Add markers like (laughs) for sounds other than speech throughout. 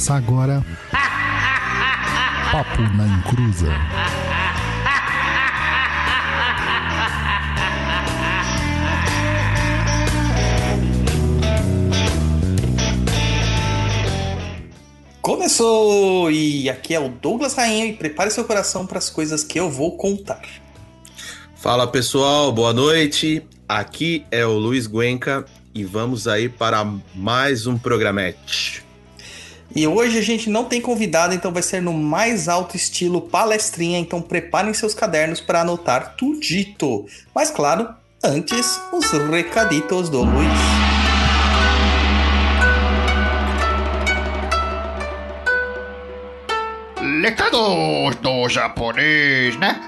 Começa agora. Papo na Encruza. Começou! E aqui é o Douglas Rainha e prepare seu coração para as coisas que eu vou contar. Fala pessoal, boa noite. Aqui é o Luiz Guenca e vamos aí para mais um programete. E hoje a gente não tem convidado, então vai ser no mais alto estilo palestrinha, então preparem seus cadernos para anotar tudo dito. Mas claro, antes os recaditos do Luiz. Recados do japonês, né?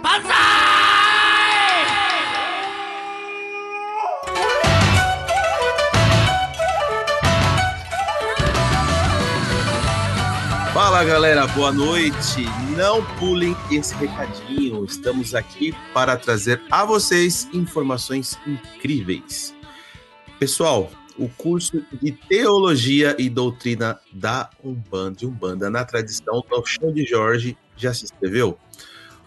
Fala galera, boa noite. Não pulem esse recadinho. Estamos aqui para trazer a vocês informações incríveis. Pessoal, o curso de Teologia e Doutrina da Umbanda, de Umbanda na tradição do Chão de Jorge já se inscreveu?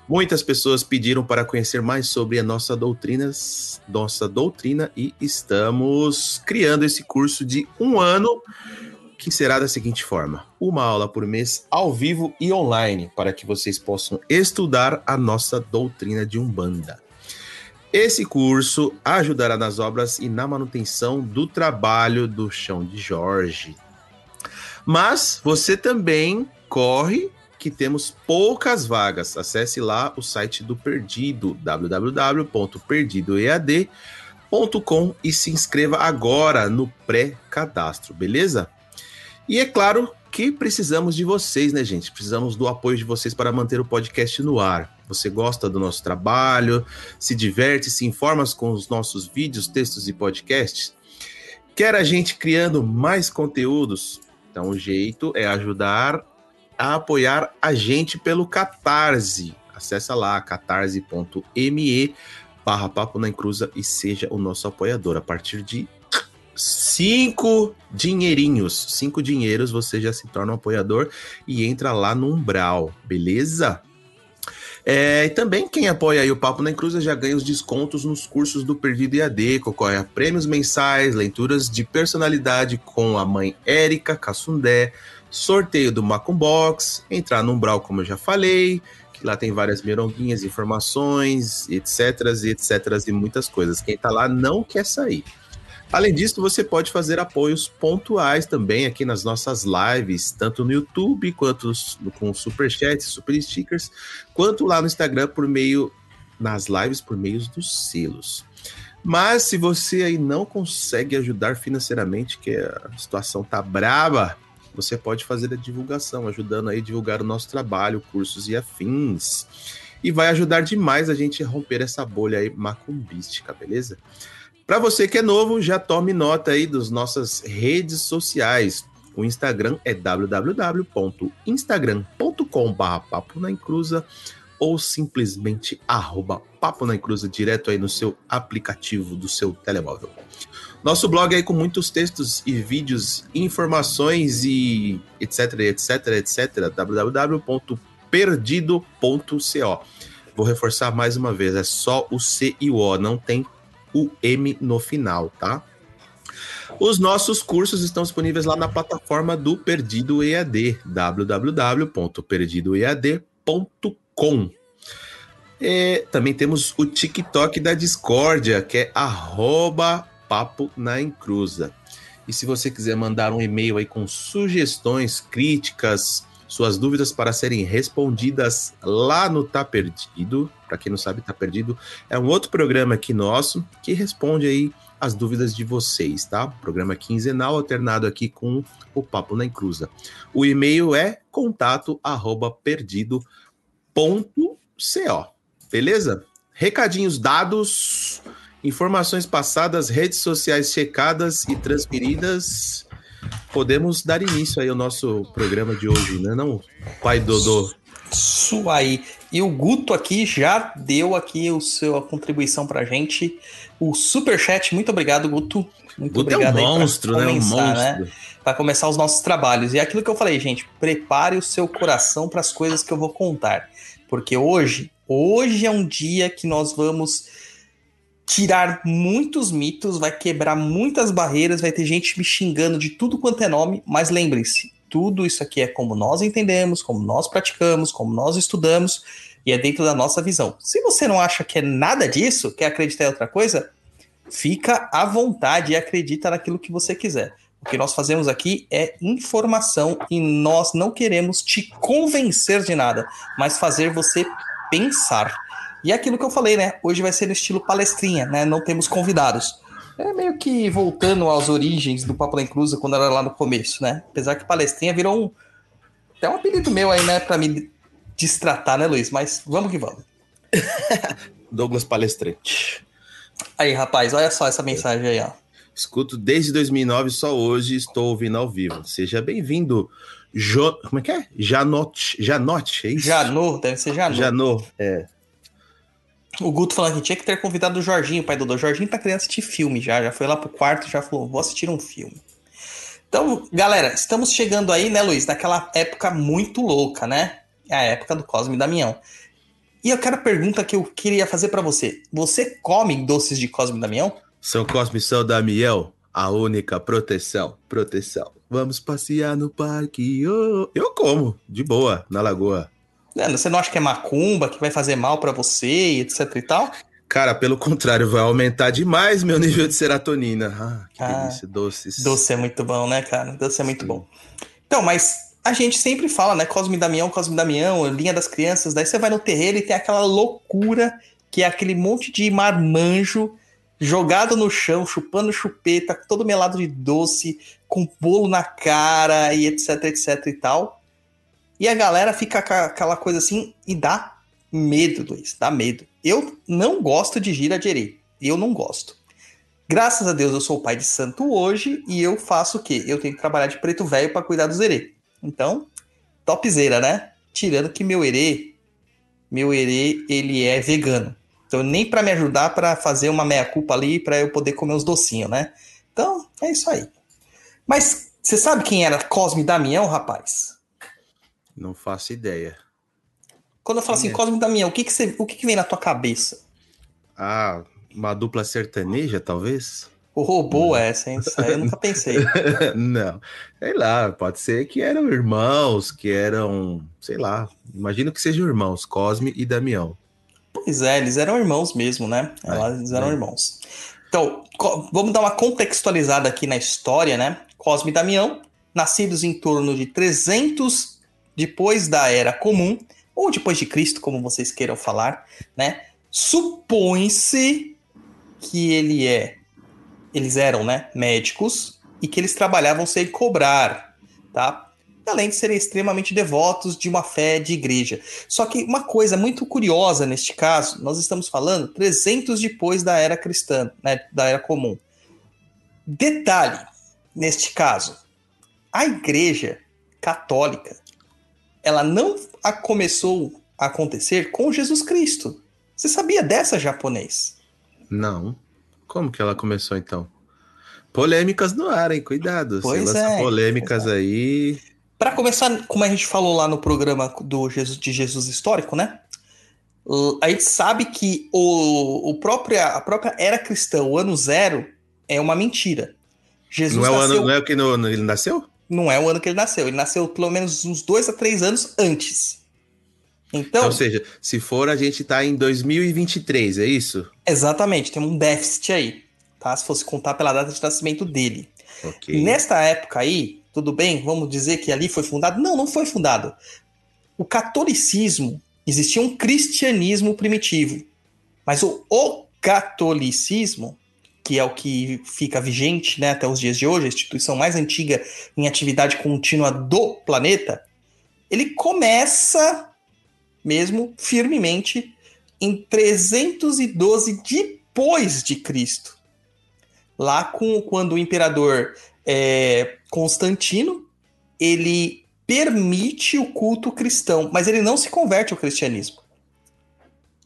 Muitas pessoas pediram para conhecer mais sobre a nossa doutrina, nossa doutrina e estamos criando esse curso de um ano que será da seguinte forma: uma aula por mês ao vivo e online, para que vocês possam estudar a nossa doutrina de Umbanda. Esse curso ajudará nas obras e na manutenção do trabalho do chão de Jorge. Mas você também corre que temos poucas vagas. Acesse lá o site do Perdido, www.perdidoead.com e se inscreva agora no pré-cadastro, beleza? E é claro que precisamos de vocês, né, gente? Precisamos do apoio de vocês para manter o podcast no ar. Você gosta do nosso trabalho, se diverte, se informa com os nossos vídeos, textos e podcasts? Quer a gente criando mais conteúdos? Então, o jeito é ajudar a apoiar a gente pelo Catarse. Acesse lá catarse.me barra Papo na Encruza e seja o nosso apoiador. A partir de cinco dinheirinhos, cinco dinheiros, você já se torna um apoiador e entra lá no umbral, beleza? É, e também quem apoia o Papo na Encruza já ganha os descontos nos cursos do Perdido EAD, concorre a prêmios mensais, leituras de personalidade com a mãe Érica Cassundé, sorteio do Macumbox, entrar no Umbral, como eu já falei, que lá tem várias mironguinhas, informações, etc, etc e muitas coisas. Quem tá lá não quer sair. Além disso, você pode fazer apoios pontuais também aqui nas nossas lives, tanto no YouTube quanto com superchats, super stickers, quanto lá no Instagram por meio nas lives por meio dos selos. Mas se você aí não consegue ajudar financeiramente, que a situação tá braba, você pode fazer a divulgação, ajudando aí a divulgar o nosso trabalho, cursos e afins. E vai ajudar demais a gente a romper essa bolha aí macumbística, beleza? Para você que é novo, já tome nota aí das nossas redes sociais. O Instagram é www.instagram.com.br papo na ou simplesmente arroba papo na encruza direto aí no seu aplicativo do seu telemóvel. Nosso blog aí com muitos textos e vídeos, informações e etc, etc, etc, www.perdido.co. Vou reforçar mais uma vez, é só o C e o O, não tem o M no final, tá? Os nossos cursos estão disponíveis lá na plataforma do Perdido EAD, www.perdidoead.com. E também temos o TikTok da Discordia, que é arroba papo na encruza. E se você quiser mandar um e-mail aí com sugestões, críticas, suas dúvidas para serem respondidas lá no Tá Perdido. Para quem não sabe, Tá Perdido é um outro programa aqui nosso que responde aí as dúvidas de vocês, tá? Programa quinzenal alternado aqui com o Papo na Encruza. O e-mail é contato@perdido.co. Beleza? Recadinhos dados, informações passadas, redes sociais checadas e transferidas podemos dar início aí ao nosso programa de hoje, né, não, pai Dodô? Isso aí. E o Guto aqui já deu aqui o seu, a contribuição pra gente. O super chat, muito obrigado, Guto. Muito Guto é um obrigado aí pra monstro, né? Um né? monstro. Para começar os nossos trabalhos. E é aquilo que eu falei, gente, prepare o seu coração para as coisas que eu vou contar. Porque hoje, hoje é um dia que nós vamos tirar muitos mitos, vai quebrar muitas barreiras, vai ter gente me xingando de tudo quanto é nome, mas lembrem-se, tudo isso aqui é como nós entendemos, como nós praticamos, como nós estudamos e é dentro da nossa visão. Se você não acha que é nada disso, quer acreditar em outra coisa, fica à vontade e acredita naquilo que você quiser. O que nós fazemos aqui é informação e nós não queremos te convencer de nada, mas fazer você pensar. E é aquilo que eu falei, né? Hoje vai ser no estilo palestrinha, né? Não temos convidados. É meio que voltando às origens do Papo da Inclusa quando era lá no começo, né? Apesar que palestrinha virou um. Até um apelido meu aí, né? Pra me distratar, né, Luiz? Mas vamos que vamos. (laughs) Douglas Palestrante. Aí, rapaz, olha só essa mensagem aí, ó. Escuto desde 2009, só hoje estou ouvindo ao vivo. Seja bem-vindo, jo... como é que é? Janote, Janote, é isso? Janô, deve ser Janô. Janô, é. O Guto falando que tinha que ter convidado o Jorginho, pai do Dodô. Jorginho tá querendo assistir filme já. Já foi lá pro quarto já falou: vou assistir um filme. Então, galera, estamos chegando aí, né, Luiz, naquela época muito louca, né? A época do Cosme e Damião. E eu quero a pergunta que eu queria fazer para você. Você come doces de Cosme e Damião? São Cosme e São Damião, a única proteção. Proteção. Vamos passear no parque. oh. Eu como, de boa, na lagoa. É, Você não acha que é macumba, que vai fazer mal para você, etc e tal? Cara, pelo contrário, vai aumentar demais meu nível de serotonina. Ah, que Ah, delícia, doces. Doce é muito bom, né, cara? Doce é muito bom. Então, mas a gente sempre fala, né? Cosme Damião, Cosme Damião, linha das crianças. Daí você vai no terreiro e tem aquela loucura que é aquele monte de marmanjo jogado no chão, chupando chupeta, todo melado de doce, com bolo na cara e etc, etc e tal. E a galera fica com aquela coisa assim e dá medo, Luiz, dá medo. Eu não gosto de gira de erê. Eu não gosto. Graças a Deus eu sou pai de santo hoje e eu faço o quê? Eu tenho que trabalhar de preto velho para cuidar dos erê. Então, topzera, né? Tirando que meu erê, meu erê, ele é vegano. Então, nem para me ajudar para fazer uma meia culpa ali para eu poder comer uns docinhos, né? Então, é isso aí. Mas você sabe quem era Cosme Damião, rapaz? Não faço ideia. Quando eu falo assim, é? Cosme Damião, o que que, você, o que que vem na tua cabeça? Ah, uma dupla sertaneja, talvez? O robô é essa, hein? Isso aí eu nunca pensei. (laughs) Não, sei lá, pode ser que eram irmãos, que eram, sei lá, imagino que sejam irmãos, Cosme e Damião. Pois é, eles eram irmãos mesmo, né? É, Eles eram é. irmãos. Então, vamos dar uma contextualizada aqui na história, né? Cosme e Damião, nascidos em torno de 300 depois da Era Comum, ou depois de Cristo, como vocês queiram falar, né? Supõe-se que ele é, eles eram, né, médicos e que eles trabalhavam sem cobrar, tá? Além de serem extremamente devotos de uma fé de igreja. Só que uma coisa muito curiosa neste caso, nós estamos falando 300 depois da era cristã, né, da era comum. Detalhe, neste caso, a igreja católica, ela não a começou a acontecer com Jesus Cristo. Você sabia dessa, japonês? Não. Como que ela começou então? Polêmicas no ar, hein? Cuidado. Pois lança é, polêmicas pois aí. Para começar, como a gente falou lá no programa do Jesus, de Jesus histórico, né? A gente sabe que o, o própria, a própria era cristã, o ano zero, é uma mentira. Jesus Não é, o nasceu, ano, não é o que no- no- ele nasceu? Não é o ano que ele nasceu. Ele nasceu pelo menos uns dois a três anos antes. Então, Ou seja, se for, a gente tá em 2023, é isso? exatamente, tem um déficit aí, tá? Se fosse contar pela data de nascimento dele. Ok. Nesta época aí, tudo bem, vamos dizer que ali foi fundado? Não, não foi fundado. O catolicismo, existia um cristianismo primitivo. Mas o, o catolicismo, que é o que fica vigente né, até os dias de hoje, a instituição mais antiga em atividade contínua do planeta, ele começa mesmo firmemente em 312 depois de Cristo. Lá com quando o imperador é, Constantino ele permite o culto cristão, mas ele não se converte ao cristianismo.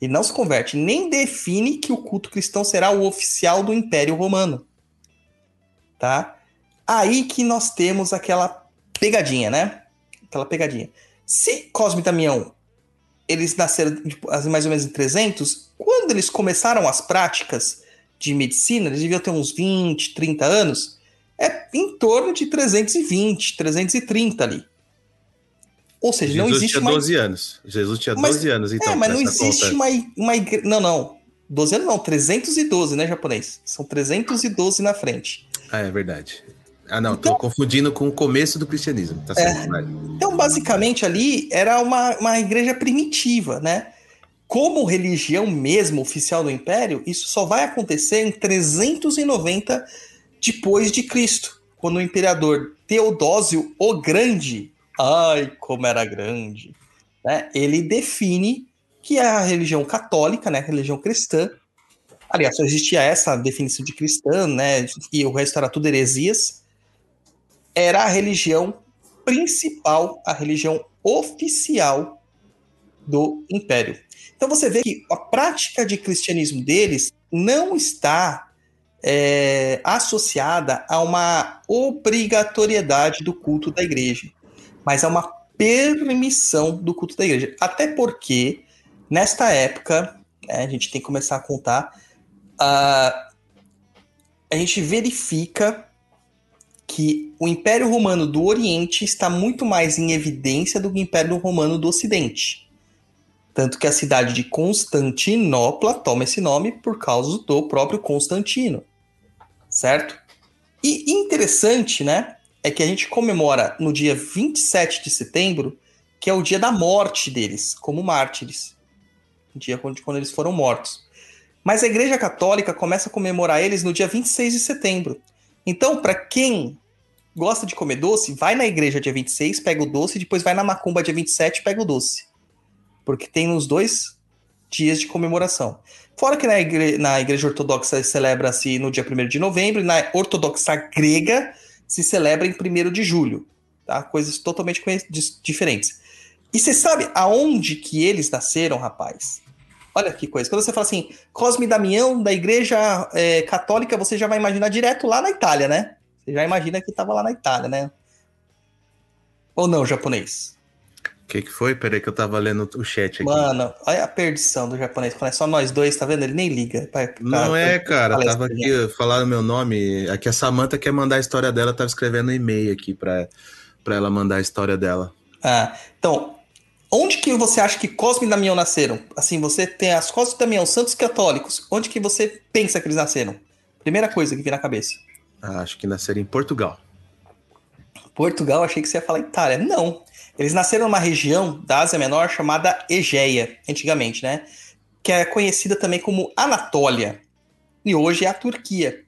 Ele não se converte, nem define que o culto cristão será o oficial do Império Romano. tá? Aí que nós temos aquela pegadinha, né? Aquela pegadinha. Se Cosme e Damião, eles nasceram tipo, mais ou menos em 300, quando eles começaram as práticas de medicina, eles deviam ter uns 20, 30 anos, é em torno de 320, 330 ali. Ou seja, Jesus não existe tinha uma... 12 anos. Jesus tinha Mas- 12 anos, então. é, mas não existe conta. uma, uma igreja. Não, não. 12 anos não, 312, né, japonês? São 312 na frente. Ah, é verdade. Ah, não, Então- tô confundindo com o começo do cristianismo. Tá certo, vai. Então, basicamente, ali era uma, uma igreja primitiva, né? Como religião mesmo oficial do Império, isso só vai acontecer em 390 depois de Cristo, quando o imperador Teodósio o Grande, ai, como era grande, né? Ele define que a religião católica, né, a religião cristã, aliás, só existia essa definição de cristã, né, e o resto era tudo heresias, era a religião principal, a religião oficial do império. Então você vê que a prática de cristianismo deles não está é, associada a uma obrigatoriedade do culto da igreja, mas a uma permissão do culto da igreja. Até porque, nesta época, né, a gente tem que começar a contar, ah, a gente verifica que o Império Romano do Oriente está muito mais em evidência do que o Império Romano do Ocidente. Tanto que a cidade de Constantinopla toma esse nome por causa do próprio Constantino. Certo? E interessante, né? É que a gente comemora no dia 27 de setembro, que é o dia da morte deles, como mártires. O dia quando, quando eles foram mortos. Mas a Igreja Católica começa a comemorar eles no dia 26 de setembro. Então, para quem gosta de comer doce, vai na igreja dia 26, pega o doce, depois vai na macumba dia 27 pega o doce. Porque tem nos dois dias de comemoração. Fora que na, igre- na igreja ortodoxa celebra-se no dia 1 de novembro, na ortodoxa grega se celebra em 1 de julho. Tá? Coisas totalmente diferentes. E você sabe aonde que eles nasceram, rapaz? Olha que coisa. Quando você fala assim, Cosme Damião da igreja é, católica, você já vai imaginar direto lá na Itália, né? Você já imagina que estava lá na Itália, né? Ou não, japonês? O que, que foi? Peraí que eu tava lendo o chat aqui. Mano, olha a perdição do japonês. Quando é só nós dois, tá vendo? Ele nem liga. Vai, Não é, cara. Tava aqui falando meu nome. Aqui a Samanta quer mandar a história dela. Tava escrevendo um e-mail aqui pra, pra ela mandar a história dela. Ah, então, onde que você acha que Cosme e Damião nasceram? Assim, você tem as Cosme e Damião, santos católicos. Onde que você pensa que eles nasceram? Primeira coisa que vem na cabeça. Ah, acho que nasceram em Portugal. Portugal, achei que você ia falar Itália. Não. Eles nasceram numa região da Ásia Menor chamada Egeia, antigamente, né? Que é conhecida também como Anatólia. E hoje é a Turquia.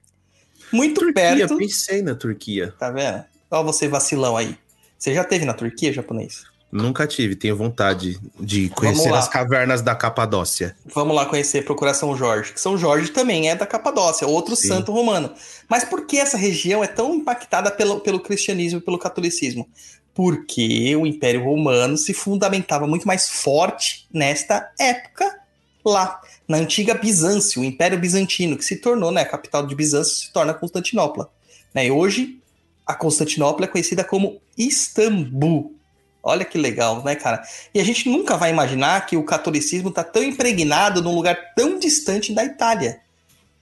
Muito Turquia, perto. pensei na Turquia. Tá vendo? Olha você vacilão aí. Você já teve na Turquia, japonês? Nunca tive, tenho vontade de conhecer as cavernas da Capadócia. Vamos lá conhecer, procurar São Jorge. São Jorge também é da Capadócia, outro Sim. santo romano. Mas por que essa região é tão impactada pelo, pelo cristianismo e pelo catolicismo? Porque o Império Romano se fundamentava muito mais forte nesta época lá, na antiga Bizâncio, o Império Bizantino, que se tornou, né, a capital de Bizâncio se torna Constantinopla. Né? E hoje, a Constantinopla é conhecida como Istambul. Olha que legal, né, cara? E a gente nunca vai imaginar que o catolicismo está tão impregnado num lugar tão distante da Itália.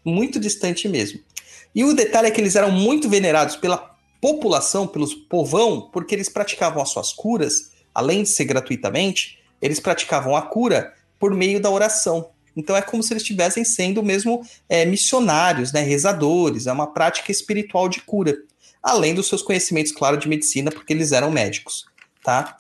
Muito distante mesmo. E o detalhe é que eles eram muito venerados pela população, pelos povão, porque eles praticavam as suas curas, além de ser gratuitamente, eles praticavam a cura por meio da oração. Então é como se eles estivessem sendo mesmo é, missionários, né, rezadores, é uma prática espiritual de cura. Além dos seus conhecimentos, claro, de medicina, porque eles eram médicos, tá?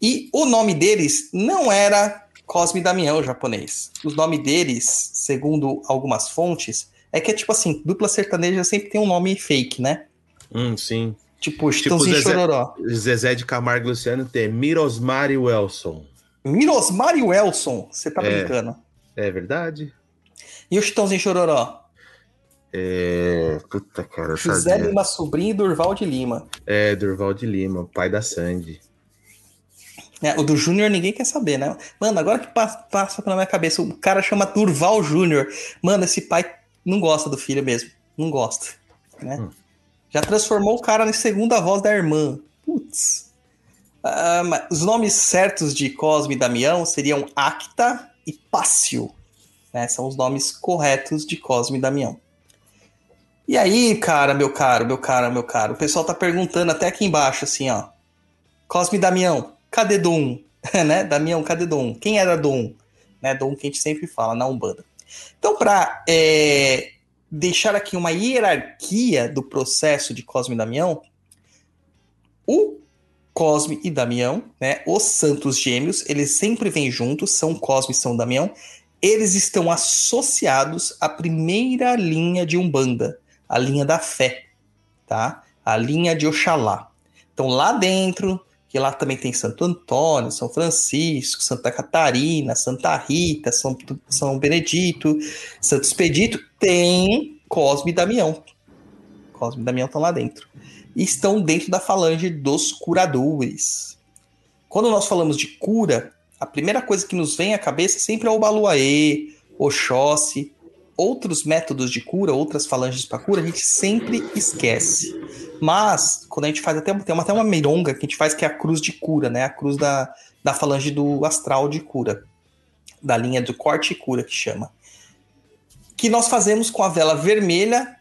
E o nome deles não era Cosme Damião japonês. O nome deles, segundo algumas fontes, é que é tipo assim, dupla sertaneja sempre tem um nome fake, né? Hum, sim. Tipo, Chitãozinho Zezé- Chororó. Zezé de Camargo e Luciano tem Mirosmar e Welson. Mirosmar e Welson, você tá É. brincando. É verdade? E o Chitãozinho Chororó? É. Puta, cara, José sabia. Lima Sobrinho e Durval de Lima. É, Durval de Lima, pai da Sandy. É, o do Júnior ninguém quer saber, né? Mano, agora que passa, passa pela minha cabeça, o cara chama Durval Júnior. Mano, esse pai não gosta do filho mesmo. Não gosta, né? Hum. Já transformou o cara na segunda voz da irmã. Putz. Ah, os nomes certos de Cosme e Damião seriam Acta e Pácio. Né? São os nomes corretos de Cosme e Damião. E aí, cara, meu caro, meu caro, meu caro, o pessoal tá perguntando até aqui embaixo, assim, ó. Cosme e Damião, cadê Dom? (laughs) né? Damião, cadê Dom? Quem era Dom? Né? Dom que a gente sempre fala na Umbanda. Então, para é, deixar aqui uma hierarquia do processo de Cosme e Damião, o Cosme e Damião, né, os santos gêmeos, eles sempre vêm juntos, são Cosme e São Damião, eles estão associados à primeira linha de Umbanda, a linha da fé, tá? A linha de Oxalá. Então lá dentro, que lá também tem Santo Antônio, São Francisco, Santa Catarina, Santa Rita, São, São Benedito, Santo Expedito, tem Cosme e Damião. Cosme e Damião estão lá dentro e estão dentro da falange dos curadores. Quando nós falamos de cura, a primeira coisa que nos vem à cabeça sempre é o Baluaê, Oxóssi, outros métodos de cura, outras falanges para cura, a gente sempre esquece. Mas, quando a gente faz até, tem até uma meronga que a gente faz que é a cruz de cura, né? A cruz da, da falange do astral de cura. Da linha do corte e cura que chama. Que nós fazemos com a vela vermelha,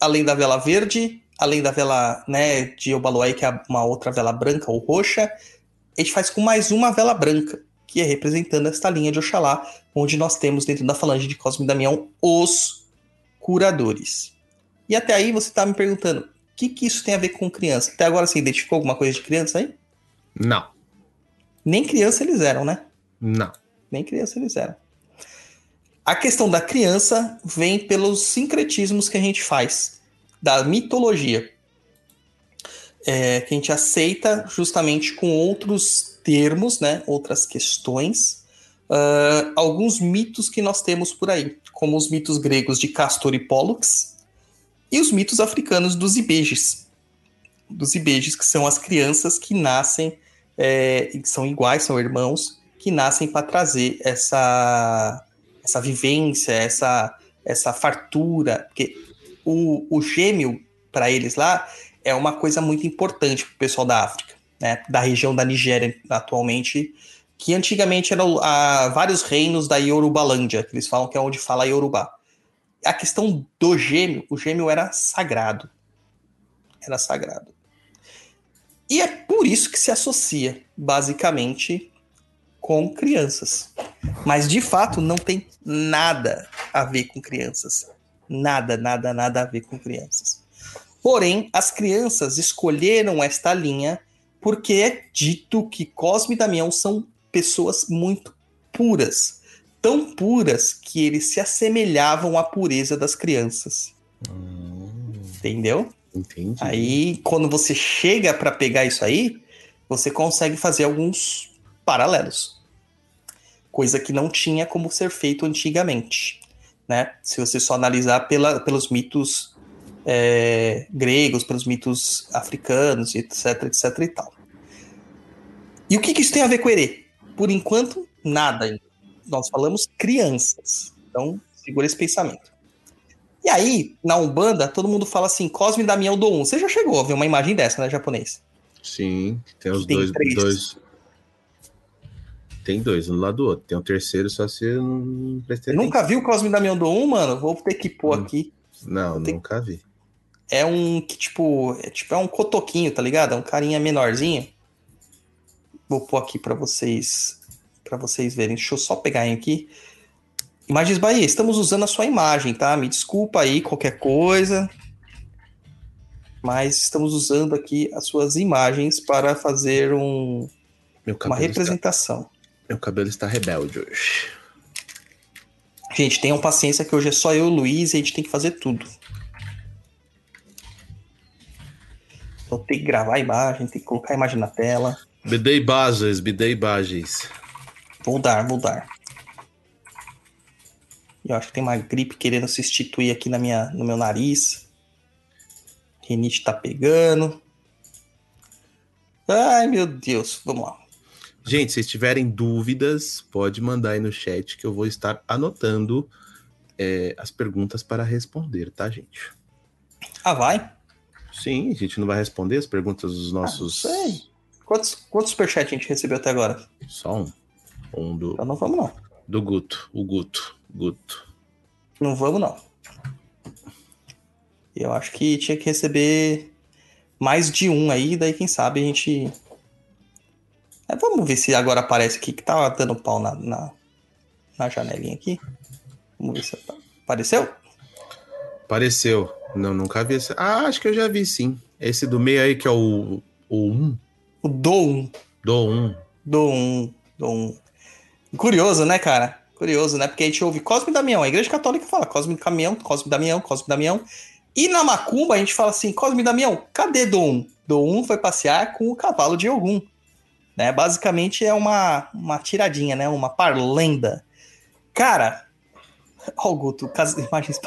além da vela verde, além da vela né, de Obaloai, que é uma outra vela branca ou roxa, a gente faz com mais uma vela branca, que é representando esta linha de Oxalá, onde nós temos dentro da falange de Cosme e Damião os curadores. E até aí você está me perguntando, o que, que isso tem a ver com criança? Até agora você identificou alguma coisa de criança aí? Não. Nem criança eles eram, né? Não. Nem criança eles eram. A questão da criança vem pelos sincretismos que a gente faz da mitologia, é, que a gente aceita justamente com outros termos, né, outras questões, uh, alguns mitos que nós temos por aí, como os mitos gregos de Castor e Pollux e os mitos africanos dos Ibejes. Dos Ibejes, que são as crianças que nascem, é, que são iguais, são irmãos, que nascem para trazer essa, essa vivência, essa, essa fartura, porque o, o gêmeo, para eles lá, é uma coisa muito importante para o pessoal da África, né? da região da Nigéria atualmente, que antigamente eram a, vários reinos da Yorubalândia, que eles falam que é onde fala Yorubá. A questão do gêmeo, o gêmeo era sagrado. Era sagrado. E é por isso que se associa, basicamente, com crianças. Mas, de fato, não tem nada a ver com crianças. Nada, nada, nada a ver com crianças. Porém, as crianças escolheram esta linha porque é dito que Cosme e Damião são pessoas muito puras. Tão puras que eles se assemelhavam à pureza das crianças. Hum, Entendeu? Entendi. Aí, quando você chega para pegar isso aí, você consegue fazer alguns paralelos. Coisa que não tinha como ser feito antigamente né? Se você só analisar pela, pelos mitos é, gregos, pelos mitos africanos, etc, etc e tal. E o que, que isso tem a ver com Herê? Por enquanto, nada. Nós falamos crianças. Então, segura esse pensamento. E aí, na Umbanda, todo mundo fala assim, Cosme e Damião do 1. Você já chegou a ver uma imagem dessa, né, japonês? Sim, tem os tem dois, três. dois. Tem dois, um do lado do outro. Tem um terceiro, só se eu não prestei nunca viu Cosme e Damião do 1, mano? Vou ter que pôr Hum. aqui. Não, nunca vi. É um que, tipo, é tipo, é um cotoquinho, tá ligado? É um carinha menorzinho. Vou pôr aqui pra vocês para vocês verem. Deixa eu só pegar aqui. Imagens Bahia, estamos usando a sua imagem, tá? Me desculpa aí qualquer coisa. Mas estamos usando aqui as suas imagens para fazer um- uma cabelo, está, representação. meu cabelo está rebelde hoje. Gente, tenham paciência que hoje é só eu e o Luiz e a gente tem que fazer tudo. Então tem que gravar a imagem, tem que colocar a imagem na tela. Imagens, bidei imagens. Vou dar, vou dar. Eu acho que tem uma gripe querendo se instituir aqui na minha, no meu nariz. Rinite tá pegando. Ai, meu Deus. Vamos lá. Gente, se tiverem dúvidas, pode mandar aí no chat que eu vou estar anotando é, as perguntas para responder, tá, gente? Ah, vai? Sim, a gente não vai responder as perguntas dos nossos. Ah, sei. Quantos, quantos superchats a gente recebeu até agora? Só um. Um do, Então não vamos não. do Guto. O Guto. Guto. Não vamos não. Eu acho que tinha que receber mais de um aí, daí quem sabe a gente. É, vamos ver se agora aparece aqui que tá dando pau na, na, na janelinha aqui. Vamos ver se apa- apareceu. Apareceu. Não, nunca vi esse. Ah, acho que eu já vi sim. Esse do meio aí que é o. O 1. O do um. Do 1. Do um. Do um. Curioso, né, cara? Curioso, né? Porque a gente ouve Cosme e Damião. A igreja católica fala Cosme Caminhão, Cosme e Damião, Cosme e Damião. E na Macumba a gente fala assim, Cosme e Damião, cadê Dom? Dom foi passear com o cavalo de Ogum. Né? Basicamente é uma, uma tiradinha, né? Uma parlenda. Cara, (laughs) ó o Guto, cas- (laughs) imagens...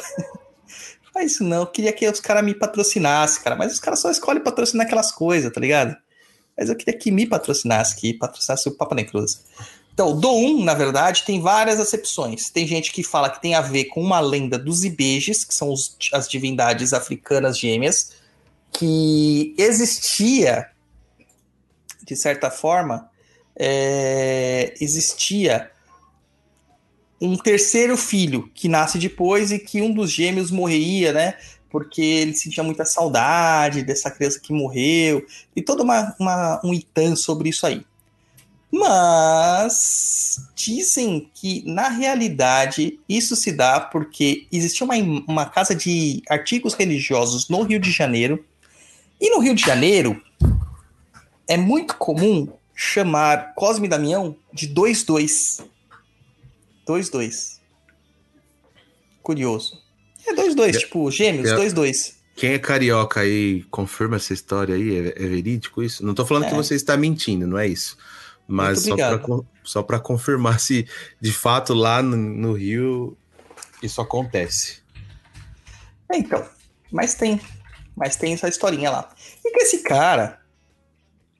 Faz isso não, eu queria que os caras me patrocinassem, cara. Mas os caras só escolhem patrocinar aquelas coisas, tá ligado? Mas eu queria que me patrocinasse, que patrocinasse o Papa Necrosa. Então, o Doum, na verdade, tem várias acepções. Tem gente que fala que tem a ver com uma lenda dos Ibejes, que são os- as divindades africanas gêmeas, que existia, de certa forma, é, existia um terceiro filho que nasce depois e que um dos gêmeos morreria, né? Porque ele sentia muita saudade dessa criança que morreu, e todo uma, uma- um itan sobre isso aí. Mas dizem que, na realidade, isso se dá porque existia uma, uma casa de artigos religiosos no Rio de Janeiro. E no Rio de Janeiro é muito comum chamar Cosme e Damião de 22. 22. Curioso. É 22, É- tipo, gêmeos, é- 22. Quem é carioca aí, confirma essa história aí? É, é verídico isso? Não tô falando que É. você está mentindo, não é isso. Mas só para confirmar se de fato lá no, no Rio isso acontece. É, então. Mas tem. Mas tem essa historinha lá. E que esse cara,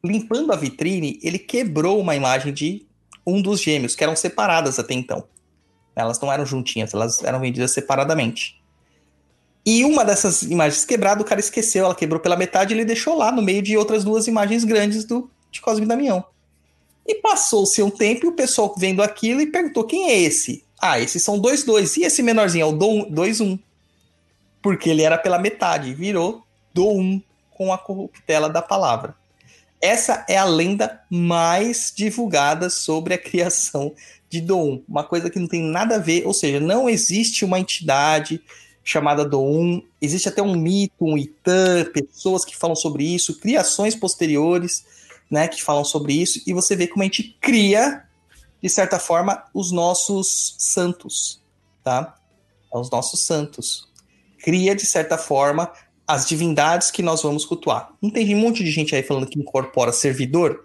limpando a vitrine, ele quebrou uma imagem de um dos gêmeos, que eram separadas até então. Elas não eram juntinhas, elas eram vendidas separadamente. E uma dessas imagens quebradas, o cara esqueceu, ela quebrou pela metade e ele deixou lá no meio de outras duas imagens grandes do de Cosme e Damião. E passou-se um tempo e o pessoal vendo aquilo e perguntou: quem é esse? Ah, esses são dois dois. E esse menorzinho é o 2-1. Porque ele era pela metade, virou do 1 com a corruptela da palavra. Essa é a lenda mais divulgada sobre a (laughs) criação de Doum. Uma coisa que não tem nada a ver, ou seja, não existe uma entidade chamada Doum. Existe até um mito, um Itã, pessoas que falam sobre isso, criações posteriores, né, que falam sobre isso, e você vê como a gente cria, de certa forma, os nossos santos, tá? Os nossos santos. Cria, de certa forma, as divindades que nós vamos cultuar. Não tem um monte de gente aí falando que incorpora servidor?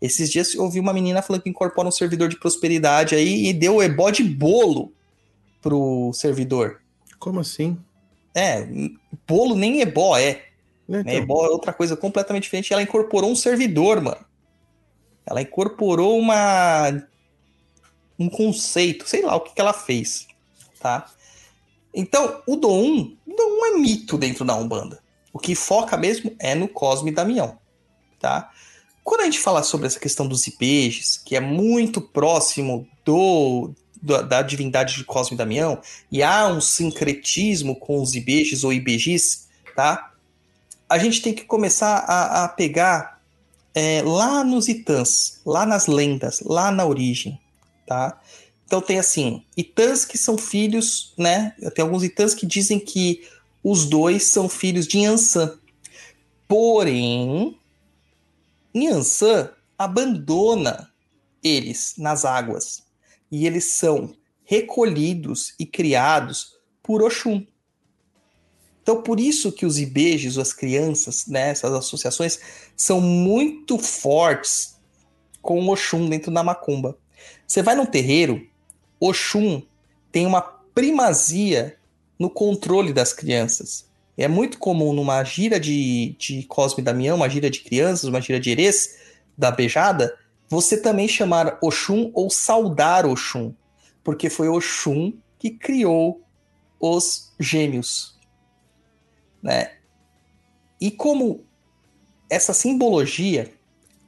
Esses dias eu ouvi uma menina falando que incorpora um servidor de prosperidade aí e deu ebó de bolo pro servidor. Como assim? É, bolo nem ebó é. Né, Né? então? Ebó é outra coisa completamente diferente. Ela incorporou um servidor, mano. Ela incorporou uma um conceito, sei lá o que, que ela fez, tá? Então, o Dom, Dom é mito dentro da Umbanda. O que foca mesmo é no Cosme e Damião, tá? Quando a gente fala sobre essa questão dos Ibejes, que é muito próximo do, do- da divindade de Cosme e Damião, e há um sincretismo com os Ibejes ou Ibejis, tá? A gente tem que começar a, a pegar é, lá nos Itãs, lá nas lendas, lá na origem, tá? Então tem assim, Itãs que são filhos, né? Tem alguns Itãs que dizem que os dois são filhos de Yansan. Porém, Yansan abandona eles nas águas e eles são recolhidos e criados por Oxum. Então, por isso que os ibejes, as crianças, né, essas associações, são muito fortes com Oxum dentro da macumba. Você vai num terreiro, Oxum tem uma primazia no controle das crianças. É muito comum numa gira de, de Cosme e Damião, uma gira de crianças, uma gira de Erês, da beijada, você também chamar Oxum ou saudar Oxum, porque foi Oxum que criou os gêmeos, né? E como essa simbologia,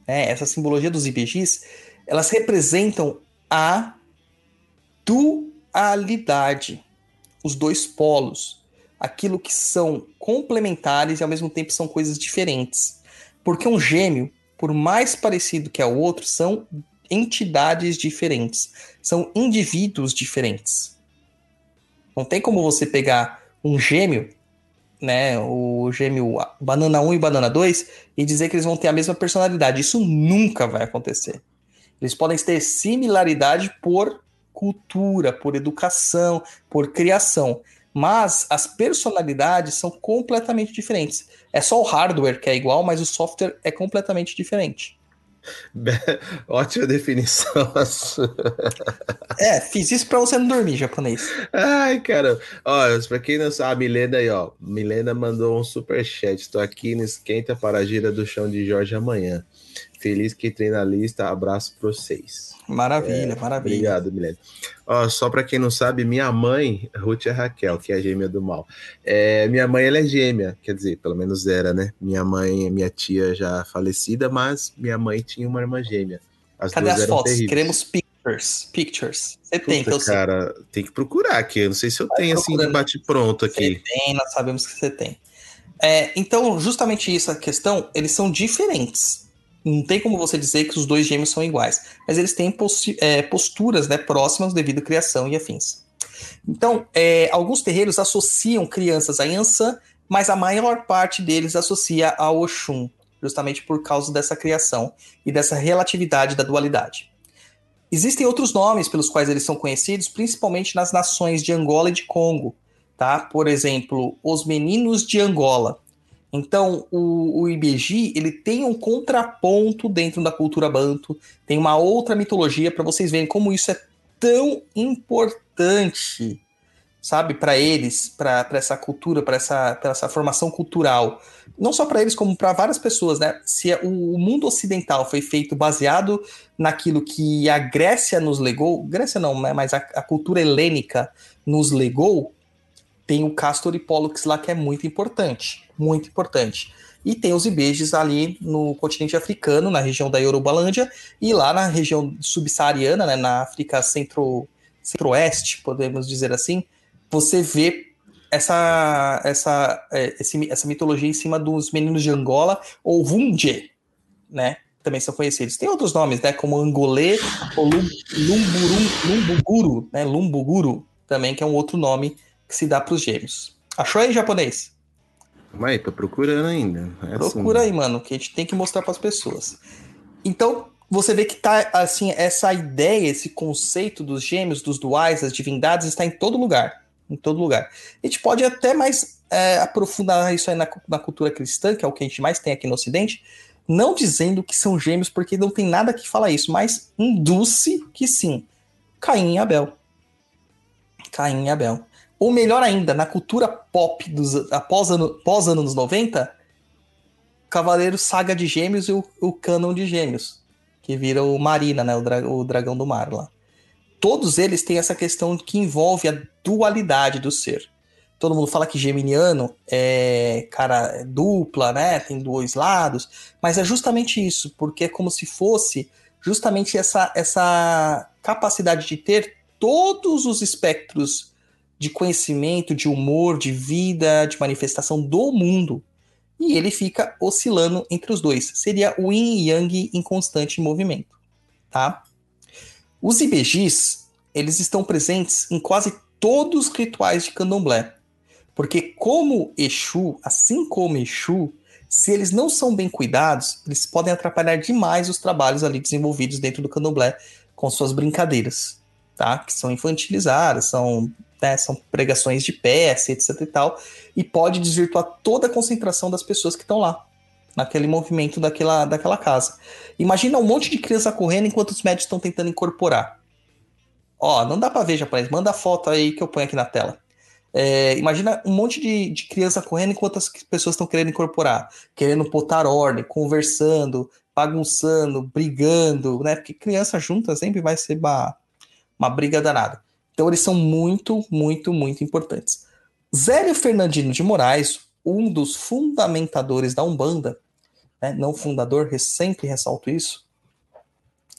né, essa simbologia dos IBGs, elas representam a dualidade, os dois polos, aquilo que são complementares e ao mesmo tempo são coisas diferentes. Porque um gêmeo, por mais parecido que é o outro, são entidades diferentes, são indivíduos diferentes. Não tem como você pegar um gêmeo, né, o gêmeo banana 1 e banana 2 e dizer que eles vão ter a mesma personalidade. Isso nunca vai acontecer. Eles podem ter similaridade por cultura, por educação, por criação, mas as personalidades são completamente diferentes. É só o hardware que é igual, mas o software é completamente diferente. (laughs) Ótima definição. (laughs) é, fiz isso pra você não dormir, japonês. Ai, cara. Ó, pra quem não sabe, a Milena aí, ó. Milena mandou um super chat. Estou aqui no Esquenta para a gira do chão de Jorge amanhã. Feliz que entrei na lista. Abraço para vocês. Maravilha, é, maravilha. Obrigado, Milena. Ó, só para quem não sabe, minha mãe, Ruth é Raquel, que é a gêmea do mal. É, minha mãe, ela é gêmea, quer dizer, pelo menos era, né? Minha mãe, minha tia já falecida, mas minha mãe tinha uma irmã gêmea. As Cadê as fotos? Terríveis. Queremos pictures. Pictures. Você tem, que eu cara, sei. tem que procurar aqui. Eu não sei se eu Vai tenho assim de bate pronto aqui. Você tem, nós sabemos que você tem. É, então, justamente isso, a questão, eles são diferentes. Não tem como você dizer que os dois gêmeos são iguais, mas eles têm é, posturas né, próximas devido à criação e afins. Então, é, alguns terreiros associam crianças a Yansan, mas a maior parte deles associa a Oxum, justamente por causa dessa criação e dessa relatividade da dualidade. Existem outros nomes pelos quais eles são conhecidos, principalmente nas nações de Angola e de Congo. Tá? Por exemplo, os meninos de Angola. Então, o, o IBG ele tem um contraponto dentro da cultura banto, tem uma outra mitologia para vocês verem como isso é tão importante, sabe, para eles, para essa cultura, para essa, essa formação cultural. Não só para eles, como para várias pessoas, né? Se o, o mundo ocidental foi feito baseado naquilo que a Grécia nos legou, Grécia não, né? mas a, a cultura helênica nos legou, tem o Castor e Pollux lá que é muito importante, muito importante. E tem os ibejes ali no continente africano, na região da Yorubalândia, e lá na região subsaariana, né, na África centro, centro-oeste, podemos dizer assim, você vê essa, essa, é, esse, essa mitologia em cima dos meninos de Angola, ou Vundje, né? Também são conhecidos. Tem outros nomes, né? Como Angolê ou Lumburum, Lumbuguru, né? Lumbuguru, também, que é um outro nome que se dá para os gêmeos. Achou aí, japonês? Vai, tô procurando ainda. É Procura assim. aí, mano, que a gente tem que mostrar para as pessoas. Então, você vê que tá assim, essa ideia, esse conceito dos gêmeos, dos duais, das divindades, está em todo lugar. Em todo lugar. A gente pode até mais é, aprofundar isso aí na, na cultura cristã, que é o que a gente mais tem aqui no Ocidente, não dizendo que são gêmeos, porque não tem nada que fala isso, mas induce que sim. Caim e Abel. Caim e Abel. Ou melhor ainda, na cultura pop dos após ano, pós anos 90, Cavaleiro Saga de Gêmeos e o, o Canon de Gêmeos, que vira o Marina, né, o, dra, o dragão do mar lá. Todos eles têm essa questão que envolve a dualidade do ser. Todo mundo fala que geminiano é cara é dupla, né? Tem dois lados, mas é justamente isso, porque é como se fosse justamente essa, essa capacidade de ter todos os espectros de conhecimento, de humor, de vida, de manifestação do mundo. E ele fica oscilando entre os dois. Seria o yin e yang em constante movimento, tá? Os IBGs, eles estão presentes em quase todos os rituais de candomblé. Porque como Exu, assim como Exu, se eles não são bem cuidados, eles podem atrapalhar demais os trabalhos ali desenvolvidos dentro do candomblé com suas brincadeiras, tá? Que são infantilizadas, são né, são pregações de peça, etc e tal, e pode desvirtuar toda a concentração das pessoas que estão lá, naquele movimento daquela, daquela casa. Imagina um monte de criança correndo enquanto os médicos estão tentando incorporar. Ó, não dá para ver, japonês, manda a foto aí que eu ponho aqui na tela. É, imagina um monte de, de criança correndo enquanto as pessoas estão querendo incorporar, querendo botar ordem, conversando, bagunçando, brigando, né? Porque criança junta sempre vai ser uma, uma briga danada. Então eles são muito, muito, muito importantes. Zélio Fernandino de Moraes, um dos fundamentadores da Umbanda, né, não fundador, sempre ressalto isso,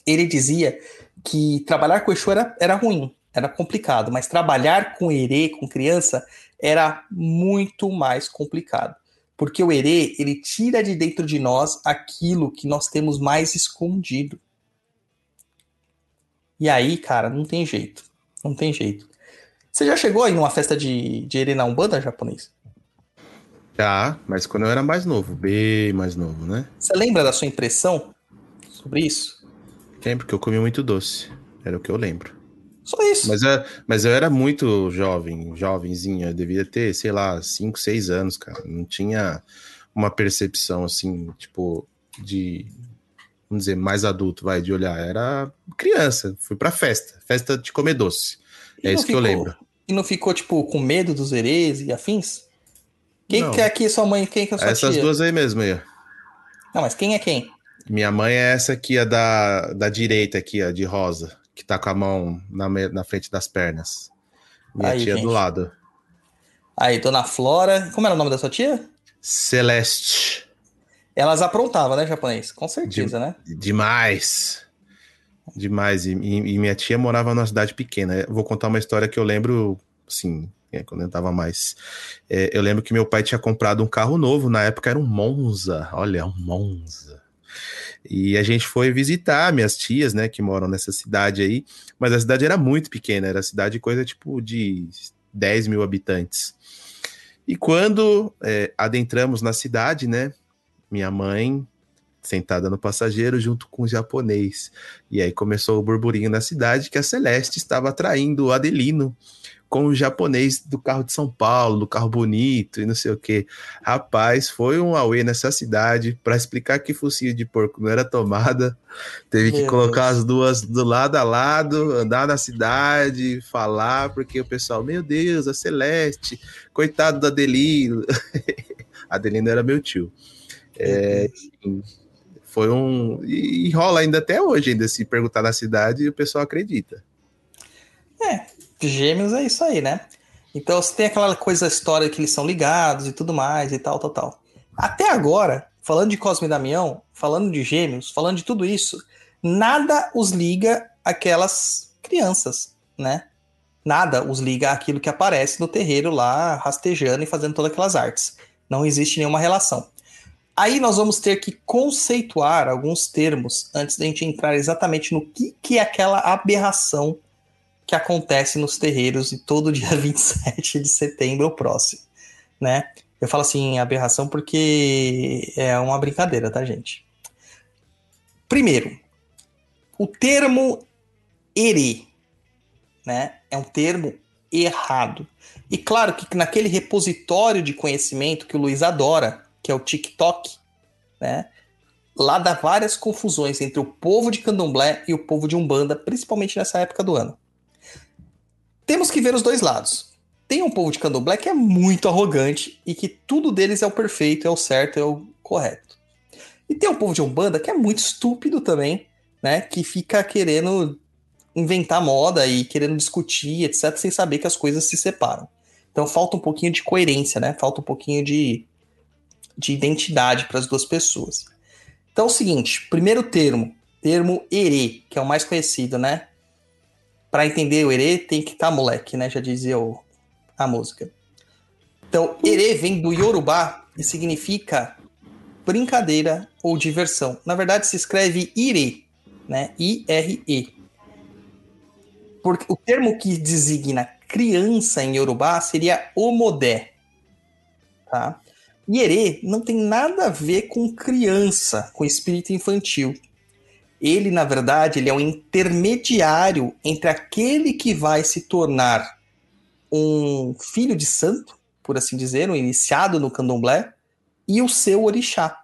ele dizia que trabalhar com Exu era, era ruim, era complicado, mas trabalhar com herê, com criança, era muito mais complicado. Porque o herê, ele tira de dentro de nós aquilo que nós temos mais escondido. E aí, cara, não tem jeito. Não tem jeito. Você já chegou aí numa festa de, de herê na Umbanda japonês? Já, mas quando eu era mais novo, bem mais novo, né? Você lembra da sua impressão sobre isso? Lembro que eu comi muito doce. Era o que eu lembro. Só isso. Mas, eu, mas eu era muito jovem, jovenzinho. Eu devia ter, sei lá, 5, 6 anos, cara. Não tinha uma percepção, assim, tipo, de. Vamos dizer, mais adulto, vai, de olhar. Era criança. Fui pra festa. Festa de comer doce. E é isso que ficou- eu lembro. E não ficou, tipo, com medo dos herês e afins? Quem Não. que é aqui sua mãe? Quem que é sua Essas tia? duas aí mesmo aí. Não, mas quem é quem? Minha mãe é essa aqui, a da, da direita aqui, a de rosa, que tá com a mão na, na frente das pernas. Minha Aí, tia gente. do lado. Aí, Dona Flora. Como era o nome da sua tia? Celeste. Elas aprontavam, né, japonês? Com certeza, né? Demais. Demais. E, e- e minha tia morava numa cidade pequena. Eu vou contar uma história que eu lembro, assim, é, quando eu tava mais. é, eu lembro que meu pai tinha comprado um carro novo, na época era um Monza. Olha, um Monza. E a gente foi visitar minhas tias, né, que moram nessa cidade aí. Mas a cidade era muito pequena, era cidade coisa tipo de 10 mil habitantes. E quando é, adentramos na cidade, né, minha mãe sentada no passageiro junto com o japonês. E aí começou o burburinho na cidade que a Celeste estava traindo o Adelino com o japonês do carro de São Paulo, do carro bonito e não sei o que. Rapaz, foi um auê nessa cidade para explicar que focinho de porco não era tomada. Teve que Meu colocar Deus. as duas do lado a lado, andar na cidade, falar, porque o pessoal, meu Deus, a Celeste, coitado do Adelino. (laughs) Adelino era meu tio. É, foi um. E, e rola ainda até hoje, ainda se perguntar na cidade, o pessoal acredita. Gêmeos é isso aí, né? Então você tem aquela coisa, história que eles são ligados e tudo mais e tal, tal, tal. Até agora, falando de Cosme e Damião, falando de gêmeos, falando de tudo isso, nada os liga àquelas crianças, né? Nada os liga àquilo que aparece no terreiro lá, rastejando e fazendo todas aquelas artes. Não existe nenhuma relação. Aí nós vamos ter que conceituar alguns termos antes da gente entrar exatamente no que, que é aquela aberração que acontece nos terreiros (laughs) e todo dia 27 de setembro próximo, né? Eu falo assim, aberração porque é uma brincadeira, tá, gente? Primeiro, o termo herê, né? É um termo errado. E claro que naquele repositório de conhecimento que o Luiz adora, que é o TikTok, né? Lá dá várias confusões entre o povo de Candomblé e o povo de Umbanda, principalmente nessa época do ano temos que ver os dois lados. Tem um povo de candomblé que é muito arrogante e que tudo deles é o perfeito, é o certo, é o correto. E tem um povo de umbanda que é muito estúpido também, né? Que fica querendo inventar moda e querendo discutir, etc, sem saber que as coisas se separam. Então falta um pouquinho de coerência, né? Falta um pouquinho de, de identidade para as duas pessoas. Então é o seguinte, primeiro termo, termo herê, que é o mais conhecido, né? Para entender o herê, tem que estar moleque, né? Já dizia o, a música. Então, herê vem do Yorubá e significa brincadeira ou diversão. Na verdade, se escreve ire, né? I-R-E. Porque o termo que designa criança em Yorubá seria omodé, tá? E herê não tem nada a ver com criança, com espírito infantil ele, na verdade, ele é um intermediário entre aquele que vai se tornar um filho de santo, por assim dizer, um iniciado no candomblé, e o seu orixá.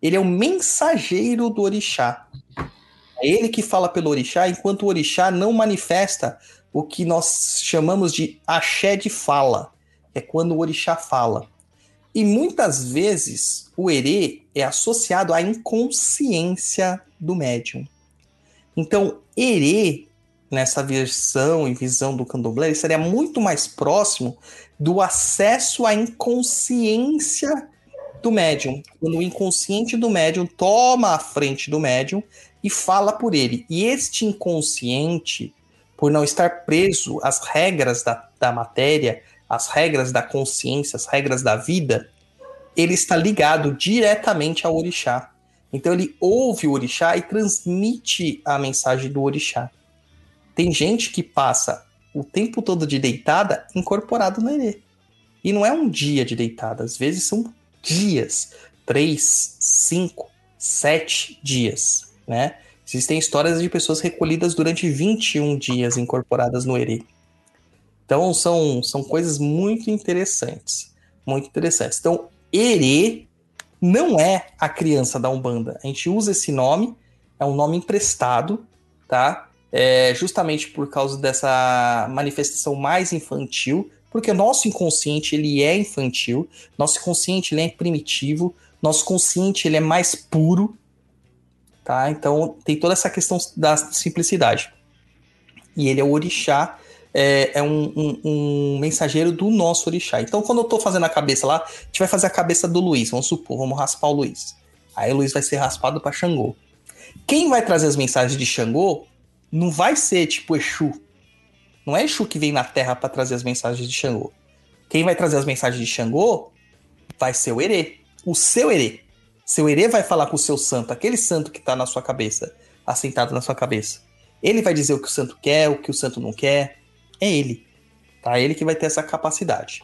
Ele é o mensageiro do orixá. É ele que fala pelo orixá, enquanto o orixá não manifesta o que nós chamamos de axé de fala. É quando o orixá fala. E muitas vezes o herê é associado à inconsciência do médium. Então, herê, nessa versão e visão do candomblé, seria muito mais próximo do acesso à inconsciência do médium. Quando o inconsciente do médium toma a frente do médium e fala por ele. E este inconsciente, por não estar preso às regras da, da matéria, às regras da consciência, às regras da vida, ele está ligado diretamente ao orixá. Então ele ouve o orixá e transmite a mensagem do orixá. Tem gente que passa o tempo todo de deitada incorporado no erê. E não é um dia de deitada, às vezes são dias, três, cinco, sete dias, né? Existem histórias de pessoas recolhidas durante 21 dias incorporadas no erê. Então são, são coisas muito interessantes, muito interessantes. Então, erê não é a criança da Umbanda. A gente usa esse nome, é um nome emprestado, tá? É justamente por causa dessa manifestação mais infantil, porque nosso inconsciente ele é infantil, nosso inconsciente ele é primitivo, nosso consciente ele é mais puro, tá? Então tem toda essa questão da simplicidade. E ele é o orixá, é, é um, um, um, mensageiro do nosso orixá. Então quando eu tô fazendo a cabeça lá, a gente vai fazer a cabeça do Luiz, vamos supor, vamos raspar o Luiz. Aí o Luiz vai ser raspado para Xangô. Quem vai trazer as mensagens de Xangô não vai ser tipo Exu, não é Exu que vem na Terra para trazer as mensagens de Xangô. Quem vai trazer as mensagens de Xangô vai ser o Herê. O seu Herê. Seu Herê vai falar com o seu santo, aquele santo que está na sua cabeça, assentado na sua cabeça. Ele vai dizer o que o santo quer, o que o santo não quer. É ele. Tá? É ele que vai ter essa capacidade.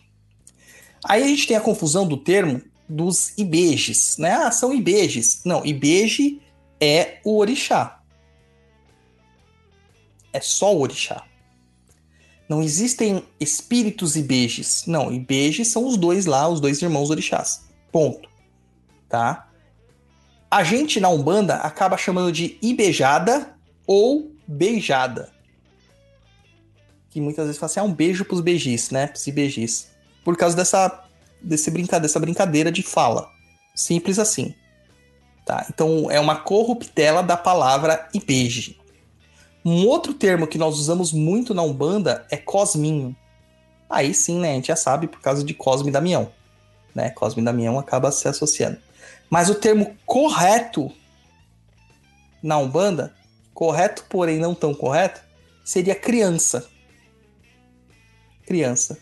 Aí a gente tem a confusão do termo dos ibejes, né? Ah, são ibejes. Não, ibeje é o orixá. É só o orixá. Não existem espíritos ibejes. Não, ibejes são os dois lá, os dois irmãos orixás. Ponto. Tá? A gente na Umbanda acaba chamando de ibejada ou beijada. Que muitas vezes fala assim, ah, um beijo pros beijis, né? Pros ibejis. Por causa dessa, desse brinca, dessa brincadeira de fala. Simples assim. Tá? Então é uma corruptela da palavra ibeje. Um outro termo que nós usamos muito na Umbanda é cosminho. Aí sim, né? A gente já sabe por causa de Cosme e Damião. Né? Cosme e Damião acaba se associando. Mas o termo correto na Umbanda, correto, porém não tão correto, seria criança. Criança.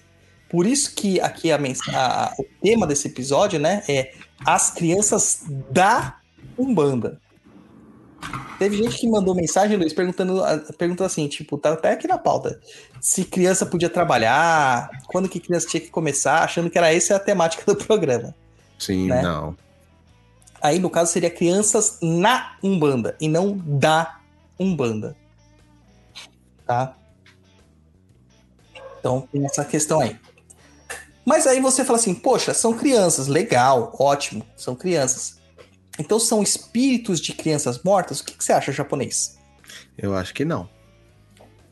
Por isso que aqui a, a, o tema desse episódio, né, é as crianças da Umbanda. Teve gente que mandou mensagem, Luiz, perguntando, perguntando assim, tipo, tá até aqui na pauta, se criança podia trabalhar, quando que criança tinha que começar, achando que era essa a temática do programa. Sim, né? não. Aí, no caso, seria crianças na Umbanda e não da Umbanda. Tá? Então, tem essa questão aí. Mas aí você fala assim, poxa, são crianças, legal, ótimo, são crianças. Então são espíritos de crianças mortas? O que, que você acha, japonês? Eu acho que não.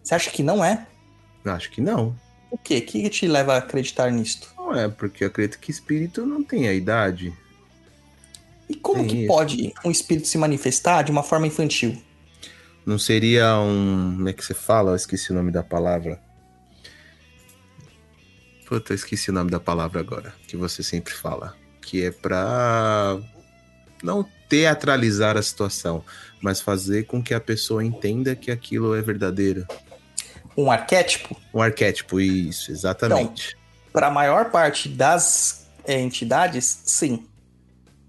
Você acha que não é? Eu acho que não. O quê? O que te leva a acreditar nisto? Não é, porque eu acredito que espírito não tem a idade. E como tem que isso. pode um espírito se manifestar de uma forma infantil? Não seria um. Como é que você fala? Eu esqueci o nome da palavra. Puta, eu esqueci o nome da palavra agora, que você sempre fala. Que é pra não teatralizar a situação, mas fazer com que a pessoa entenda que aquilo é verdadeiro. Um arquétipo? Um arquétipo, isso, exatamente. Então, para a maior parte das é, entidades, sim.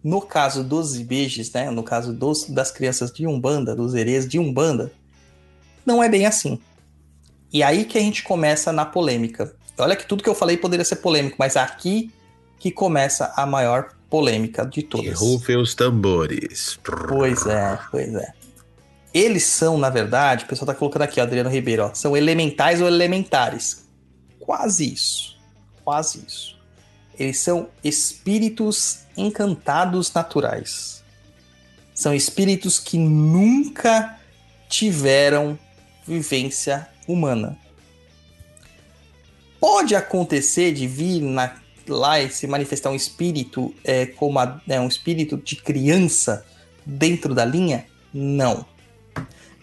No caso dos ibejes, né, no caso dos, das crianças de Umbanda, dos herês de Umbanda, não é bem assim. E aí que a gente começa na polêmica. Olha que tudo que eu falei poderia ser polêmico, mas aqui que começa a maior polêmica de todas. Que rufem os tambores. Pois é, pois é. Eles são, na verdade, o pessoal tá colocando aqui, ó, Adriano Ribeiro, ó, são elementais ou elementares. Quase isso. Quase isso. Eles são espíritos encantados naturais. São espíritos que nunca tiveram vivência humana. Pode acontecer de vir na lá e se manifestar um espírito é, como a, é, um espírito de criança dentro da linha? Não.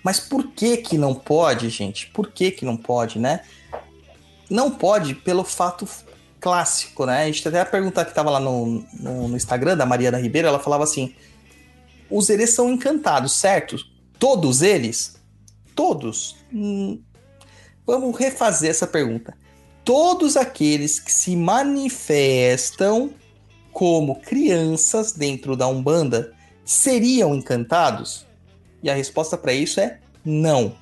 Mas por que que não pode, gente? Por que que não pode, né? Não pode pelo fato clássico, né? A gente até a pergunta que tava lá no, no, no Instagram da Mariana Ribeiro, ela falava assim: os seres são encantados, certo? Todos eles? Todos? Hum, vamos refazer essa pergunta. Todos aqueles que se manifestam como crianças dentro da Umbanda seriam encantados? E a resposta para isso é não.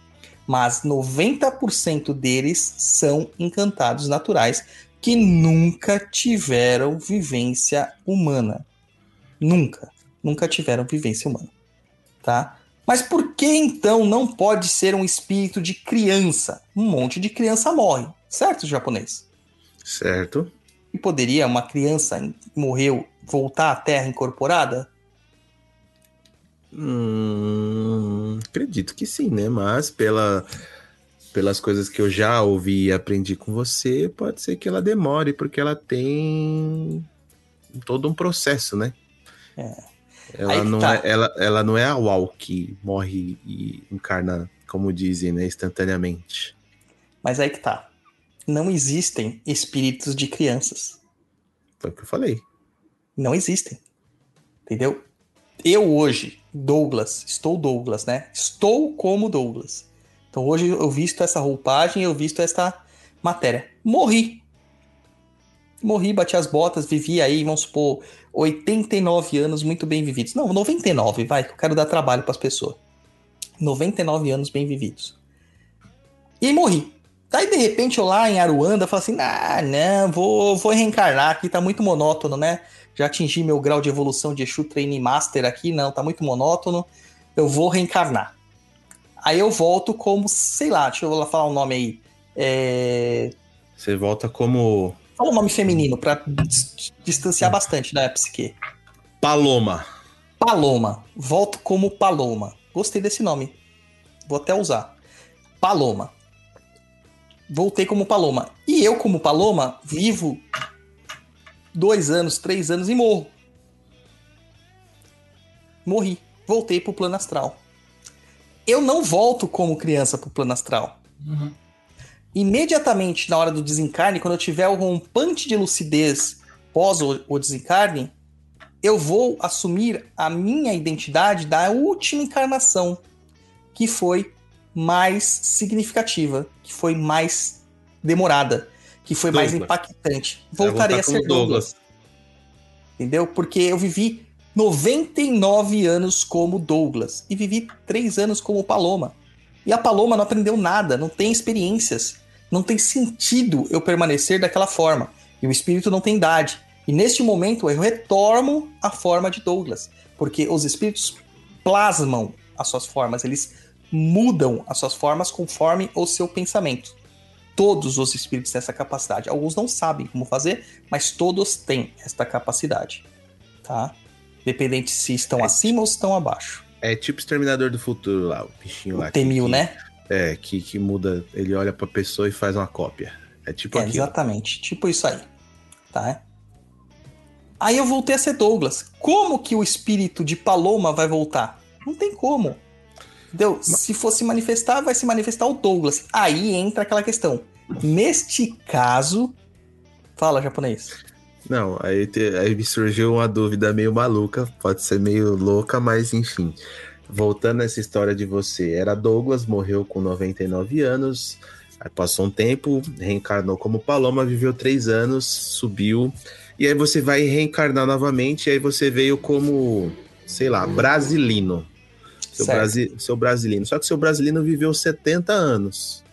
Mas 90% deles são encantados naturais que nunca tiveram vivência humana. Nunca. Nunca tiveram vivência humana. Tá? Mas por que então não pode ser um espírito de criança? Um monte de criança morre, certo, japonês? Certo. E poderia uma criança que morreu voltar à Terra incorporada? Hum, acredito que sim, né? Mas pela, pelas coisas que eu já ouvi e aprendi com você, pode ser que ela demore, porque ela tem todo um processo, né? É. Ela não, tá. é, ela, ela não é a UAU que morre e encarna, como dizem, né, instantaneamente. Mas aí que tá. Não existem espíritos de crianças. Foi o que eu falei. Não existem. Entendeu? Eu hoje, Douglas, estou Douglas, né? Estou como Douglas. Então hoje eu visto essa roupagem, eu visto essa matéria. Morri. Morri, bati as botas, vivi aí, vamos supor, 89 anos muito bem vividos. Não, 99, vai, que eu quero dar trabalho para as pessoas. 99 anos bem vividos. E morri. Daí, de repente, eu lá em Aruanda, falo assim, ah, não, vou, vou reencarnar aqui, tá muito monótono, né? Já atingi meu grau de evolução de Exu Training Master aqui, não, tá muito monótono, eu vou reencarnar. Aí eu volto como, sei lá, deixa eu falar o um nome aí. É... Você volta como Fala um nome feminino para distanciar bastante da psique. Paloma. Paloma. Volto como Paloma. Gostei desse nome. Vou até usar. Paloma. Voltei como Paloma. E eu, como Paloma, vivo dois anos, três anos e morro. Morri. Voltei pro plano astral. Eu não volto como criança pro plano astral. Uhum imediatamente na hora do desencarne, quando eu tiver o rompante de lucidez pós o, o desencarne, eu vou assumir a minha identidade da última encarnação, que foi mais significativa, que foi mais demorada, que foi Douglas. mais impactante. Voltarei a ser Douglas. Douglas. Entendeu? Porque eu vivi 99 anos como Douglas e vivi 3 anos como Paloma. E a Paloma não aprendeu nada, não tem experiências. Não tem sentido eu permanecer daquela forma. E o espírito não tem idade. E neste momento eu retorno à forma de Douglas. Porque os espíritos plasmam as suas formas, eles mudam as suas formas conforme o seu pensamento. Todos os espíritos têm essa capacidade. Alguns não sabem como fazer, mas todos têm esta capacidade. Tá? Dependente se estão é, acima ou se estão abaixo. É tipo Exterminador do Futuro lá, o bichinho o lá. Temil, que, né? É, que, que muda, ele olha pra pessoa e faz uma cópia. É tipo é, aquilo. Exatamente, tipo isso aí. Tá? Aí eu voltei a ser Douglas. Como que o espírito de Paloma vai voltar? Não tem como. Entendeu? Se fosse manifestar, vai se manifestar o Douglas. Aí entra aquela questão. Neste caso. Fala, japonês. Não, aí, te, aí me surgiu uma dúvida meio maluca, pode ser meio louca, mas enfim. Voltando essa história de você, era Douglas, morreu com 99 anos, aí passou um tempo, reencarnou como Paloma, viveu três anos, subiu, e aí você vai reencarnar novamente, e aí você veio como, sei lá, brasilino. Seu, brasi seu brasilino. Só que seu brasilino viveu 70 anos.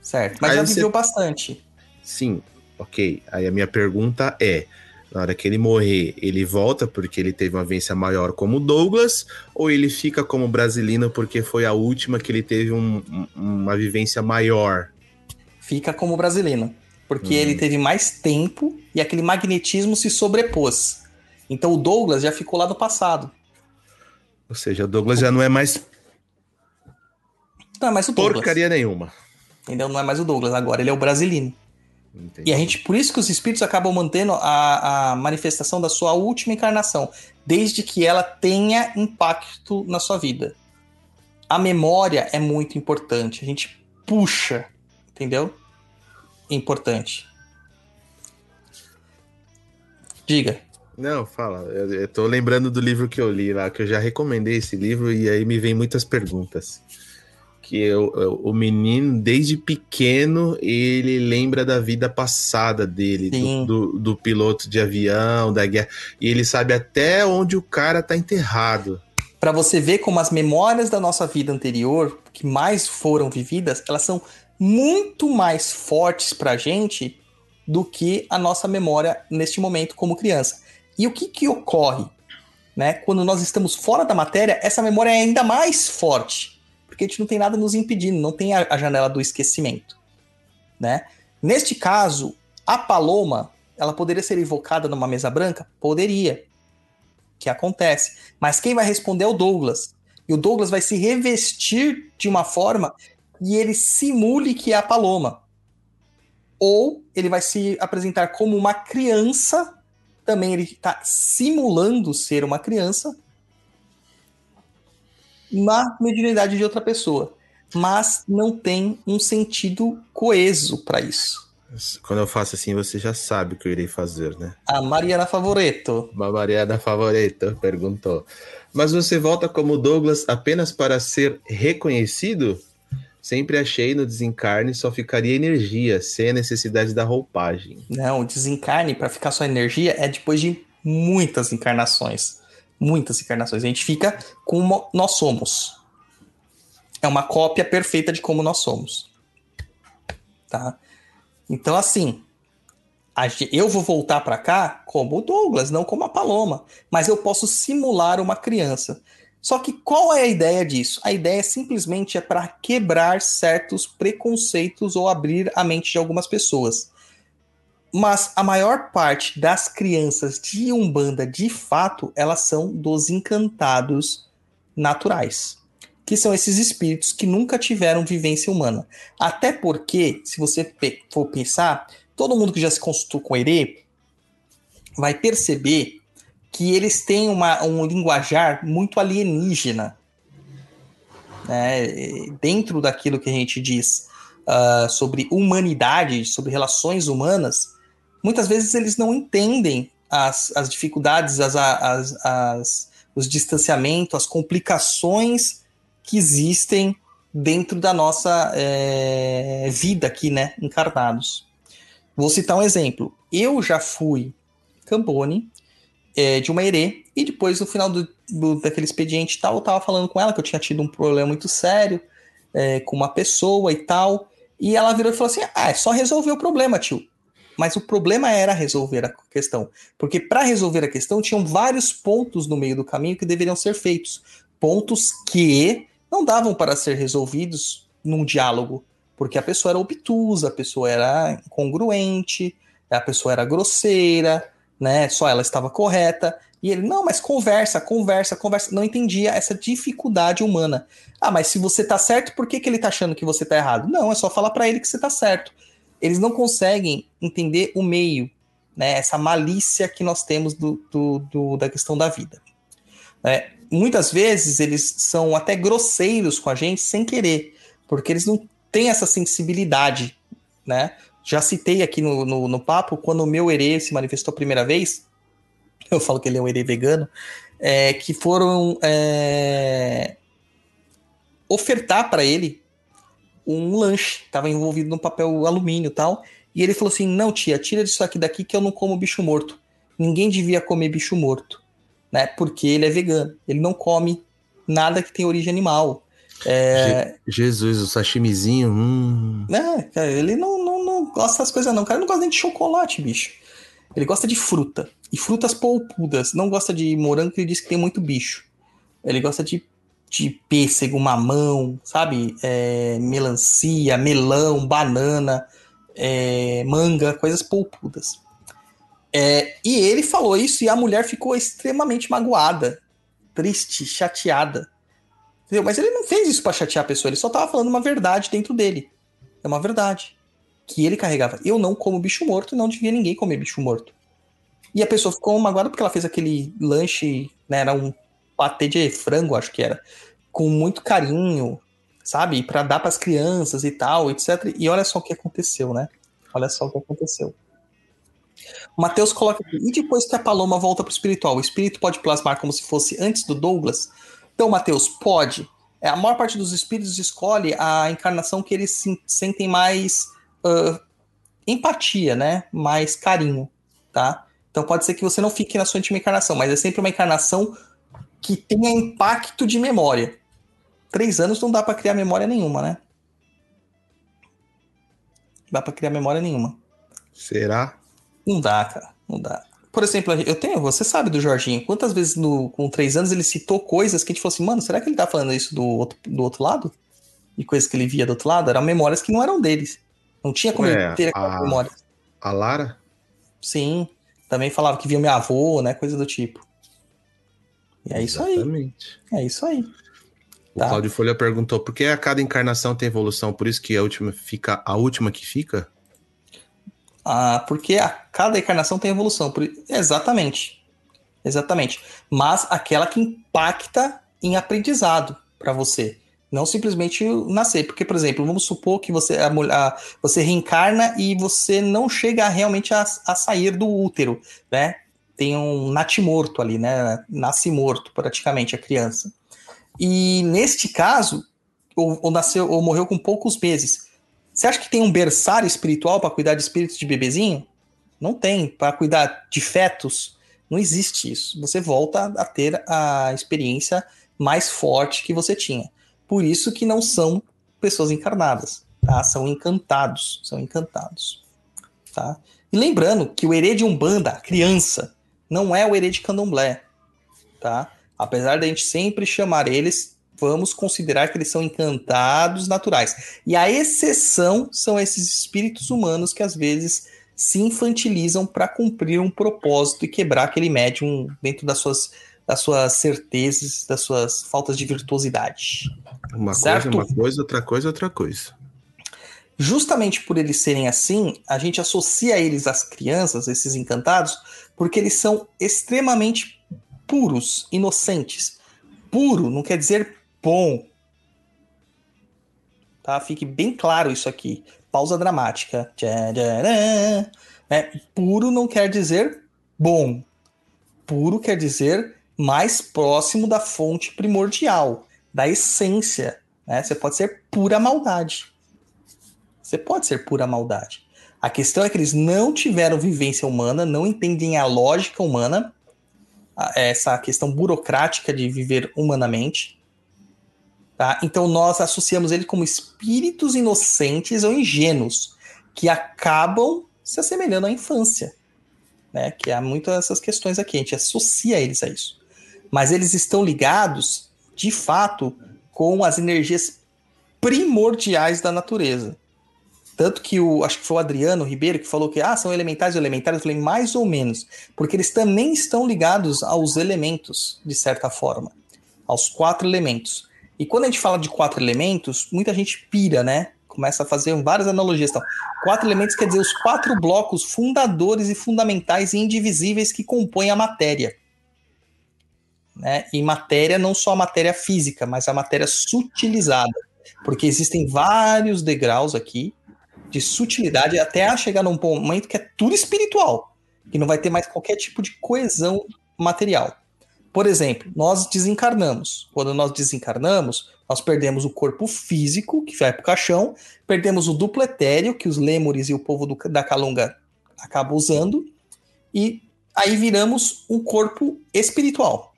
Certo, mas aí já viveu bastante. Sim, ok. Aí a minha pergunta é: na hora que ele morrer, ele volta porque ele teve uma vivência maior como Douglas, ou ele fica como Brasilino porque foi a última que ele teve um, uma vivência maior? Fica como Brasilino, porque hum. ele teve mais tempo e aquele magnetismo se sobrepôs. Então o Douglas já ficou lá no passado. Ou seja, o Douglas já não é mais. Não é mais o Douglas. Porcaria nenhuma. Entendeu? Não é mais o Douglas, agora ele é o Brasilino. Entendi. E a gente, por isso que os espíritos acabam mantendo a, a manifestação da sua última encarnação, desde que ela tenha impacto na sua vida. A memória é muito importante. A gente puxa, entendeu? É importante. Diga. Não, fala. Eu, eu tô lembrando do livro que eu li lá, que eu já recomendei esse livro e aí me vem muitas perguntas. Que eu, eu- o menino, desde pequeno, ele lembra da vida passada dele, do, do, do piloto de avião, da guerra. E ele sabe até onde o cara tá enterrado. Pra você ver como as memórias da nossa vida anterior, que mais foram vividas, elas são muito mais fortes pra gente do que a nossa memória neste momento como criança. E o que que ocorre, né? Quando nós estamos fora da matéria, essa memória é ainda mais forte, porque a gente não tem nada nos impedindo, não tem a, a janela do esquecimento, né? Neste caso, a paloma, ela poderia ser evocada numa mesa branca? Poderia. Que acontece. Mas quem vai responder é o Douglas. E o Douglas vai se revestir de uma forma e ele simule que é a paloma. Ou ele vai se apresentar como uma criança, também ele está simulando ser uma criança, na mediunidade de outra pessoa. Mas não tem um sentido coeso para isso. Quando eu faço assim, você já sabe o que eu irei fazer, né? A Mariana Favoreto. Uma Mariana favorita perguntou. Mas você volta como Douglas apenas para ser reconhecido? Sempre achei no desencarne só ficaria energia, sem a necessidade da roupagem. Não, desencarne para ficar só energia é depois de muitas encarnações. Muitas encarnações. A gente fica como nós somos. É uma cópia perfeita de como nós somos. Tá? Então, assim, eu vou voltar para cá como o Douglas, não como a Paloma. Mas eu posso simular uma criança. Só que qual é a ideia disso? A ideia simplesmente é para quebrar certos preconceitos ou abrir a mente de algumas pessoas. Mas a maior parte das crianças de Umbanda, de fato, elas são dos encantados naturais. Que são esses espíritos que nunca tiveram vivência humana. Até porque, se você for pensar, todo mundo que já se consultou com Herê vai perceber que eles têm uma, um linguajar muito alienígena. né? Dentro daquilo que a gente diz ah, sobre humanidade, sobre relações humanas, muitas vezes eles não entendem as, as dificuldades, as, as, as- os distanciamentos, as complicações que existem dentro da nossa eh, vida aqui, né, encarnados. Vou citar um exemplo. Eu já fui Cambone eh, de uma herê e depois no final do, do- daquele expediente tal, eu tava falando com ela que eu tinha tido um problema muito sério eh, com uma pessoa e tal, e ela virou e falou assim: "Ah, é só resolver o problema, tio". Mas o problema era resolver a questão, porque para resolver a questão tinham vários pontos no meio do caminho que deveriam ser feitos, pontos que não davam para ser resolvidos num diálogo, porque a pessoa era obtusa, a pessoa era incongruente, a pessoa era grosseira, né? Só ela estava correta. E ele, não, mas conversa, conversa, conversa. Não entendia essa dificuldade humana. Ah, mas se você tá certo, por que, que ele tá achando que você tá errado? Não, é só falar para ele que você tá certo. Eles não conseguem entender o meio, né? Essa malícia que nós temos do, do- do- da questão da vida. né? muitas vezes eles são até grosseiros com a gente sem querer, porque eles não têm essa sensibilidade, né? Já citei aqui no, no, no papo, quando o meu herê se manifestou a primeira vez, (laughs) eu falo que ele é um herê vegano, é, que foram é, ofertar para ele um lanche, estava envolvido no papel alumínio e tal, e ele falou assim, não tia, tira isso aqui daqui que eu não como bicho morto. Ninguém devia comer bicho morto, né? Porque ele é vegano, ele não come nada que tem origem animal. É, Je- Jesus, o sashimizinho. Hum. né, cara, ele não, não, não gosta das coisas, não. O cara não gosta nem de chocolate, bicho. Ele gosta de fruta. E frutas polpudas. Não gosta de morango, que ele diz que tem muito bicho. Ele gosta de, de pêssego, mamão, sabe? É, melancia, melão, banana, é, manga, coisas polpudas. É, e ele falou isso e a mulher ficou extremamente magoada, triste, chateada. Entendeu? Mas ele não fez isso pra chatear a pessoa, ele só tava falando uma verdade dentro dele. É uma verdade. Que ele carregava. Eu não como bicho morto e não devia ninguém comer bicho morto. E a pessoa ficou magoada porque ela fez aquele lanche, né? Era um patê de frango, acho que era. Com muito carinho, sabe? Pra dar pras crianças e tal, etc. E olha só o que aconteceu, né? Olha só o que aconteceu. Matheus coloca aqui, e depois que a Paloma volta pro espiritual, o espírito pode plasmar como se fosse antes do Douglas? Então, Matheus, pode. É, a maior parte dos espíritos escolhe a encarnação que eles se, sentem mais uh, empatia, né? Mais carinho, tá? Então pode ser que você não fique na sua última encarnação, mas é sempre uma encarnação que tenha impacto de memória. Três anos não dá para criar memória nenhuma, né? Não dá para criar memória nenhuma. Será? Não dá, cara. Não dá. Por exemplo, eu tenho, você sabe do Jorginho, quantas vezes no, com três anos ele citou coisas que a gente falou assim, mano, será que ele tá falando isso do outro, do outro lado? E coisas que ele via do outro lado? Eram memórias que não eram deles. Não tinha como Ué, ter aquela a- memória. A Lara? Sim. Também falava que via meu avô, né? Coisa do tipo. E é isso aí. Exatamente. É isso aí. O Tá. Claudio Folha perguntou por que a cada encarnação tem evolução, por isso que a última fica a última que fica? Ah, porque a cada encarnação tem evolução. Por- Exatamente. Exatamente. Mas aquela que impacta em aprendizado para você. Não simplesmente nascer. Porque, por exemplo, vamos supor que você, a a- você reencarna e você não chega realmente a, a sair do útero, né? Tem um natimorto ali, né? Nasce morto, praticamente, a criança. E neste caso, ou, ou nasceu ou morreu com poucos meses. Você acha que tem um berçário espiritual para cuidar de espíritos de bebezinho? Não tem. Para cuidar de fetos, não existe isso. Você volta a ter a experiência mais forte que você tinha. Por isso que não são pessoas encarnadas, tá? São encantados, são encantados, tá? E lembrando que o herê de Umbanda, criança, não é o herê de Candomblé, tá? Apesar da gente sempre chamar eles, vamos considerar que eles são encantados naturais. E a exceção são esses espíritos humanos que às vezes se infantilizam para cumprir um propósito e quebrar aquele médium dentro das suas, das suas certezas, das suas faltas de virtuosidade. Uma Certo. coisa, uma coisa, outra coisa, outra coisa. Justamente por eles serem assim, a gente associa eles às crianças, esses encantados, porque eles são extremamente puros, inocentes. Puro não quer dizer bom. Tá? Fique bem claro isso aqui. Pausa dramática. É, puro não quer dizer bom. Puro quer dizer mais próximo da fonte primordial, da essência. Né? Você pode ser pura maldade. Você pode ser pura maldade. A questão é que eles não tiveram vivência humana, não entendem a lógica humana, essa questão burocrática de viver humanamente. Tá? Então nós associamos ele como espíritos inocentes ou ingênuos que acabam se assemelhando à infância. Né? Que há muitas essas questões aqui, a gente associa eles a isso. Mas eles estão ligados, de fato, com as energias primordiais da natureza. Tanto que o, acho que foi o Adriano Ribeiro que falou que ah, são elementais ou elementares, eu falei mais ou menos, porque eles também estão ligados aos elementos, de certa forma, aos quatro elementos. E quando a gente fala de quatro elementos, muita gente pira, né? Começa a fazer várias analogias. Então, quatro elementos quer dizer os quatro blocos fundadores e fundamentais e indivisíveis que compõem a matéria. Né? E matéria, não só a matéria física, mas a matéria sutilizada. Porque existem vários degraus aqui de sutilidade até chegar num momento que é tudo espiritual, que não vai ter mais qualquer tipo de coesão material. Por exemplo, nós desencarnamos. Quando nós desencarnamos, nós perdemos o corpo físico, que vai para o caixão, perdemos o duplo etéreo, que os lêmures e o povo do- da Calunga acabam usando, e aí viramos um corpo espiritual.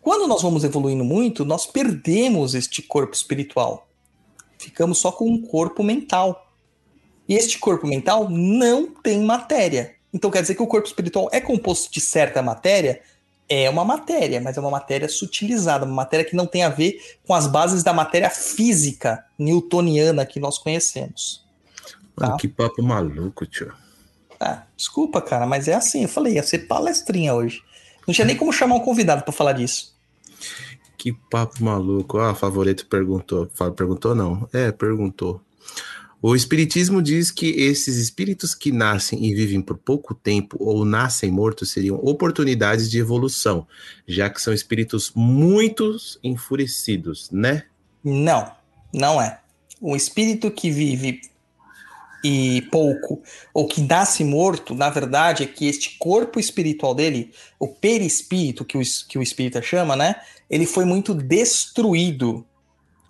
Quando nós vamos evoluindo muito, nós perdemos este corpo espiritual. Ficamos só com um corpo mental. E este corpo mental não tem matéria. Então quer dizer que o corpo espiritual é composto de certa matéria? É uma matéria, mas é uma matéria sutilizada, uma matéria que não tem a ver com as bases da matéria física newtoniana que nós conhecemos. Mano, Tá. que papo maluco, tio. Ah, desculpa, cara, mas é assim. Eu falei, ia ser palestrinha hoje. Não tinha nem como chamar um convidado para falar disso. Que papo maluco. Ah, favorito perguntou. Perguntou não? É, perguntou. O Espiritismo diz que esses espíritos que nascem e vivem por pouco tempo ou nascem mortos seriam oportunidades de evolução, já que são espíritos muito enfurecidos, né? Não, não é. Um espírito que vive e pouco, ou que nasce morto, na verdade é que este corpo espiritual dele, o perispírito, que o, que o espírita chama, né? Ele foi muito destruído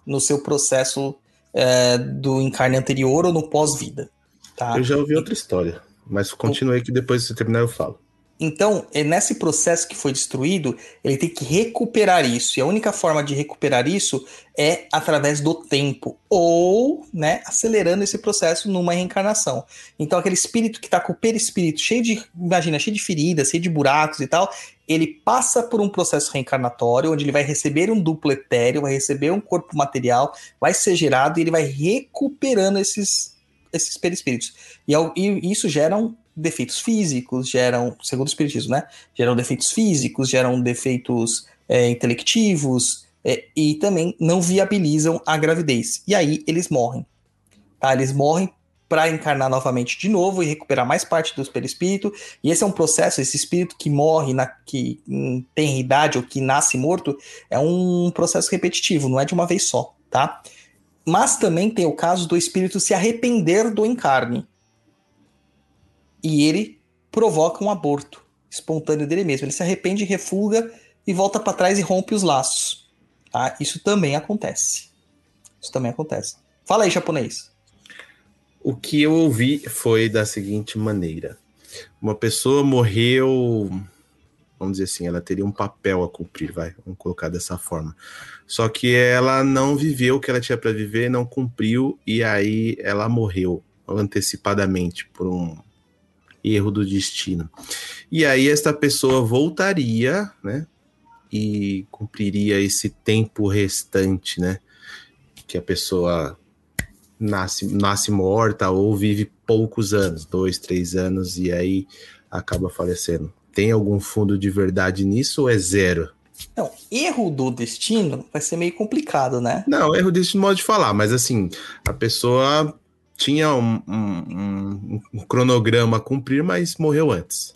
no seu processo é, do encarne anterior ou no pós-vida. Tá? Eu já ouvi outra história, mas continue que depois se terminar eu falo. Então, é nesse processo que foi destruído, ele tem que recuperar isso. E a única forma de recuperar isso é através do tempo, ou né, acelerando esse processo numa reencarnação. Então, aquele espírito que está com o perispírito cheio de, imagina, cheio de feridas, cheio de buracos e tal, ele passa por um processo reencarnatório, onde ele vai receber um duplo etéreo, vai receber um corpo material, vai ser gerado e ele vai recuperando esses, esses perispíritos. E, e isso gera um defeitos físicos, geram, segundo o espiritismo, né? Geram defeitos físicos, geram defeitos é, intelectivos é, e também não viabilizam a gravidez. E aí eles morrem. Tá? Eles morrem para encarnar novamente de novo e recuperar mais parte do perispírito. E esse é um processo, esse espírito que morre, na, que tem idade ou que nasce morto, é um processo repetitivo, não é de uma vez só, tá? Mas também tem o caso do espírito se arrepender do encarne e ele provoca um aborto espontâneo dele mesmo. Ele se arrepende, refuga e volta para trás e rompe os laços. Tá? Isso também acontece. Isso também acontece. Fala aí, japonês. O que eu ouvi foi da seguinte maneira: uma pessoa morreu, vamos dizer assim, ela teria um papel a cumprir, vai, vamos colocar dessa forma. Só que ela não viveu o que ela tinha para viver, não cumpriu e aí ela morreu antecipadamente por um erro do destino. E aí esta pessoa voltaria, né? E cumpriria esse tempo restante, né? Que a pessoa nasce, nasce morta ou vive poucos anos, dois, três anos, e aí acaba falecendo. Tem algum fundo de verdade nisso ou é zero? Não, erro do destino vai ser meio complicado, né? Não, erro do destino modo de falar, mas assim, a pessoa tinha um, um, um, cronograma a cumprir, mas morreu antes.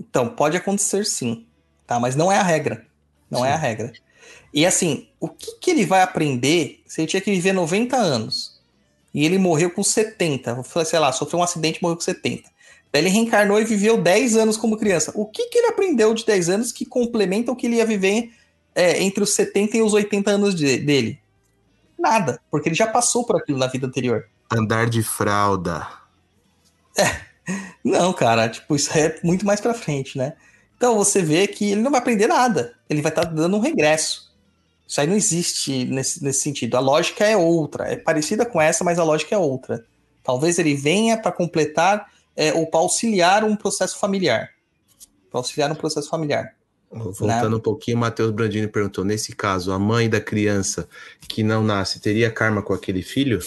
Então, pode acontecer sim, tá? Mas não é a regra. Não sim. é a regra. E assim, o que, que ele vai aprender se ele tinha que viver 90 anos e ele morreu com 70? Sei lá, sofreu um acidente e morreu com 70. Daí ele reencarnou e viveu 10 anos como criança. O que, que ele aprendeu de 10 anos que complementa o que ele ia viver é, entre os 70 e os 80 anos de, dele? Nada, porque ele já passou por aquilo na vida anterior. Andar de fralda. É. Não, cara, tipo, isso é muito mais pra frente, né? Então você vê que ele não vai aprender nada. Ele vai estar tá dando um regresso. Isso aí não existe nesse, nesse sentido. A lógica é outra. É parecida com essa, mas a lógica é outra. Talvez ele venha para completar é, ou para auxiliar um processo familiar. Para auxiliar um processo familiar. Voltando né? um pouquinho, Matheus Brandini perguntou: nesse caso, a mãe da criança que não nasce teria karma com aquele filho?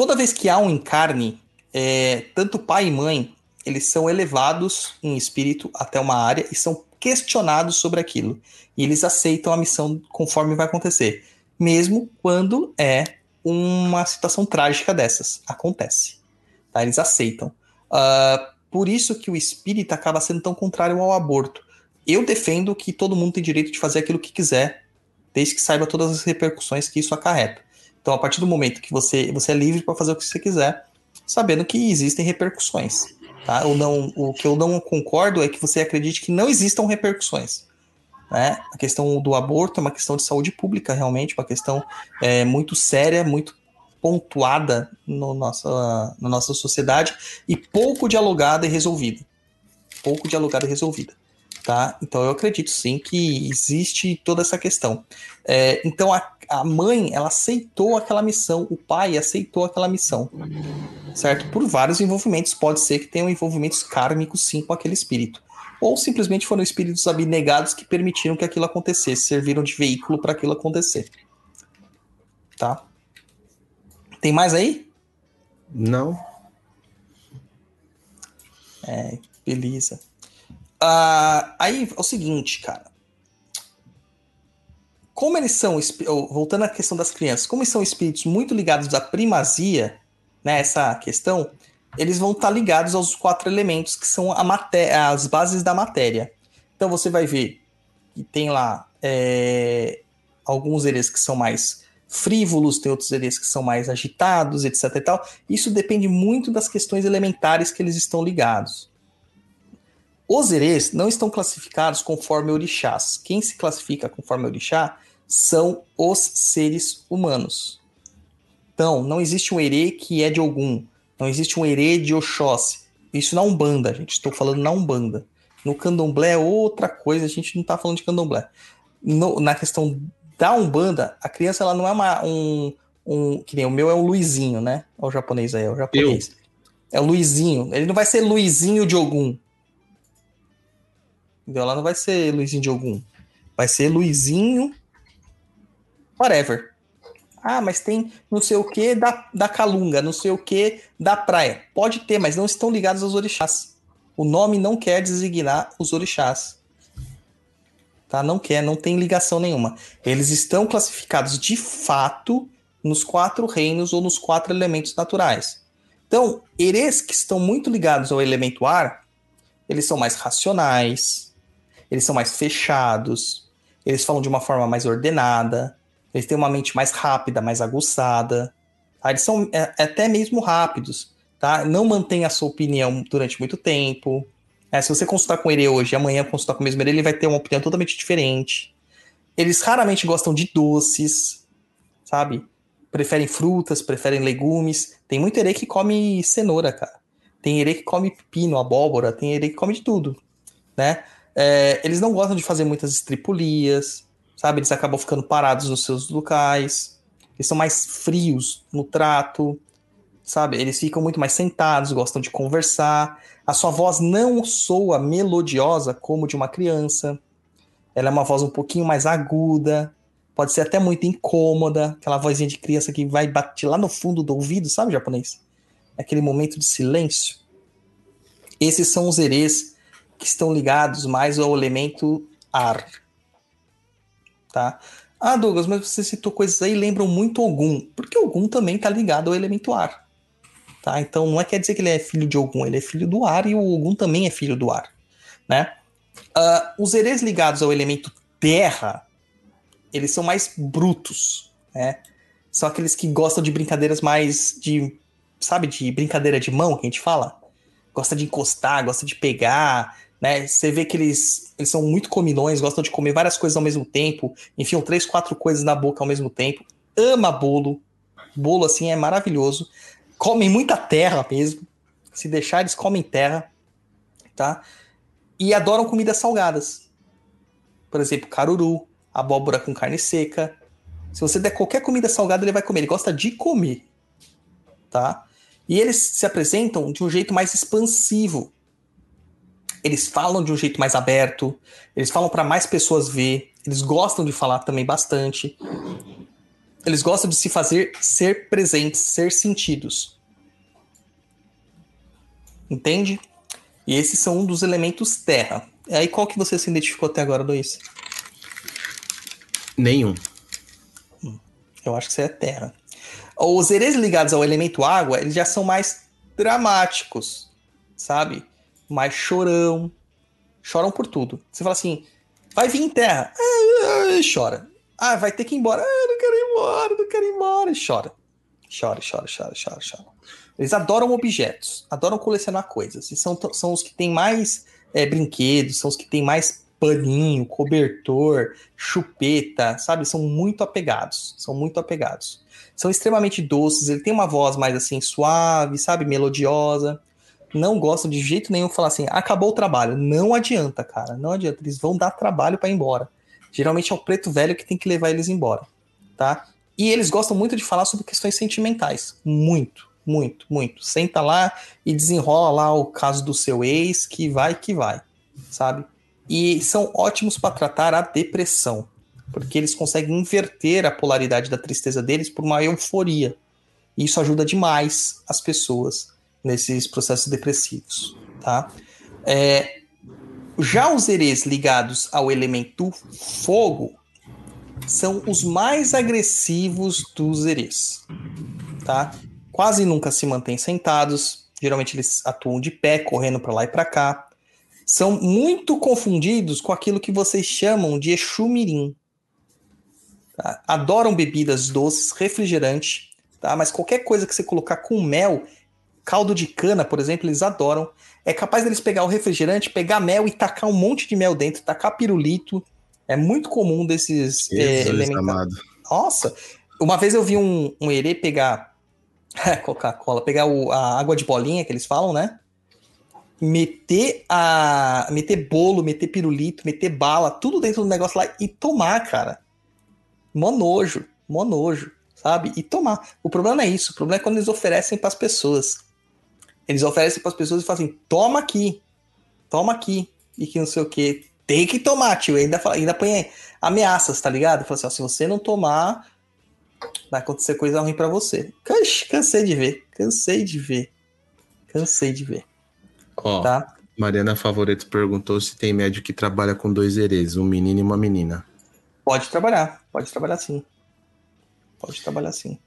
Toda vez que há um encarne, é, tanto pai e mãe, eles são elevados em espírito até uma área e são questionados sobre aquilo. E eles aceitam a missão conforme vai acontecer. Mesmo quando é uma situação trágica dessas. Acontece. Tá? Eles aceitam. Uh, por isso que o espírito acaba sendo tão contrário ao aborto. Eu defendo que todo mundo tem direito de fazer aquilo que quiser, desde que saiba todas as repercussões que isso acarreta. Então, a partir do momento que você, você é livre para fazer o que você quiser, sabendo que existem repercussões. Tá? Eu não, o que eu não concordo é que você acredite que não existam repercussões. Né? A questão do aborto é uma questão de saúde pública, realmente, uma questão é, muito séria, muito pontuada no nossa, na nossa sociedade e pouco dialogada e resolvida. Pouco dialogada e resolvida. Tá? Então eu acredito sim que existe toda essa questão. É, então a, a mãe, ela aceitou aquela missão, o pai aceitou aquela missão, certo? Por vários envolvimentos, pode ser que tenham envolvimentos kármicos sim com aquele espírito. Ou simplesmente foram espíritos abnegados que permitiram que aquilo acontecesse, serviram de veículo para aquilo acontecer. Tá? Tem mais aí? Não. É, beleza. Uh, aí é o seguinte, cara como eles são, voltando à questão das crianças, como eles são espíritos muito ligados à primazia, né, essa questão, eles vão estar ligados aos quatro elementos que são as bases da matéria. Então você vai ver que tem lá é, alguns deles que são mais frívolos, tem outros herês que são mais agitados, etc e tal. Isso depende muito das questões elementares que eles estão ligados. Os herês não estão classificados conforme orixás. Quem se classifica conforme orixá são os seres humanos. Então, não existe um herê que é de Ogum, não existe um herê de Oxóssi. Isso na Umbanda, gente. Estou falando na Umbanda. No candomblé é outra coisa, a gente não está falando de candomblé. No, na questão da Umbanda, a criança ela não é uma, um, um. Que nem o meu é o Luizinho, né? Olha o japonês aí, é o japonês. Eu. É o Luizinho. Ele não vai ser Luizinho de Ogum. Entendeu? Ela não vai ser Luizinho de Ogum. Vai ser Luizinho. Whatever. Ah, mas tem não sei o que da, da Calunga, não sei o que da praia. Pode ter, mas não estão ligados aos orixás. O nome não quer designar os orixás. Tá? Não quer, não tem ligação nenhuma. Eles estão classificados de fato nos quatro reinos ou nos quatro elementos naturais. Então, herês que estão muito ligados ao elemento ar, eles são mais racionais, eles são mais fechados, eles falam de uma forma mais ordenada, eles têm uma mente mais rápida, mais aguçada. Tá? Eles são é, é, até mesmo rápidos. Tá? Não mantém a sua opinião durante muito tempo. É, se você consultar com ele hoje e amanhã consultar com o mesmo ele, ele vai ter uma opinião totalmente diferente. Eles raramente gostam de doces, sabe? Preferem frutas, preferem legumes. Tem muito herê que come cenoura, cara. Tem herê que come pepino, abóbora, tem herê que come de tudo, né? É, eles não gostam de fazer muitas estripulias, sabe? Eles acabam ficando parados nos seus locais, eles são mais frios no trato, sabe? Eles ficam muito mais sentados, gostam de conversar. A sua voz não soa melodiosa como de uma criança. Ela é uma voz um pouquinho mais aguda, pode ser até muito incômoda, aquela vozinha de criança que vai bater lá no fundo do ouvido, sabe, japonês? Aquele momento de silêncio. Esses são os herês que estão ligados mais ao elemento ar tá? Ah, Douglas, mas você citou coisas aí lembram muito Ogum, porque Ogum também tá ligado ao elemento ar, tá? Então não é quer dizer que ele é filho de Ogum, ele é filho do ar e o Ogum também é filho do ar, né? Uh, os herês ligados ao elemento terra, eles são mais brutos, né? São aqueles que gostam de brincadeiras mais de, sabe, de brincadeira de mão que a gente fala. Gosta de encostar, gosta de pegar, né? Você vê que eles, eles são muito comilões, gostam de comer várias coisas ao mesmo tempo, enfiam três, quatro coisas na boca ao mesmo tempo. Ama bolo. Bolo, assim, é maravilhoso. Comem muita terra mesmo. Se deixar, eles comem terra, tá? E adoram comidas salgadas. Por exemplo, caruru, abóbora com carne seca. Se você der qualquer comida salgada, ele vai comer. Ele gosta de comer, tá? E eles se apresentam de um jeito mais expansivo eles falam de um jeito mais aberto, eles falam para mais pessoas ver, eles gostam de falar também bastante. Eles gostam de se fazer ser presentes, ser sentidos. Entende? E esses são um dos elementos terra. E aí qual que você se identificou até agora, Luiz? Nenhum. Hum, eu acho que você é terra. Os herês ligados ao elemento água, eles já são mais dramáticos, sabe? Mais chorão. Choram por tudo. Você fala assim, vai vir em terra. Chora. Ah, vai ter que ir embora. Ah, não quero ir embora, não quero ir embora. Chora. Chora, chora, chora, chora, chora. Eles adoram objetos, adoram colecionar coisas. E são, são os que têm mais é, brinquedos, são os que têm mais paninho, cobertor, chupeta, sabe? São muito apegados. São muito apegados. São extremamente doces, ele tem uma voz mais assim suave, sabe? Melodiosa não gostam de jeito nenhum falar assim, acabou o trabalho. Não adianta, cara, não adianta. Eles vão dar trabalho para ir embora. Geralmente é o preto velho que tem que levar eles embora, tá? E eles gostam muito de falar sobre questões sentimentais. Muito, muito, muito. Senta lá e desenrola lá o caso do seu ex, que vai que vai, sabe? E são ótimos para tratar a depressão, porque eles conseguem inverter a polaridade da tristeza deles por uma euforia. E isso ajuda demais as pessoas nesses processos depressivos, tá? É, já os herês ligados ao elemento fogo são os mais agressivos dos herês, tá? Quase nunca se mantêm sentados, geralmente eles atuam de pé, correndo para lá e para cá. São muito confundidos com aquilo que vocês chamam de Exu Mirim. tá? adoram bebidas doces, refrigerante, tá? Mas qualquer coisa que você colocar com mel, caldo de cana, por exemplo, eles adoram. É capaz deles pegar o refrigerante, pegar mel e tacar um monte de mel dentro, tacar pirulito. É muito comum desses é, elementos. Nossa, uma vez eu vi um, um herê pegar (laughs) Coca-Cola, pegar o, a água de bolinha que eles falam, né? Meter a. meter bolo, meter pirulito, meter bala, tudo dentro do negócio lá e tomar, cara. Mó nojo, mó nojo, sabe? E tomar. O problema é isso, o problema é quando eles oferecem para as pessoas. Eles oferecem para as pessoas e falam assim: toma aqui, toma aqui, e que não sei o que. Tem que tomar, tio. E ainda, ainda põe ameaças, tá ligado? Fala assim: ó, se você não tomar, vai acontecer coisa ruim para você. Cansei de ver, cansei de ver. Cansei de ver. Ó, tá? Mariana Favoreto perguntou se tem médico que trabalha com dois herês, um menino e uma menina. Pode trabalhar, pode trabalhar sim. Pode trabalhar sim.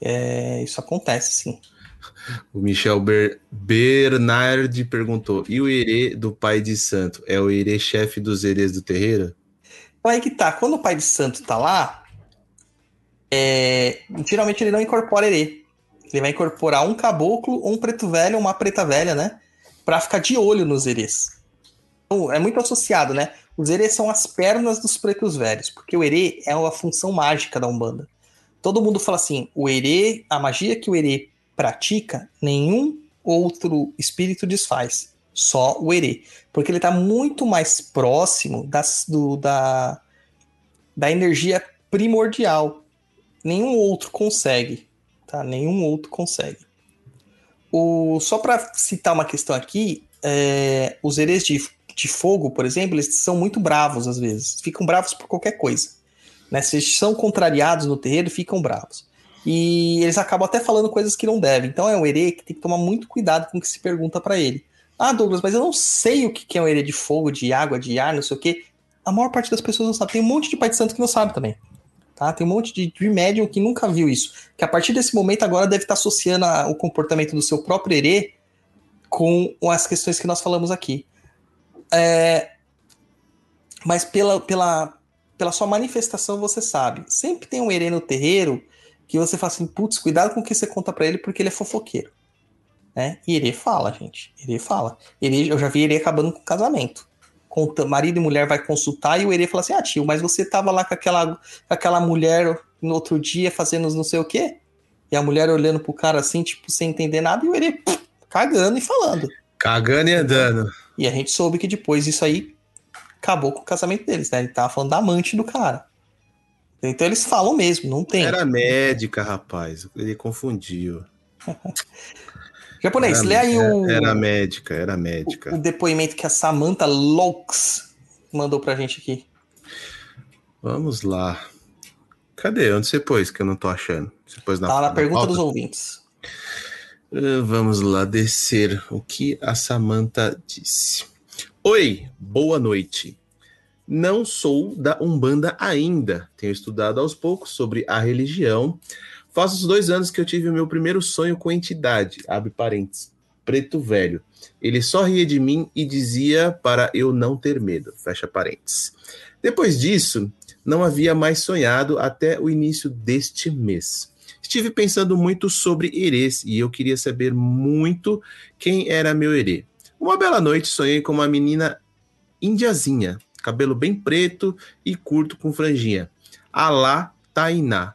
É, isso acontece sim. (laughs) O Michel Ber Bernard perguntou: e o herê do pai de santo? É o herê chefe dos herês do terreiro? Aí que tá. Quando o pai de santo tá lá, é, geralmente ele não incorpora herê. Ele vai incorporar um caboclo, um preto velho, uma preta velha, né? Pra ficar de olho nos herês. Então, é muito associado, né? Os herês são as pernas dos pretos velhos, porque o herê é uma função mágica da Umbanda. Todo mundo fala assim: o herê, a magia que o herê pratica, nenhum outro espírito desfaz. Só o herê. Porque ele está muito mais próximo das, do, da, da energia primordial nenhum outro consegue, tá? Nenhum outro consegue. O, só para citar uma questão aqui, é, os herês de, de fogo, por exemplo, eles são muito bravos às vezes. Ficam bravos por qualquer coisa. Né? Se eles são contrariados no terreiro, ficam bravos. E eles acabam até falando coisas que não devem. Então é um herê que tem que tomar muito cuidado com o que se pergunta para ele. Ah, Douglas, mas eu não sei o que é um herê de fogo, de água, de ar, não sei o quê. A maior parte das pessoas não sabe. Tem um monte de pai de santo que não sabe também. Tá? Tem um monte de, de médium que nunca viu isso. Que a partir desse momento agora deve estar associando a, o comportamento do seu próprio erê com as questões que nós falamos aqui. É, mas pela, pela, pela sua manifestação você sabe. Sempre tem um erê no terreiro que você fala assim, putz, cuidado com o que você conta para ele porque ele é fofoqueiro. Né? E Herê fala, gente. Herê fala. Herê, eu já vi Herê acabando com o casamento marido e mulher vai consultar e o Herê fala assim: Ah, tio, mas você tava lá com aquela, com aquela mulher no outro dia fazendo não sei o quê? E a mulher olhando pro cara assim, tipo, sem entender nada, e o Herê cagando e falando. Cagando e andando. E a gente soube que depois isso aí acabou com o casamento deles, né? Ele tava falando da amante do cara. Então eles falam mesmo, não tem. Era médica, rapaz. Ele confundiu. (laughs) Japonês, era, lê aí o. Era médica, era médica. O, o depoimento que a Samantha Laux mandou pra gente aqui. Vamos lá. Cadê? Onde você pôs que eu não tô achando? Você pôs na, tá na, na pergunta pauta? dos ouvintes. Uh, vamos lá descer o que a Samantha disse. Oi, boa noite. Não sou da Umbanda ainda. Tenho estudado aos poucos sobre a religião, Faz os dois anos que eu tive o meu primeiro sonho com entidade, abre parênteses, preto velho. Ele só ria de mim e dizia para eu não ter medo, fecha parênteses. Depois disso, não havia mais sonhado até o início deste mês. Estive pensando muito sobre herês e eu queria saber muito quem era meu herê. Uma bela noite sonhei com uma menina indiazinha, cabelo bem preto e curto com franjinha. Alá Tainá,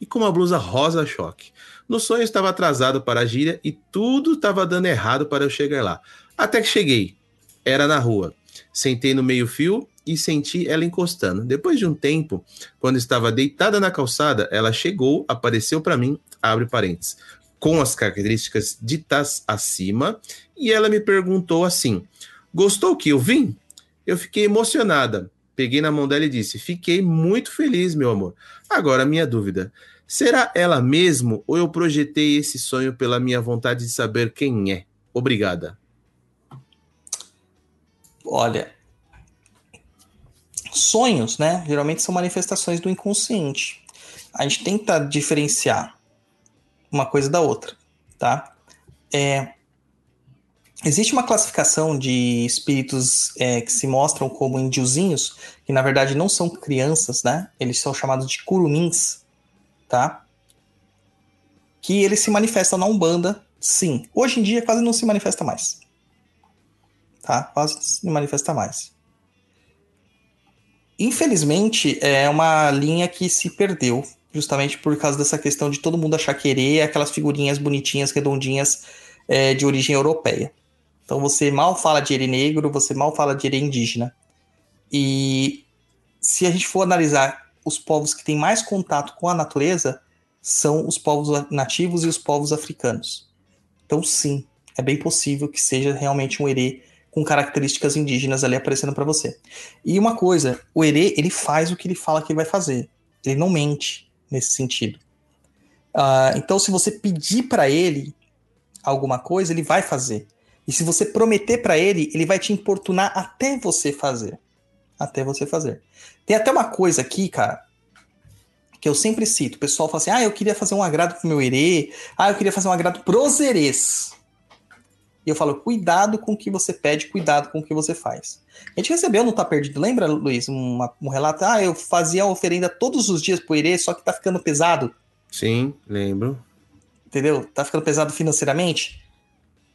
e com uma blusa rosa choque. No sonho estava atrasado para a gíria e tudo estava dando errado para eu chegar lá. Até que cheguei. Era na rua. Sentei no meio-fio e senti ela encostando. Depois de um tempo, quando estava deitada na calçada, ela chegou, apareceu para mim, abre parênteses, com as características ditas acima, e ela me perguntou assim: Gostou que eu vim? Eu fiquei emocionada. Peguei na mão dela e disse: Fiquei muito feliz, meu amor. Agora, minha dúvida: será ela mesmo ou eu projetei esse sonho pela minha vontade de saber quem é? Obrigada. Olha, sonhos, né? Geralmente são manifestações do inconsciente. A gente tenta diferenciar uma coisa da outra, tá? É, Existe uma classificação de espíritos é, que se mostram como indiozinhos, que na verdade não são crianças, né? Eles são chamados de curumins, tá? Que eles se manifestam na Umbanda, sim. Hoje em dia quase não se manifesta mais. Tá? Quase não se manifesta mais. Infelizmente, é uma linha que se perdeu, justamente por causa dessa questão de todo mundo achar querer aquelas figurinhas bonitinhas, redondinhas, é, de origem europeia. Então você mal fala de ere negro, você mal fala de ere indígena. E se a gente for analisar os povos que têm mais contato com a natureza, são os povos nativos e os povos africanos. Então, sim, é bem possível que seja realmente um erê com características indígenas ali aparecendo para você. E uma coisa, o erê, ele faz o que ele fala que ele vai fazer. Ele não mente nesse sentido. Uh, então, se você pedir para ele alguma coisa, ele vai fazer. E se você prometer para ele, ele vai te importunar até você fazer. Até você fazer. Tem até uma coisa aqui, cara, que eu sempre cito. O pessoal fala assim: ah, eu queria fazer um agrado pro meu herê. Ah, eu queria fazer um agrado pros herês. E eu falo: cuidado com o que você pede, cuidado com o que você faz. A gente recebeu não Tá Perdido, lembra, Luiz? Uma, um relato: ah, eu fazia a oferenda todos os dias pro herê, só que tá ficando pesado. Sim, lembro. Entendeu? Tá ficando pesado financeiramente.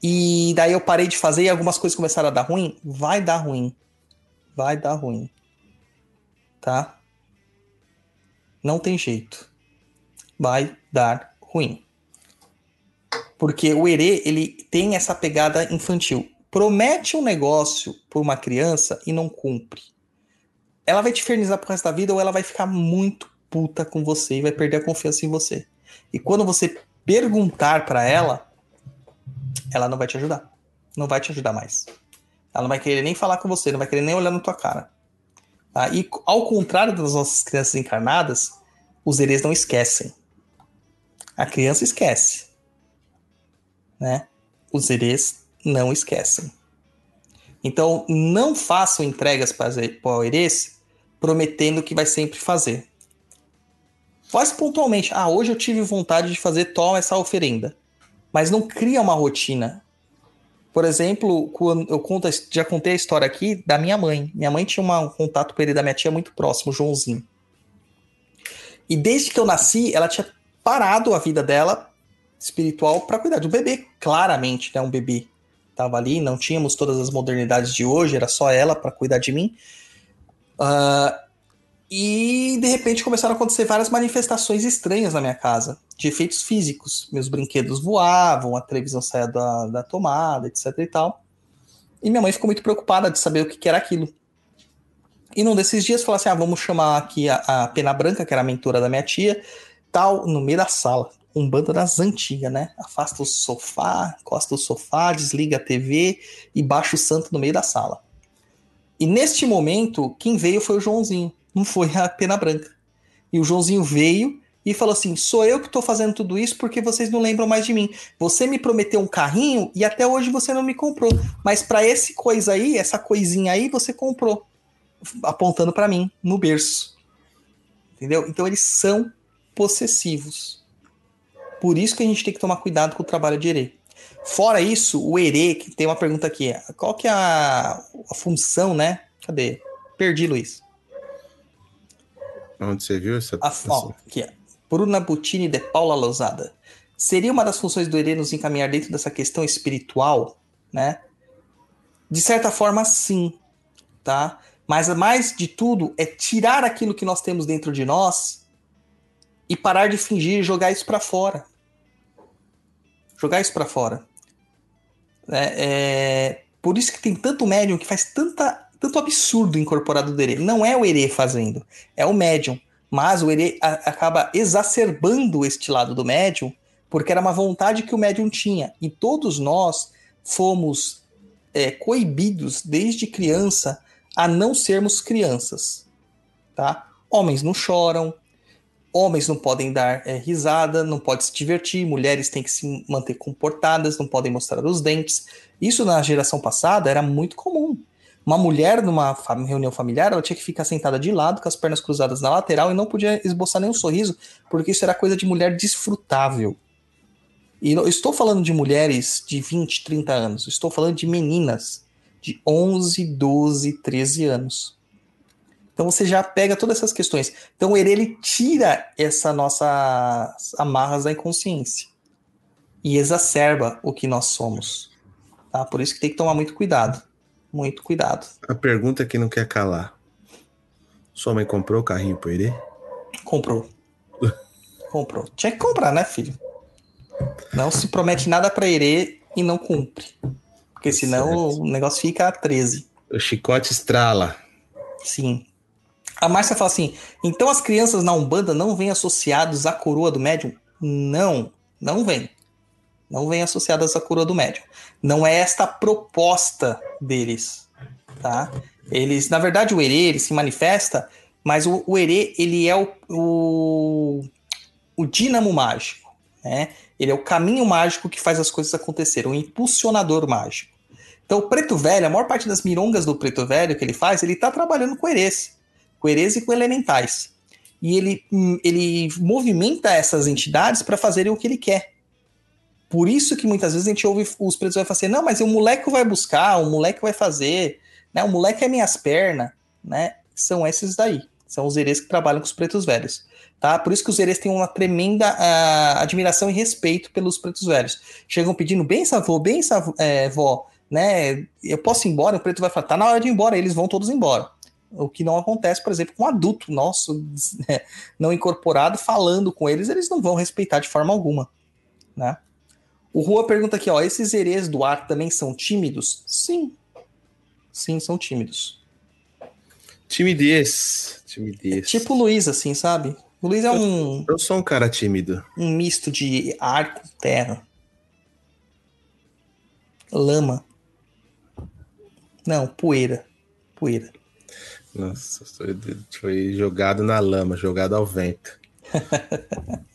E daí eu parei de fazer e algumas coisas começaram a dar ruim. Vai dar ruim. Vai dar ruim. Tá? Não tem jeito. Vai dar ruim. Porque o Herê, ele tem essa pegada infantil. Promete um negócio por uma criança e não cumpre. Ela vai te infernizar pro resto da vida ou ela vai ficar muito puta com você e vai perder a confiança em você. E quando você perguntar para ela, ela não vai te ajudar. Não vai te ajudar mais. Ela não vai querer nem falar com você, não vai querer nem olhar na tua cara. Tá? E ao contrário das nossas crianças encarnadas, os herês não esquecem. A criança esquece. Né? Os herês não esquecem. Então, não façam entregas para o herês prometendo que vai sempre fazer. Faz pontualmente. Ah, hoje eu tive vontade de fazer toma essa oferenda mas não cria uma rotina. Por exemplo, eu conto, já contei a história aqui da minha mãe. Minha mãe tinha um contato com ele da minha tia muito próximo, Joãozinho. E desde que eu nasci, ela tinha parado a vida dela espiritual para cuidar do bebê, claramente, né? Um bebê tava ali, não tínhamos todas as modernidades de hoje, era só ela para cuidar de mim. Uh, e de repente começaram a acontecer várias manifestações estranhas na minha casa, de efeitos físicos. Meus brinquedos voavam, a televisão saía da, da tomada, etc e tal. E minha mãe ficou muito preocupada de saber o que, que era aquilo. E num desses dias falou assim: ah, vamos chamar aqui a, a Pena Branca, que era a mentora da minha tia, tal, no meio da sala. Um bando das antigas, né? Afasta o sofá, encosta o sofá, desliga a TV e baixa o santo no meio da sala. E neste momento, quem veio foi o Joãozinho não foi a pena branca. E o Joãozinho veio e falou assim: sou eu que estou fazendo tudo isso porque vocês não lembram mais de mim. Você me prometeu um carrinho e até hoje você não me comprou. Mas para esse coisa aí, essa coisinha aí, você comprou. Apontando para mim, no berço. Entendeu? Então eles são possessivos. Por isso que a gente tem que tomar cuidado com o trabalho de herê. Fora isso, o herê, que tem uma pergunta aqui. Qual que é a, a função, né? Cadê? Perdi, Luiz. Onde você viu essa? A, ó, aqui é. Bruna Butini de Paula Lousada. Seria uma das funções do Herê nos encaminhar dentro dessa questão espiritual, né? De certa forma, sim, tá? Mas mais de tudo é tirar aquilo que nós temos dentro de nós e parar de fingir e jogar isso para fora. Jogar isso para fora. É, é, por isso que tem tanto médium que faz tanta tanto absurdo incorporado do Herê. Não é o Herê fazendo, é o médium. Mas o Herê acaba exacerbando este lado do médium, porque era uma vontade que o médium tinha. E todos nós fomos é, coibidos desde criança a não sermos crianças. Tá? Homens não choram, homens não podem dar é, risada, não podem se divertir, mulheres têm que se manter comportadas, não podem mostrar os dentes. Isso na geração passada era muito comum. Uma mulher numa reunião familiar, ela tinha que ficar sentada de lado, com as pernas cruzadas na lateral e não podia esboçar nenhum sorriso, porque isso era coisa de mulher desfrutável. E eu estou falando de mulheres de 20, 30 anos. Estou falando de meninas de 11, 12, 13 anos. Então você já pega todas essas questões. Então ele tira essa nossa amarras da inconsciência e exacerba o que nós somos. Tá? Por isso que tem que tomar muito cuidado. Muito cuidado. A pergunta que não quer calar. Sua mãe comprou o carrinho pro Herê? Comprou. comprou. Tinha que comprar, né, filho? Não se promete nada para Herê e não cumpre. Porque senão certo. o negócio fica a 13. O chicote estrala. Sim. A Márcia fala assim: então as crianças na Umbanda não vêm associados à coroa do médium? Não, não vem. Não vem associadas à coroa do médium. Não é esta a proposta deles, tá? Eles, na verdade, o Herê, ele se manifesta, mas o, o Herê, ele é o, o, o dínamo mágico, né? Ele é o caminho mágico que faz as coisas acontecerem, o impulsionador mágico. Então, o Preto Velho, a maior parte das mirongas do Preto Velho que ele faz, ele está trabalhando com Herês, com Herês e com elementais. E ele, hum, ele movimenta essas entidades para fazerem o que ele quer. Por isso que muitas vezes a gente ouve os pretos vai falar assim, não, mas o moleque vai buscar, o moleque vai fazer, né? O moleque é minhas pernas, né? São esses daí. São os herês que trabalham com os pretos velhos. Tá? Por isso que os herês têm uma tremenda uh, admiração e respeito pelos pretos velhos. Chegam pedindo, bem, avô, bem, é, vó, né? Eu posso ir embora? O preto vai falar, tá na hora de ir embora, eles vão todos embora. O que não acontece, por exemplo, com um adulto nosso, (laughs) né, não incorporado, falando com eles, eles não vão respeitar de forma alguma, né? O Rua pergunta aqui, ó, esses herês do ar também são tímidos? Sim. Sim, são tímidos. Timidez. Timidez. tipo o Luiz, assim, sabe? O Luiz é um. Eu sou um cara tímido. Um misto de ar com terra. Lama. Não, poeira. Poeira. Nossa, foi jogado na lama, jogado ao vento. (laughs)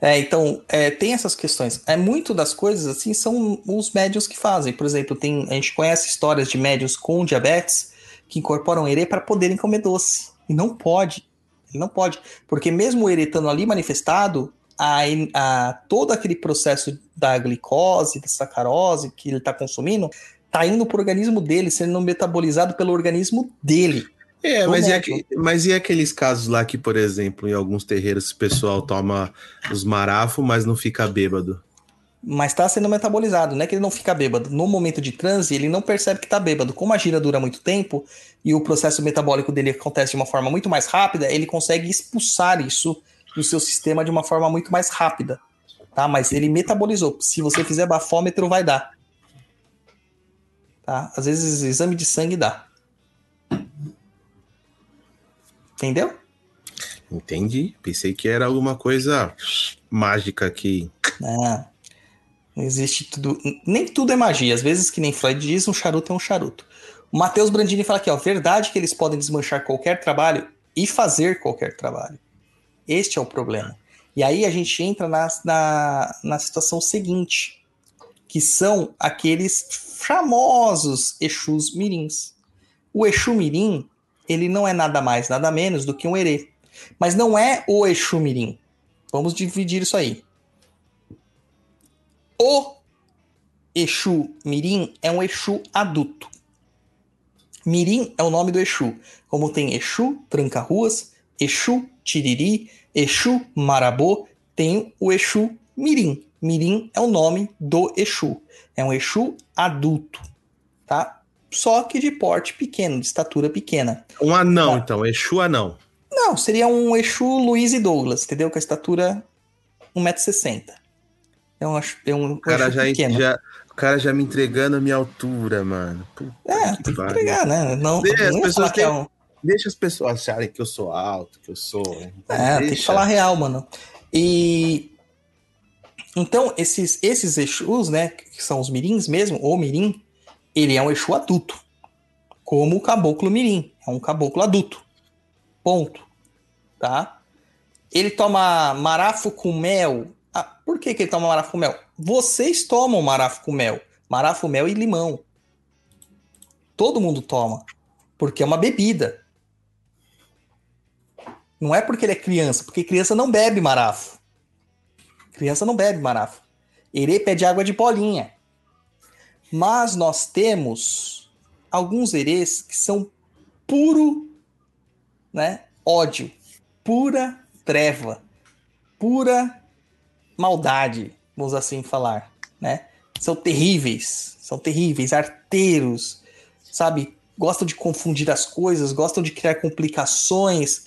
É, então, é, tem essas questões. É muito das coisas, assim, são os médios que fazem. Por exemplo, tem, a gente conhece histórias de médios com diabetes que incorporam erê para poderem comer doce. E não pode. Ele não pode. Porque mesmo o erê estando ali manifestado, a, a, todo aquele processo da glicose, da sacarose que ele está consumindo, está indo para o organismo dele, sendo metabolizado pelo organismo dele. É, mas e, aqu... mas e, aqueles casos lá que, por exemplo, em alguns terreiros o pessoal toma os marafos, mas não fica bêbado? Mas está sendo metabolizado, não é que ele não fica bêbado. No momento de transe, ele não percebe que está bêbado. Como a gira dura muito tempo e o processo metabólico dele acontece de uma forma muito mais rápida, ele consegue expulsar isso do seu sistema de uma forma muito mais rápida. Tá? Mas ele metabolizou. Se você fizer bafômetro, vai dar. Tá? Às vezes exame de sangue dá. Entendeu? Entendi. Pensei que era alguma coisa mágica aqui. Não. Não existe tudo. Nem tudo é magia. Às vezes, que nem Freud diz, um charuto é um charuto. O Matheus Brandini fala aqui, ó. Verdade que eles podem desmanchar qualquer trabalho e fazer qualquer trabalho. Este é o problema. E aí a gente entra na, na, na situação seguinte, que são aqueles famosos Exus Mirins. O Exu Mirim, ele não é nada mais, nada menos do que um herê. Mas não é o Exu Mirim. Vamos dividir isso aí. O Exu Mirim é um Exu adulto. Mirim é o nome do Exu. Como tem Exu Tranca-Ruas, Exu Tiriri, Exu Marabô, tem o Exu Mirim. Mirim é o nome do Exu. É um Exu adulto, tá? Só que de porte pequeno, de estatura pequena. Um anão, tá? então, Exu anão. Não, seria um Exu Luiz e Douglas, entendeu? Com a estatura 1,60m. Eu acho é um, o cara já, já, O cara já me entregando a minha altura, mano. Puta é, tem que entregar, né? Não, deixa, as pessoas é um... deixa as pessoas acharem que eu sou alto, que eu sou. É, deixa. tem que falar real, mano. E. Então, esses, esses Exus, né, que são os mirins mesmo, ou mirim, ele é um Exu adulto. Como o caboclo mirim. É um caboclo adulto. Ponto. Tá? Ele toma marafo com mel. Ah, por que, que ele toma marafo com mel? Vocês tomam marafo com mel. Marafo, mel e limão. Todo mundo toma. Porque é uma bebida. Não é porque ele é criança, porque criança não bebe marafo. Criança não bebe marafo. Herê pede água de bolinha. Mas nós temos alguns herês que são puro né, ódio, pura treva, pura maldade, vamos assim falar, né? São terríveis, são terríveis, arteiros, sabe? Gostam de confundir as coisas, gostam de criar complicações.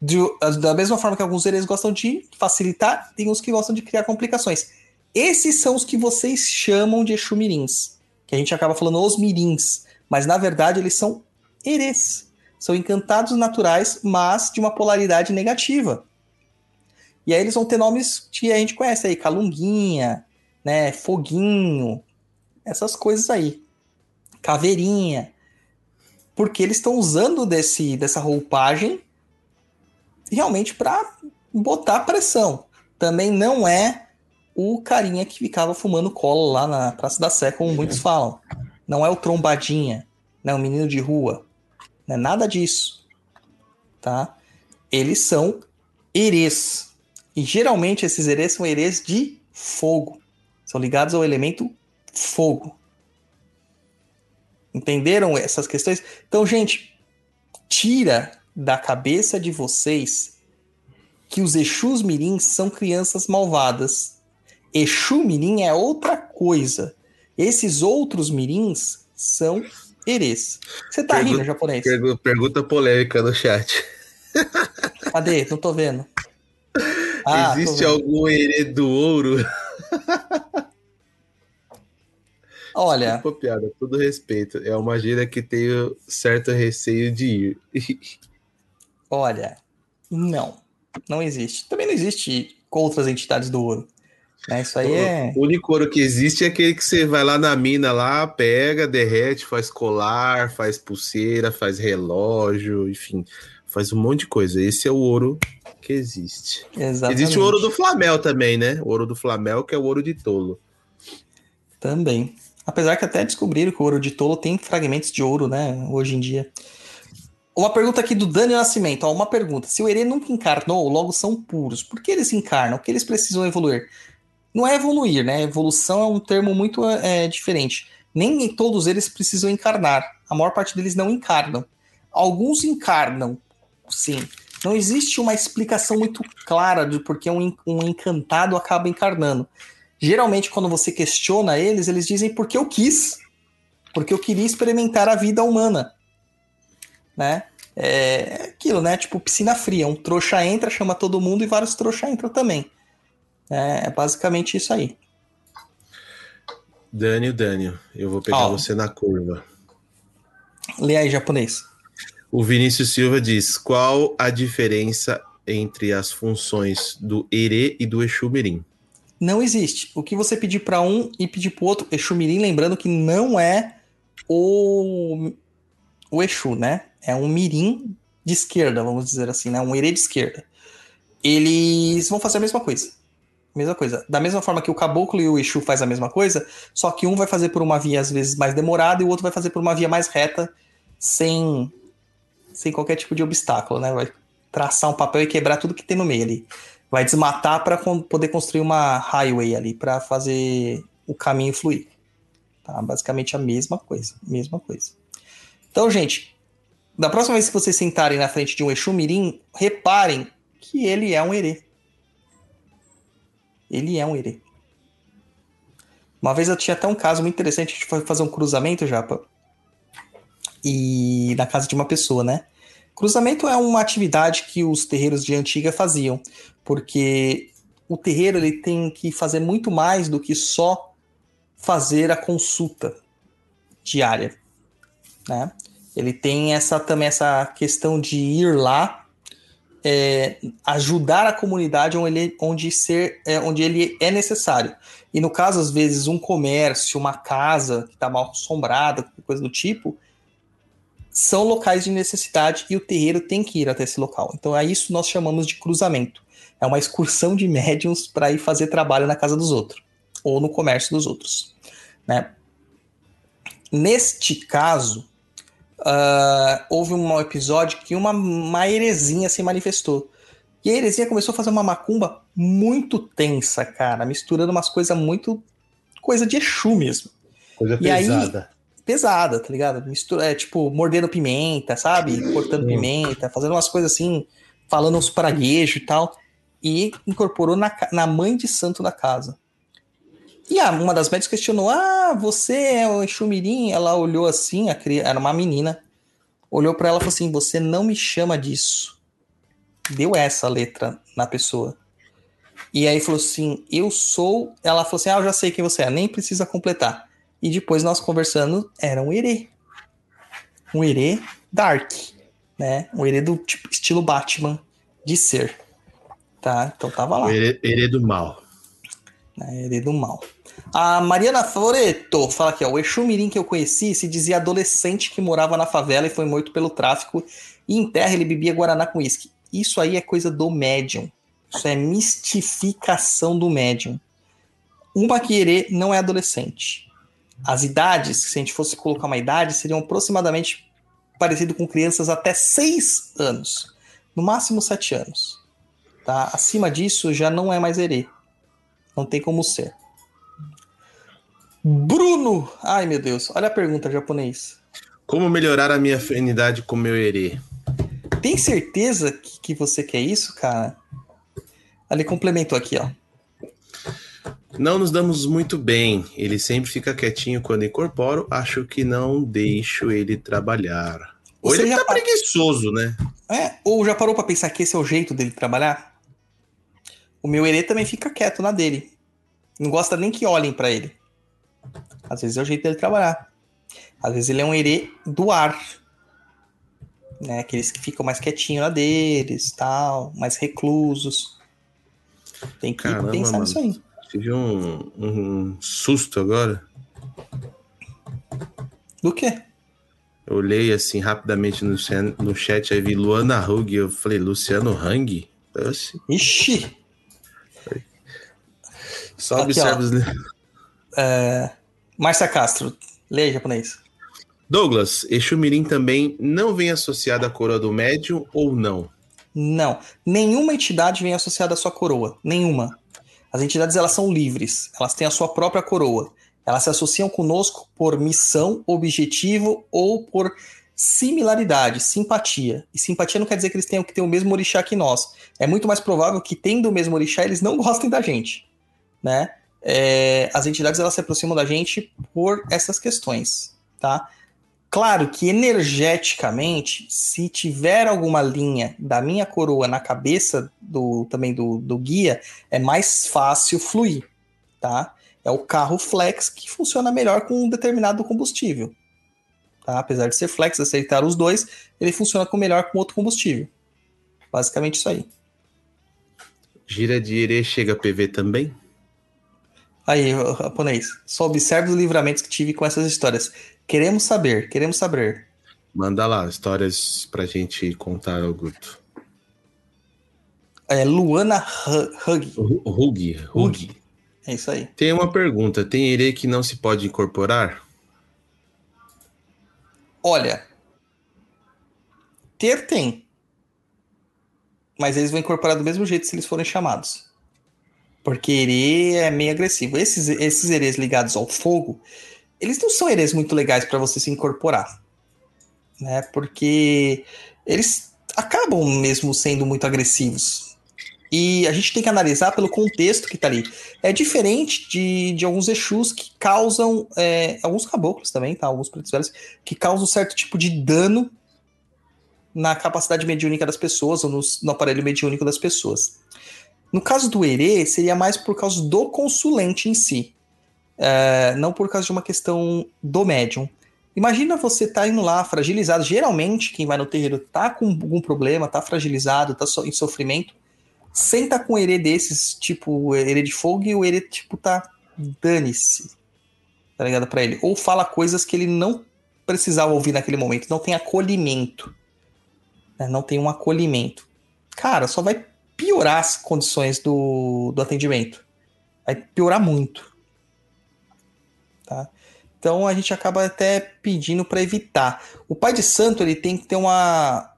De, da mesma forma que alguns eles gostam de facilitar, tem uns que gostam de criar complicações. Esses são os que vocês chamam de Exumirins, que a gente acaba falando os mirins, mas na verdade eles são erês. São encantados naturais, mas de uma polaridade negativa. E aí eles vão ter nomes que a gente conhece aí, Calunguinha, né, Foguinho, essas coisas aí. Caveirinha. Porque eles estão usando desse, dessa roupagem realmente para botar pressão. Também não é o carinha que ficava fumando colo lá na Praça da Sé, como muitos falam. Não é o trombadinha, não é o menino de rua. Não é nada disso. Tá? Eles são herês. E geralmente esses herês são herês de fogo. São ligados ao elemento fogo. Entenderam essas questões? Então, gente, tira da cabeça de vocês que os Exus Mirins são crianças malvadas. Exu Mirim é outra coisa. Esses outros Mirins são herês. Você tá pergunta, rindo, japonês? Pergunta polêmica no chat. (laughs) Cadê? Não tô vendo. (laughs) Ah, Existe tô vendo. algum herê do ouro? (laughs) Olha. Pô, piada, todo respeito. É uma gíria que tenho certo receio de ir. Olha, não. Não existe. Também não existe outras entidades do ouro. É, isso aí é. O único ouro que existe é aquele que você vai lá na mina lá, pega, derrete, faz colar, faz pulseira, faz relógio, enfim, faz um monte de coisa. Esse é o ouro que existe. Exatamente. Existe o ouro do Flamel também, né? O ouro do Flamel, que é o ouro de tolo. Também. Apesar que até descobriram que o ouro de tolo tem fragmentos de ouro, né? Hoje em dia. Uma pergunta aqui do Dani Nascimento. Ó, uma pergunta. Se o Herê nunca encarnou, logo são puros. Por que eles encarnam? O que eles precisam evoluir? Não é evoluir, né? Evolução é um termo muito é, diferente. Nem todos eles precisam encarnar. A maior parte deles não encarnam. Alguns encarnam, sim. Não existe uma explicação muito clara de por que um, um encantado acaba encarnando. Geralmente, quando você questiona eles, eles dizem porque eu quis. Porque eu queria experimentar a vida humana. Né? É aquilo, né? Tipo piscina fria. Um trouxa entra, chama todo mundo e vários trouxa entram também. É, é basicamente isso aí. Dânio, Dânio, eu vou pegar você na curva. Lê aí, japonês. O Vinícius Silva diz: qual a diferença entre as funções do Ere e do Exu Mirim? Não existe. O que você pedir para um e pedir para o outro, Exu Mirim, lembrando que não é o, o Exu, né? É um Mirim de esquerda, vamos dizer assim, né? Um Ere de esquerda. Eles vão fazer a mesma coisa. Mesma coisa. Da mesma forma que o caboclo e o Exu faz a mesma coisa, só que um vai fazer por uma via às vezes mais demorada e o outro vai fazer por uma via mais reta, sem, sem qualquer tipo de obstáculo, né? Vai traçar um papel e quebrar tudo que tem no meio ali. Vai desmatar para poder construir uma highway ali, para fazer o caminho fluir. Tá? Basicamente a mesma coisa. Mesma coisa. Então, gente, da próxima vez que vocês sentarem na frente de um Exu Mirim, reparem que ele é um herê. Ele é um herê. Uma vez eu tinha até um caso muito interessante, a gente foi fazer um cruzamento, Japa. E na casa de uma pessoa, né? Cruzamento é uma atividade que os terreiros de antiga faziam, porque o terreiro ele tem que fazer muito mais do que só fazer a consulta diária, né? Ele tem essa também essa questão de ir lá é, ajudar a comunidade onde ele, onde, ser, é, onde ele é necessário. E no caso, às vezes, um comércio, uma casa que está mal assombrada, coisa do tipo, são locais de necessidade e o terreiro tem que ir até esse local. Então, é isso nós chamamos de cruzamento. É uma excursão de médiums para ir fazer trabalho na casa dos outros ou no comércio dos outros. Né? Neste caso, uh, houve um episódio que uma, uma heresia se manifestou. E a Heresia começou a fazer uma macumba muito tensa, cara, misturando umas coisas muito. coisa de Exu mesmo. Coisa E pesada. Pesada, tá ligado? Mistura, é, tipo, mordendo pimenta, sabe? Cortando pimenta, fazendo umas coisas assim, falando uns praguejos e tal. E incorporou na, na mãe de santo da casa. E a, uma das médicas questionou: Ah, você é o Exu Mirim? Ela olhou assim, a cri- era uma menina. Olhou pra ela e falou assim: Você não me chama disso. Deu essa letra na pessoa. E aí falou assim: Eu sou. Ela falou assim: Ah, eu já sei quem você é, nem precisa completar. E depois nós conversando, era um herê. Um herê dark, né? Um herê do tipo, estilo Batman de ser. Tá? Então tava lá O herê, herê do mal. herê do mal. A Mariana Floreto fala aqui, ó, o Exu Mirim que eu conheci se dizia adolescente que morava na favela e foi morto pelo tráfico e em terra ele bebia guaraná com uísque. Isso aí é coisa do médium. Isso é mistificação do médium. Um baquerê não é adolescente. As idades, se a gente fosse colocar uma idade, seriam aproximadamente parecido com crianças até 6 anos. No máximo 7 anos. Tá? Acima disso já não é mais herê. Não tem como ser. Bruno! Ai, meu Deus. Olha a pergunta, japonês. Como melhorar a minha afinidade com o meu herê? Tem certeza que, que você quer isso, cara? Ele complementou aqui, ó. Não nos damos muito bem. Ele sempre fica quietinho quando incorporo. Acho que não deixo ele trabalhar. Ou Você ele já tá pa- preguiçoso, né? É, ou já parou pra pensar que esse é o jeito dele trabalhar? O meu herê também fica quieto na dele. Não gosta nem que olhem pra ele. Às vezes é o jeito dele trabalhar. Às vezes ele é um herê do ar. Né? Aqueles que ficam mais quietinhos na deles, tal, mais reclusos. Tem que Caramba, pensar mano. nisso aí. Tive um, um susto agora. Do quê? Eu olhei assim rapidamente no, no chat, aí vi Luana Hug. Eu falei, Luciano Hang? Assim, Ixi! só Aqui, observa ó. os. Márcia Castro, leia japonês. Douglas, Exu Mirim também não vem associado à coroa do médium ou não? Não, nenhuma entidade vem associada à sua coroa, nenhuma. As entidades elas são livres, elas têm a sua própria coroa. Elas se associam conosco por missão, objetivo ou por similaridade, simpatia. E simpatia não quer dizer que eles tenham que ter o mesmo orixá que nós. É muito mais provável que tendo o mesmo orixá eles não (laughs) gostem da gente, né? É, as entidades elas se aproximam da gente por essas questões, tá? Claro que energeticamente, se tiver alguma linha da minha coroa na cabeça do também do, do guia, é mais fácil fluir, tá? É o carro flex que funciona melhor com um determinado combustível. Tá? Apesar de ser flex, aceitar os dois, ele funciona com melhor com outro combustível. Basicamente isso aí. Gira de Herê chega PV também? Aí, japonês, só observe os livramentos que tive com essas histórias. Queremos saber, queremos saber. Manda lá, histórias pra gente contar, Augusto. É Luana Hu- Hug. Hug, Hug. É isso aí. Tem uma pergunta: tem herê que não se pode incorporar? Olha, ter tem. Mas eles vão incorporar do mesmo jeito se eles forem chamados. Porque herê é meio agressivo. Esses, esses herês ligados ao fogo, eles não são herês muito legais para você se incorporar. Né? Porque eles acabam mesmo sendo muito agressivos. E a gente tem que analisar pelo contexto que tá ali. É diferente de, de alguns Exus que causam. é, alguns caboclos também, tá? Alguns pretos velhos, que causam certo tipo de dano na capacidade mediúnica das pessoas, ou no, no aparelho mediúnico das pessoas. No caso do Herê, seria mais por causa do consulente em si. É, não por causa de uma questão do médium. Imagina você tá indo lá fragilizado. Geralmente, quem vai no terreiro tá com algum problema, tá fragilizado, tá so- em sofrimento. Senta com um herê desses, tipo herê de fogo, e o herê, tipo, tá dane-se. Tá ligado? Pra ele. Ou fala coisas que ele não precisava ouvir naquele momento. Não tem acolhimento. né? Não tem um acolhimento. Cara, só vai piorar as condições do, do atendimento. Vai piorar muito. Tá? Então a gente acaba até pedindo para evitar. O pai de santo ele tem que ter uma,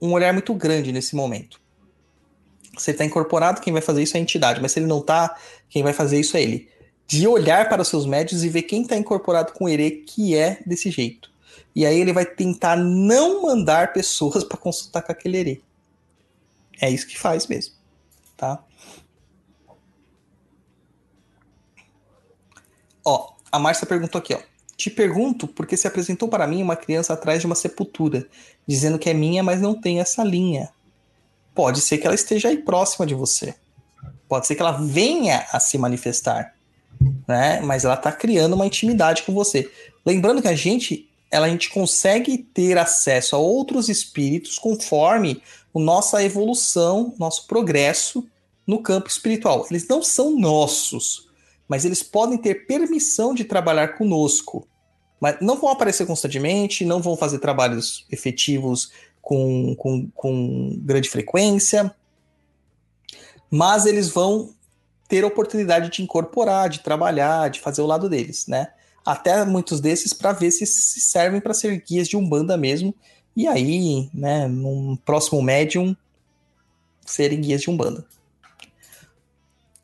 um olhar muito grande nesse momento. Se ele tá incorporado, quem vai fazer isso é a entidade, mas se ele não tá, quem vai fazer isso é ele. De olhar para os seus médios e ver quem tá incorporado com o Ere que é desse jeito. E aí ele vai tentar não mandar pessoas (laughs) para consultar com aquele Ere. É isso que faz mesmo, tá? Ó, a Márcia perguntou aqui, ó. Te pergunto porque se apresentou para mim uma criança atrás de uma sepultura, dizendo que é minha, mas não tem essa linha. Pode ser que ela esteja aí próxima de você. Pode ser que ela venha a se manifestar, né? Mas ela está criando uma intimidade com você. Lembrando que a gente, ela, a gente consegue ter acesso a outros espíritos conforme a nossa evolução, nosso progresso no campo espiritual. Eles não são nossos, mas eles podem ter permissão de trabalhar conosco. Mas não vão aparecer constantemente, não vão fazer trabalhos efetivos com, com, com grande frequência, mas eles vão ter oportunidade de incorporar, de trabalhar, de fazer o lado deles, né? Até muitos desses para ver se, se servem para ser guias de umbanda mesmo. E aí, né, num próximo médium, serem guias de umbanda.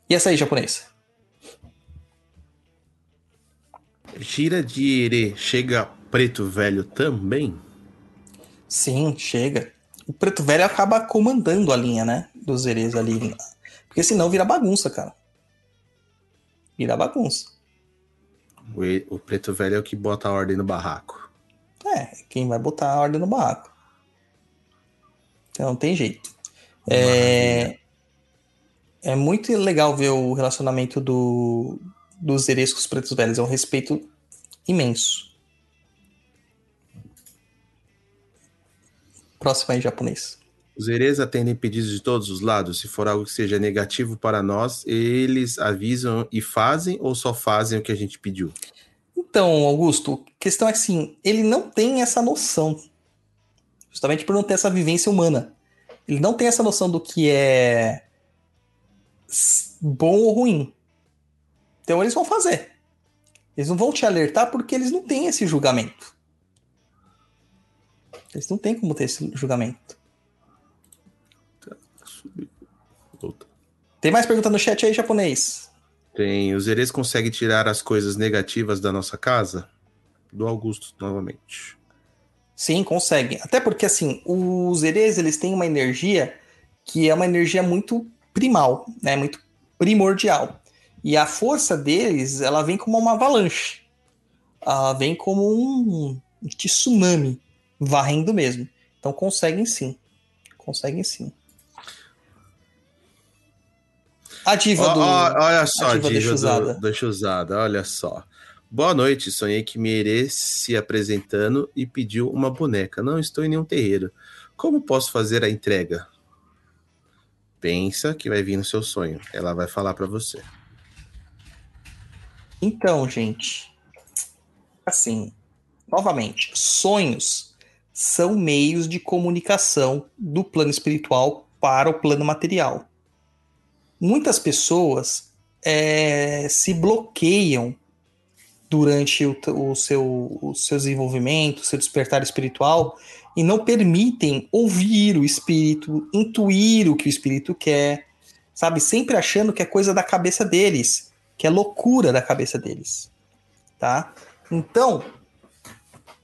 E essa aí, japonês? Gira de Ere chega preto velho também? Sim, chega. O preto velho acaba comandando a linha, né? Dos Eres ali. Porque senão vira bagunça, cara. Vira bagunça. O, o preto velho é o que bota a ordem no barraco. É, quem vai botar a ordem no barraco. Então não tem jeito. É, é muito legal ver o relacionamento do, dos Eres com os pretos velhos. É um respeito imenso. Próximo aí, japonês. Os Eres atendem pedidos de todos os lados. Se for algo que seja negativo para nós, eles avisam e fazem ou só fazem o que a gente pediu? Então, Augusto, a questão é assim, ele não tem essa noção. Justamente por não ter essa vivência humana. Ele não tem essa noção do que é bom ou ruim. Então eles vão fazer. Eles não vão te alertar porque eles não têm esse julgamento. Eles não têm como ter esse julgamento. Tem mais pergunta no chat aí, japonês? Tem. Os Eres conseguem tirar as coisas negativas da nossa casa? Do Augusto, novamente. Sim, conseguem. Até porque, assim, os Eres, eles têm uma energia que é uma energia muito primal, né? Muito primordial. E a força deles, ela vem como uma avalanche. Ela vem como um tsunami, varrendo mesmo. Então conseguem sim. Conseguem sim. A diva do... ó, olha só, a diva usada. do, usada, olha só. Boa noite, sonhei que Mere se apresentando e pediu uma boneca. Não estou em nenhum terreiro. Como posso fazer a entrega? Pensa que vai vir no seu sonho. Ela vai falar para você. Então, gente, assim, novamente, sonhos são meios de comunicação do plano espiritual para o plano material. Muitas pessoas é, se bloqueiam durante o, o seu, o seu desenvolvimento, seu despertar espiritual, e não permitem ouvir o espírito, intuir o que o espírito quer, sabe? Sempre achando que é coisa da cabeça deles que é loucura da cabeça deles, tá? Então,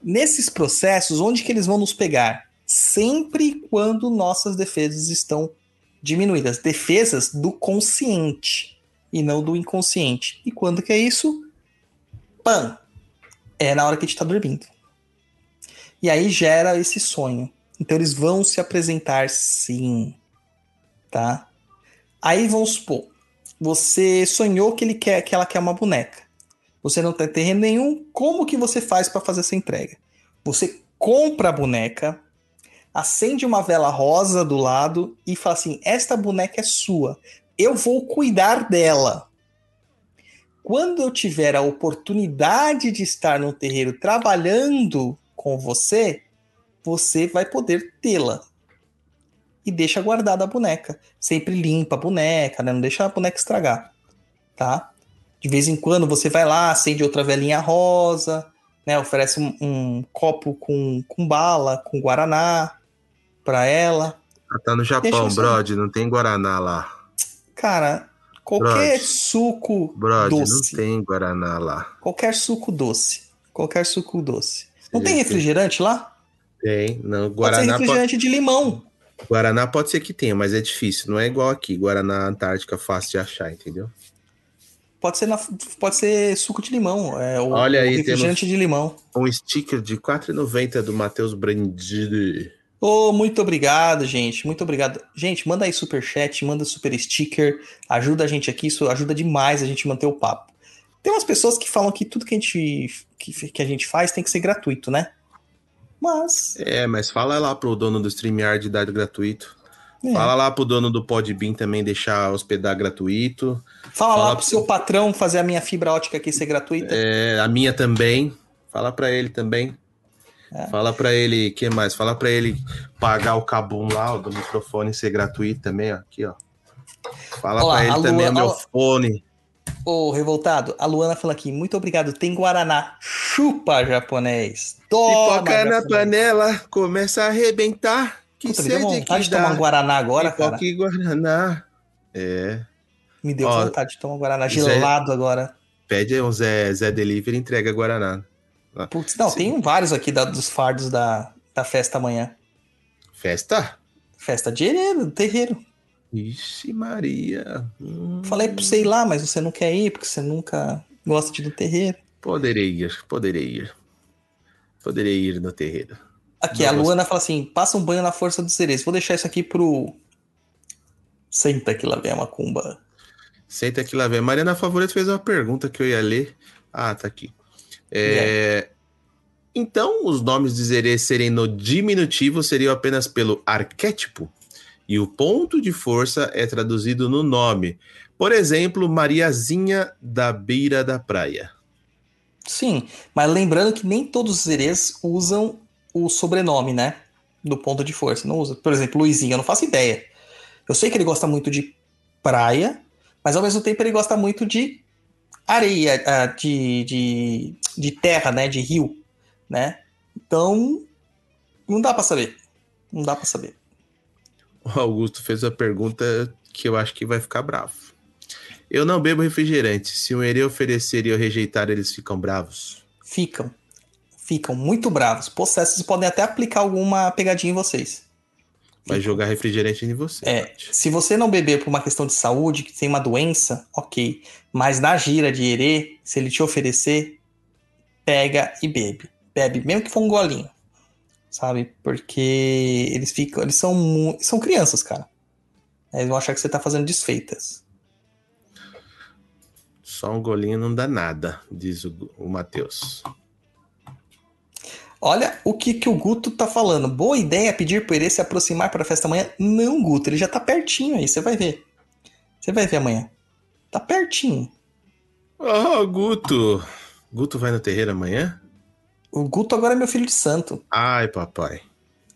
nesses processos, onde que eles vão nos pegar? Sempre quando nossas defesas estão diminuídas, defesas do consciente e não do inconsciente. E quando que é isso? Pam! É na hora que a gente está dormindo. E aí gera esse sonho. Então eles vão se apresentar sim, tá? Aí vamos supor, você sonhou que ele quer que ela quer uma boneca. Você não tem terreno nenhum, como que você faz para fazer essa entrega? Você compra a boneca, acende uma vela rosa do lado e fala assim: "Esta boneca é sua. Eu vou cuidar dela." Quando eu tiver a oportunidade de estar no terreiro trabalhando com você, você vai poder tê-la. E deixa guardada a boneca. Sempre limpa a boneca, né? Não deixa a boneca estragar, tá? De vez em quando você vai lá, acende outra velhinha rosa, né? Oferece um, um copo com, com bala, com guaraná para ela. Ah, tá no Japão, Deixa não tem Guaraná lá. Cara, qualquer Brode. suco Brody, doce. não tem Guaraná lá. Qualquer suco doce. Qualquer suco doce. Não tem refrigerante lá? Tem, não. Pode ser Guaraná pode, refrigerante de limão. Guaraná pode ser que tenha, mas é difícil. Não é igual aqui. Guaraná Antártica fácil de achar, entendeu? Pode ser, na- pode ser suco de limão. É, o, Olha aí, refrigerante de limão. Um sticker de R$ 4,90 do Matheus Brandido. Ô, muito obrigado, gente. Muito obrigado. Gente, manda aí super chat, manda super sticker, ajuda a gente aqui, isso ajuda demais a gente manter o papo. Tem umas pessoas que falam que tudo que a gente que, que a gente faz tem que ser gratuito, né? Mas É, mas fala lá pro dono do StreamYard dar gratuito. é. Fala lá pro dono do Podbean também deixar hospedar gratuito. fala, fala lá pro seu patrão fazer a minha fibra ótica aqui ser gratuita. É, a minha também. Fala pra ele também. É. Fala pra ele, que mais? Fala pra ele pagar o cabum lá, o do microfone ser gratuito também, ó. Aqui, ó. Fala pra ele também o meu ó. fone. Ô, revoltado, a Luana fala aqui, muito obrigado, tem Guaraná. Chupa, japonês. Toma, Pipoca na panela, começa a arrebentar. Que Puta, me deu sede vontade que de tomar um. Guaraná agora, cara. Pipoca e Guaraná. É. Me deu Ó, vontade de tomar um Guaraná Zé- gelado agora. Pede um Zé, Zé Delivery e entrega Guaraná. Putz, não, Sim. tem vários aqui da- dos fardos da, da festa amanhã. Festa? Festa de herdeiro, do terreiro. Ixi, Maria. Hum, Falei pra você ir lá, mas você não quer ir, porque você nunca gosta de ir no terreiro. Poderei ir, poderei ir. Poderei ir no terreiro. Aqui, Não a gosto. Luana fala assim: passa um banho na força dos cereços. Vou deixar isso aqui pro. Senta que lá vem a macumba. Senta aqui lá, vem. Mariana Favorito fez uma pergunta que eu ia ler. Ah, tá aqui. É, Então, os nomes de Zerê serem no diminutivo seriam apenas pelo arquétipo? E o ponto de força é traduzido no nome. Por exemplo, Mariazinha da Beira da Praia. Sim, mas lembrando que nem todos os herês usam o sobrenome, né? Do ponto de força. Não usa. Por exemplo, Luizinho, eu não faço ideia. Eu sei que ele gosta muito de praia, mas ao mesmo tempo ele gosta muito de areia, ah, de, de, de terra, né? De rio, né? Então, não dá pra saber. Não dá pra saber. O Augusto fez uma pergunta que eu acho que vai ficar bravo. Eu não bebo refrigerante. Se um herê oferecer e eu rejeitar, eles ficam bravos? Ficam. Ficam muito bravos. Possessos podem até aplicar alguma pegadinha em vocês. Vai jogar refrigerante em você. É, se você não beber por uma questão de saúde, que tem uma doença, ok. Mas na gira de herê, se ele te oferecer, pega e bebe. Bebe, mesmo que for um golinho. Sabe? Porque eles ficam. Eles são, mu- são crianças, cara. Eles vão achar que você tá fazendo desfeitas. Só um golinho não dá nada, diz o, o Matheus. Olha o que, que o Guto tá falando. Boa ideia pedir pro herê se aproximar para a festa amanhã? Não, Guto, ele já tá pertinho aí, você vai ver. Você vai ver amanhã. Tá pertinho. Oh, Guto. Guto vai no terreiro amanhã? O Guto agora é meu filho de santo. Ai, papai.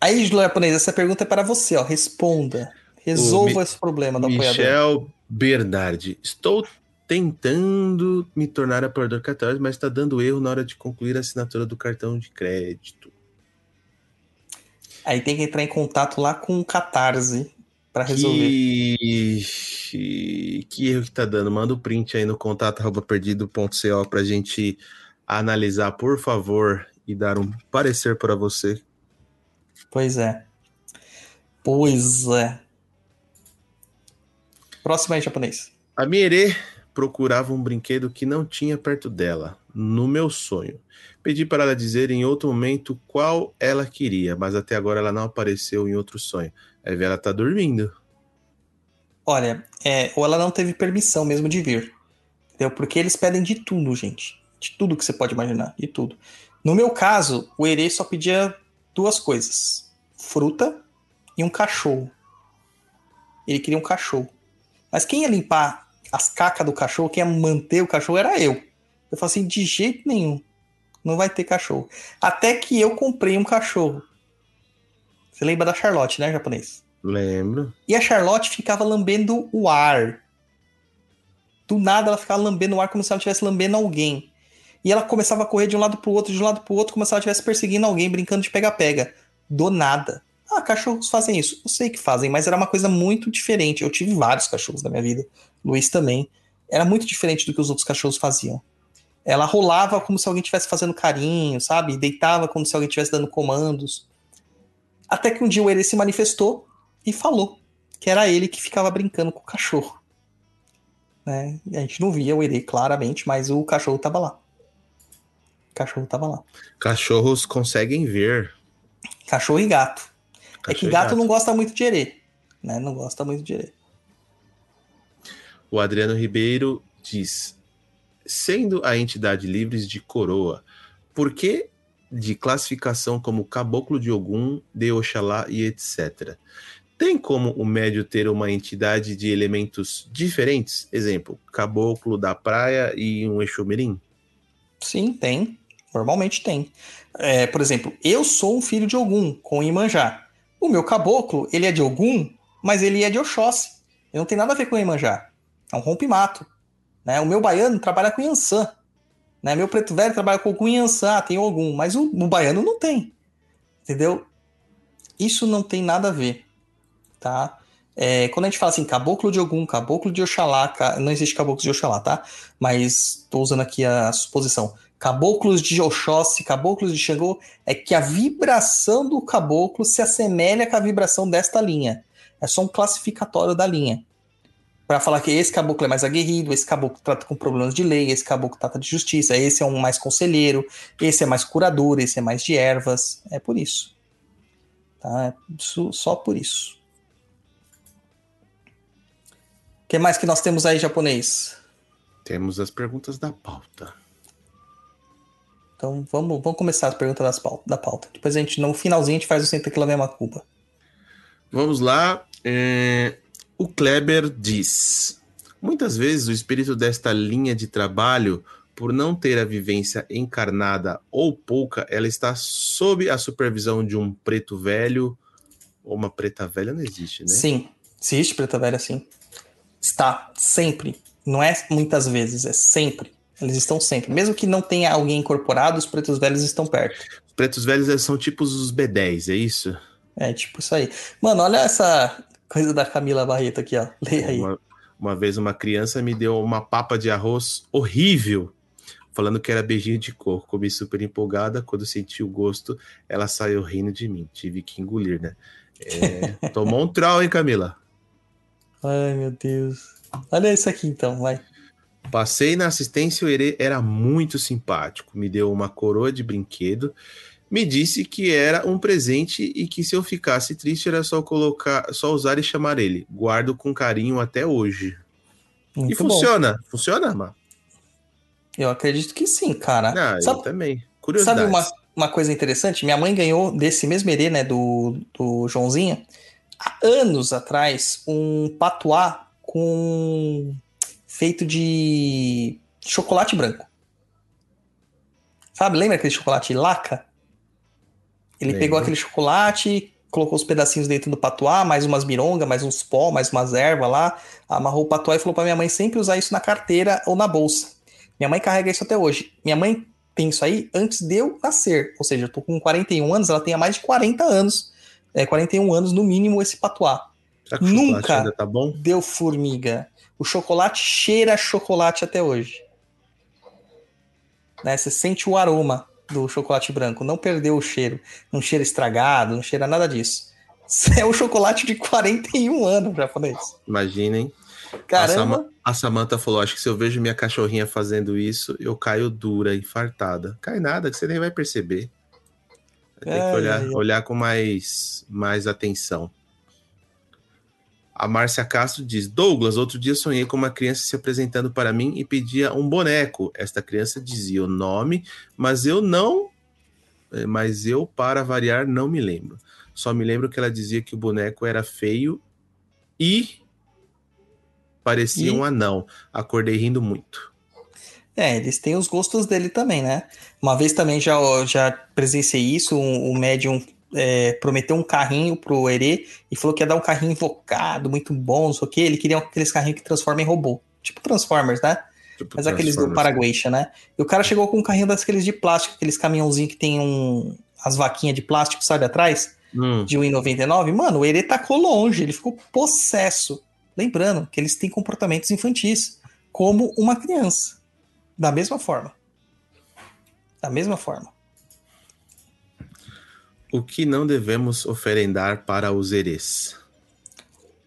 Aí, japonês, essa pergunta é para você, ó. Responda. Resolva esse problema do apoiador. Michel Bernardi. Estou tentando me tornar apoiador católico, mas está dando erro na hora de concluir a assinatura do cartão de crédito. Aí tem que entrar em contato lá com o Catarse para resolver. Que... que erro que tá dando? Manda o print aí no contato arroba perdido.co pra gente analisar, por favor, e dar um parecer para você. Pois é. Pois é. Próximo aí, japonês. A Mierê procurava um brinquedo que não tinha perto dela, no meu sonho. Pedi para ela dizer em outro momento qual ela queria, mas até agora ela não apareceu em outro sonho. Aí ela tá dormindo. Olha, é, ou ela não teve permissão mesmo de vir. Entendeu? Porque eles pedem de tudo, gente. De tudo que você pode imaginar. De tudo. No meu caso, o Ere só pedia duas coisas: fruta e um cachorro. Ele queria um cachorro. Mas quem ia limpar as cacas do cachorro, quem ia manter o cachorro era eu. Eu falei assim: de jeito nenhum. Não vai ter cachorro. Até que eu comprei um cachorro. Você lembra da Charlotte, né, japonês? Lembro. E a Charlotte ficava lambendo o ar. Do nada ela ficava lambendo o ar como se ela estivesse lambendo alguém. E ela começava a correr de um lado pro outro, de um lado pro outro, como se ela estivesse perseguindo alguém, brincando de pega-pega. Do nada. Ah, cachorros fazem isso. Eu sei que fazem, mas era uma coisa muito diferente. Eu tive vários cachorros na minha vida. Luiz também. Era muito diferente do que os outros cachorros faziam. Ela rolava como se alguém estivesse fazendo carinho, sabe? Deitava como se alguém estivesse dando comandos. Até que um dia o Ere se manifestou e falou que era ele que ficava brincando com o cachorro. Né? A gente não via o Ere claramente, mas o cachorro estava lá. O cachorro estava lá. Cachorros conseguem ver. Cachorro e gato. Cachorro é que e gato, não gosta muito de Ere. Né? Não gosta muito de Ere. O Adriano Ribeiro diz: sendo a entidade livres de coroa, por que de classificação como caboclo de Ogum, de Oxalá e etc. Tem como o médio ter uma entidade de elementos diferentes? Exemplo, caboclo da praia e um Exumirim? Sim, tem. Normalmente tem. É, por exemplo, eu sou um filho de Ogum, com Imanjá. O meu caboclo, ele é de Ogum, mas ele é de Oxóssi. Ele não tem nada a ver com Imanjá. É um rompe-mato. Né? O meu baiano trabalha com Yansan. Né? Meu preto velho trabalha com algum Yansan, tem algum, mas o, o, baiano não tem. Entendeu? Isso não tem nada a ver. Tá? É, quando a gente fala assim, caboclo de Ogum, caboclo de Oxalá, não existe caboclo de Oxalá, tá? Mas estou usando aqui a suposição. Caboclos de Oxóssi, caboclos de Xangô, é que a vibração do caboclo se assemelha com a vibração desta linha. É só um classificatório da linha para falar que esse caboclo é mais aguerrido, esse caboclo trata com problemas de lei, esse caboclo trata de justiça, esse é um mais conselheiro, esse é mais curador, esse é mais de ervas. É por isso. Tá? É isso, só por isso. O que mais que nós temos aí, japonês? Temos as perguntas da pauta. Então vamos, vamos começar as perguntas das pauta, da pauta. Depois a gente, no finalzinho, a gente faz o Senta que lá uma culpa. Vamos lá. É... O Kleber diz: Muitas vezes o espírito desta linha de trabalho, por não ter a vivência encarnada ou pouca, ela está sob a supervisão de um preto velho ou uma preta velha, não existe, né? Sim, existe preta velha, sim. Está, sempre. Não é muitas vezes, é sempre. Eles estão sempre. Mesmo que não tenha alguém incorporado, os pretos velhos estão perto. Os pretos velhos são tipo os B10, é isso? É, tipo isso aí. Mano, olha essa Coisa da Camila Barreto aqui, ó. Leia aí. Uma, uma vez uma criança me deu uma papa de arroz horrível, falando que era beijinho de coco. Comi super empolgada. Quando senti o gosto, ela saiu rindo de mim. Tive que engolir, né? É, tomou um trau, hein, Camila? Ai, meu Deus. Olha isso aqui então, vai. Passei na assistência, o Herê era muito simpático. Me deu uma coroa de brinquedo me disse que era um presente e que se eu ficasse triste era só colocar, só usar e chamar ele. Guardo com carinho até hoje. Muito e funciona, bom. funciona, Má? Eu acredito que sim, cara. Ah, sabe, eu também. Curiosidade. Sabe uma, uma coisa interessante? Minha mãe ganhou desse mesmo herê, né, do, do Joãozinho, há anos atrás, um patuá com feito de chocolate branco. Sabe, lembra aquele chocolate laca? Ele Lembra. pegou aquele chocolate, colocou os pedacinhos dentro do patuá, mais umas mirongas, mais uns pó, mais umas ervas lá, amarrou o patuá e falou para minha mãe sempre usar isso na carteira ou na bolsa. Minha mãe carrega isso até hoje. Minha mãe tem isso aí antes de eu nascer, ou seja, eu tô com 41 anos, ela tem há mais de 40 anos, é, 41 anos no mínimo esse patuá. Nunca tá deu formiga. O chocolate cheira chocolate até hoje. Né? Você sente o aroma do chocolate branco. Não perdeu o cheiro. Não cheira estragado, não cheira nada disso. (laughs) É um chocolate de 41 anos japonês. Imaginem. Caramba. A, Samanta falou: acho que se eu vejo minha cachorrinha fazendo isso, eu caio dura, infartada. Cai nada, que você nem vai perceber. Tem que olhar, olhar com mais, mais atenção. A Márcia Castro diz: Douglas, outro dia sonhei com uma criança se apresentando para mim e pedia um boneco. Esta criança dizia o nome, mas eu não. Eh, mas eu, para variar, não me lembro. Só me lembro que ela dizia que o boneco era feio e parecia e... um anão. Acordei rindo muito. É, eles têm os gostos dele também, né? Uma vez também já, já presenciei isso, um, um médium é, prometeu um carrinho pro Ere e falou que ia dar um carrinho invocado, muito bom, não sei o que. Ele queria aqueles carrinhos que transformam em robô. Tipo Transformers, né? Tipo Mas aqueles do Paraguaisha, né? E o cara chegou com um carrinho daqueles de plástico, aqueles caminhãozinhos que tem um, as vaquinhas de plástico, sabe, atrás. Hum, de 1,99, mano, o Ere tacou longe, ele ficou possesso. Lembrando que eles têm comportamentos infantis, como uma criança. Da mesma forma. Da mesma forma. O que não devemos oferendar para os erês?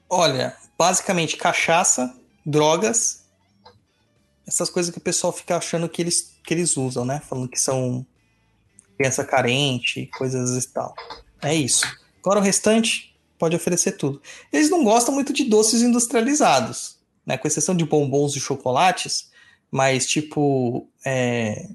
Olha, basicamente cachaça, drogas, essas coisas que o pessoal fica achando que eles, que eles usam, né? Falando que são criança carente, coisas e tal. É isso. Agora o restante pode oferecer tudo. Eles não gostam muito de doces industrializados, né? Com exceção de bombons e chocolates, mas tipo é,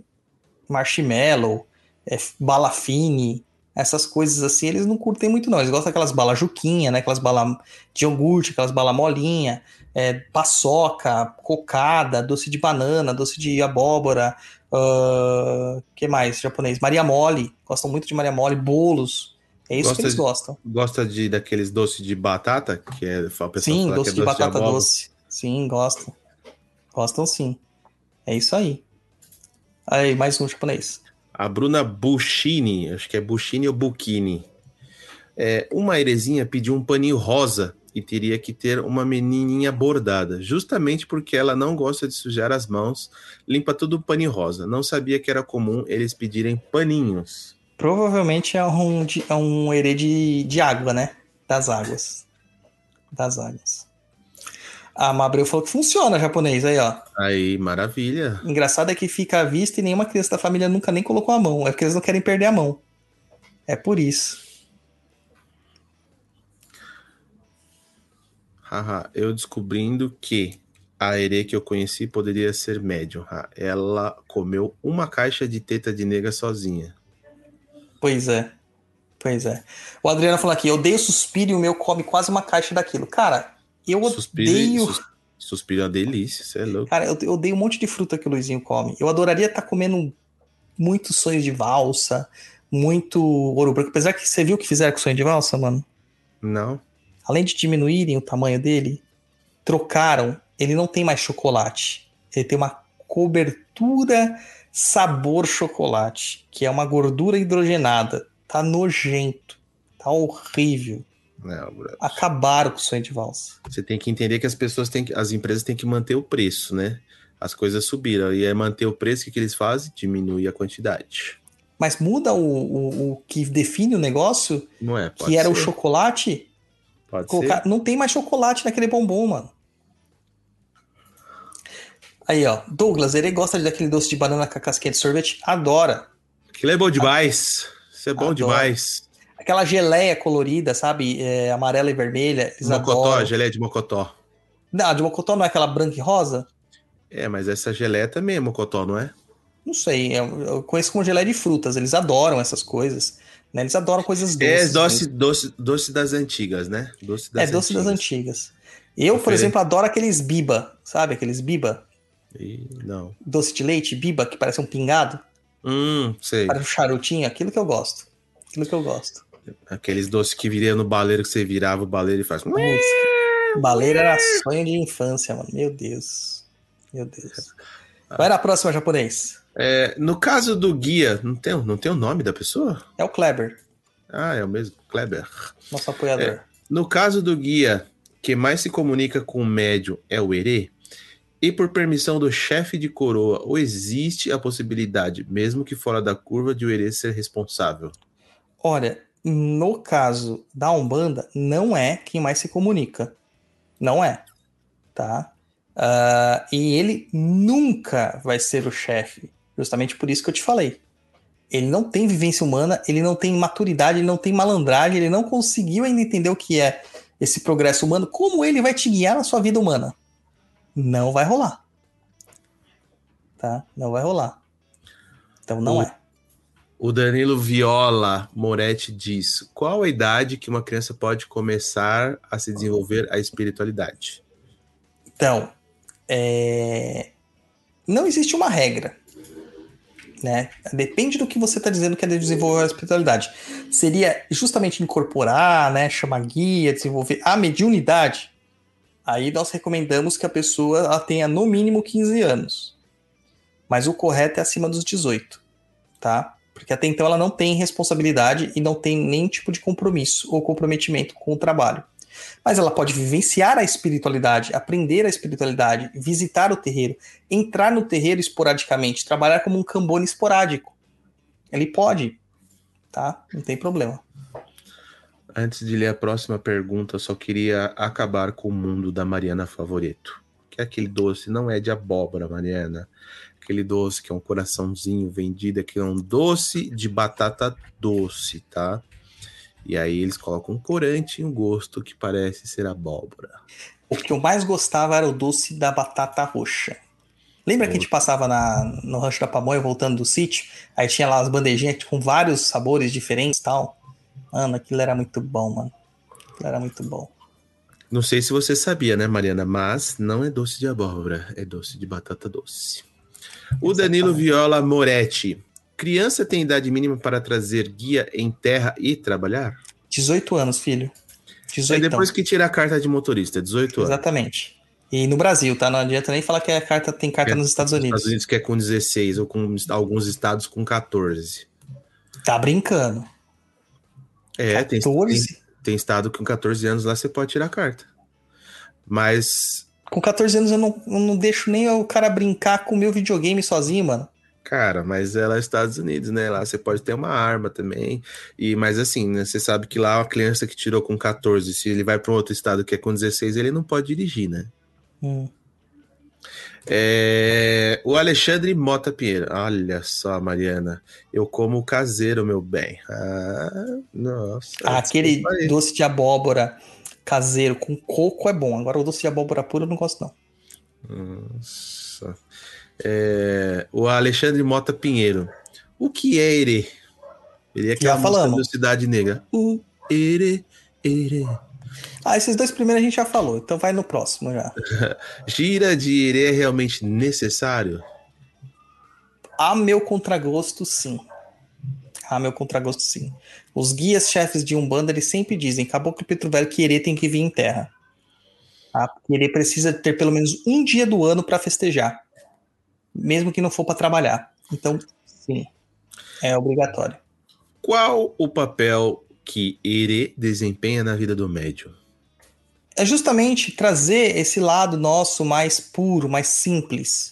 marshmallow, é, bala fine, essas coisas assim, eles não curtem muito não. Eles gostam daquelas balas juquinha, né? Aquelas balas de iogurte, aquelas balas molinha, é, paçoca, cocada, doce de banana, doce de abóbora, ah, que mais japonês? Maria Mole, gostam muito de Maria Mole, bolos. É isso Gosta que eles de- gostam. Gosta de daqueles doces de batata? Que é, o pessoal Sim, doce é de batata abóbora. doce. Sim, gostam. Gostam sim. É isso aí. Aí, mais um japonês. A Bruna Buchini, acho que é Buchini ou Buchini. É, uma heresinha pediu um paninho rosa e teria que ter uma menininha bordada, justamente porque ela não gosta de sujar as mãos, limpa tudo paninho rosa. Não sabia que era comum eles pedirem paninhos. Provavelmente é um, é um herê de, de água, né? Das águas. Das águas. A Mabreu falou que funciona japonês aí, ó. Aí, maravilha. Engraçado é que fica à vista e nenhuma criança da família nunca nem colocou a mão. É porque eles não querem perder a mão. É por isso. Haha, eu descobrindo que a herê que eu conheci poderia ser médium. Ela comeu uma caixa de teta de nega sozinha. Pois é. Pois é. O Adriano falou aqui, eu odeio suspiro e o meu come quase uma caixa daquilo. Cara, eu Suspiro, odeio. sus- suspiro é uma delícia, você é louco. Cara, eu, eu odeio um monte de fruta que o Luizinho come. Eu adoraria estar comendo muitos sonhos de valsa, muito ouro branco. Apesar que você viu o que fizeram com o sonho de valsa, mano? Não. Além de diminuírem o tamanho dele, trocaram. Ele não tem mais chocolate. Ele tem uma cobertura sabor chocolate, que é uma gordura hidrogenada. Tá nojento. Tá horrível. Não. Acabaram com o sonho de valsa. Você tem que entender que as pessoas têm que, as empresas têm que manter o preço, né? As coisas subiram. E é manter o preço, o que, que eles fazem? Diminui a quantidade. Mas muda o, o, o que define o negócio, Não é? Que era o ser, chocolate. Pode Colocar... ser. Não tem mais chocolate naquele bombom, mano. Aí, ó. Douglas, ele gosta daquele doce de banana com a casquinha de sorvete? Adora. Aquilo é bom demais. Isso é bom Adoro. demais. Aquela geleia colorida, sabe? É, amarela e vermelha. Eles Mocotó, adoram. geleia de mocotó. Não, a de mocotó não é aquela branca e rosa? É, mas essa geleia também é mocotó, não é? Não sei. Eu, eu conheço como geleia de frutas. Eles adoram essas coisas. Né? Eles adoram coisas doces. É doce, mesmo. doce, doce das antigas, né? Doce É doce das antigas. Eu, por exemplo, adoro aqueles biba. Sabe aqueles biba? Ih, não. Doce de leite, biba, que parece um pingado. Hum, sei. Parece um charutinho. Aquilo que eu gosto. Aquilo que eu gosto. Aqueles doces que viria no baleiro, que você virava o baleiro e faz. Putz, Baleira era sonho de infância, mano. Meu Deus. Meu Deus. Vai na próxima, japonês. É, no caso do guia, não tem, não tem o nome da pessoa? É o Kleber, Ah, é o mesmo, Kleber. nosso apoiador. No caso do guia, que mais se comunica com o médium é o Herê, e por permissão do chefe de coroa, ou existe a possibilidade, mesmo que fora da curva, de o Herê ser responsável? Olha, no caso da Umbanda, não é quem mais se comunica. Não é. Tá? Ah, e ele nunca vai ser o chefe. Justamente por isso que eu te falei. Ele não tem vivência humana, ele não tem maturidade, ele não tem malandragem, ele não conseguiu ainda entender o que é esse progresso humano. Como ele vai te guiar na sua vida humana? Não vai rolar. Tá? Não vai rolar. Então não O- é. O Danilo Viola Moretti diz: qual a idade que uma criança pode começar a se desenvolver a espiritualidade? Então, é, não existe uma regra. Né? Depende do que você está dizendo que é desenvolver a espiritualidade. Seria justamente incorporar, né, chamar guia, desenvolver a mediunidade. Aí nós recomendamos que a pessoa tenha no mínimo 15 anos. Mas o correto é acima dos 18, tá? Porque até então ela não tem responsabilidade e não tem nenhum tipo de compromisso ou comprometimento com o trabalho. Mas ela pode vivenciar a espiritualidade, aprender a espiritualidade, visitar o terreiro, entrar no terreiro esporadicamente, trabalhar como um cambone esporádico. Ele pode, tá? Não tem problema. Antes de ler a próxima pergunta, só queria acabar com o mundo da Mariana Favoreto. Que é aquele doce não é de abóbora, Mariana. Aquele doce que é um coraçãozinho vendido, aqui é um doce de batata doce, tá? E aí eles colocam um corante e um gosto que parece ser abóbora. O que eu mais gostava era o doce da batata roxa. Lembra que a gente passava na, no Rancho da Pamonha voltando do sítio? Aí tinha lá as bandejinhas com vários sabores diferentes e tal. Mano, aquilo era muito bom, mano. Aquilo era muito bom. Não sei se você sabia, né, Mariana? Mas não é doce de abóbora, é doce de batata doce. O Danilo Viola Moretti. Criança tem idade mínima para trazer guia em terra e trabalhar? 18 anos, filho. 18 é depois que tira a carta de motorista, 18 anos. Exatamente. E no Brasil, tá? Não adianta nem falar que a carta tem carta é, nos Estados Unidos. Nos Estados Unidos que é com 16 ou com alguns estados com 14. Tá brincando. É, 14? Tem, tem, tem estado com 14 anos lá você pode tirar a carta. Mas. Com 14 anos eu não, eu não deixo nem o cara brincar com o meu videogame sozinho, mano. Cara, mas é lá nos Estados Unidos, né? Lá você pode ter uma arma também. E mas assim, né? Você sabe que lá uma criança que tirou com 14, se ele vai para um outro estado que é com 16, ele não pode dirigir, né? Hum. É, o Alexandre Mota Pinheiro. Olha só, Mariana. Eu como caseiro, meu bem. Ah, nossa. Aquele doce de abóbora caseiro com coco é bom. Agora o doce de abóbora puro eu não gosto, não. Nossa. É, o Alexandre Mota Pinheiro. O que é Ere? Ele é aquela música da Cidade Negra. O Ere, Ere. Ah, esses dois primeiros a gente já falou, então vai no próximo já. (laughs) Gira de Ere é realmente necessário? A meu contragosto, sim. A meu contragosto, sim. Os guias chefes de Umbanda, eles sempre dizem, Caboclo Petro Velho, que Ere tem que vir em terra. Tá? Porque Ere precisa ter pelo menos um dia do ano para festejar mesmo que não for para trabalhar. Então, sim, é obrigatório. Qual o papel que Ere desempenha na vida do médium? É justamente trazer esse lado nosso mais puro, mais simples.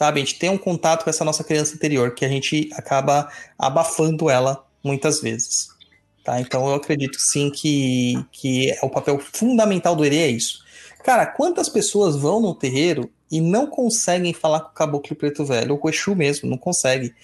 Sabe? A gente tem um contato com essa nossa criança interior, que a gente acaba abafando ela muitas vezes. Tá? Então eu acredito sim que, que é o papel fundamental do Ere é isso. Cara, quantas pessoas vão no terreiro e não conseguem falar com o caboclo preto velho, ou com o Exu mesmo, não consegue.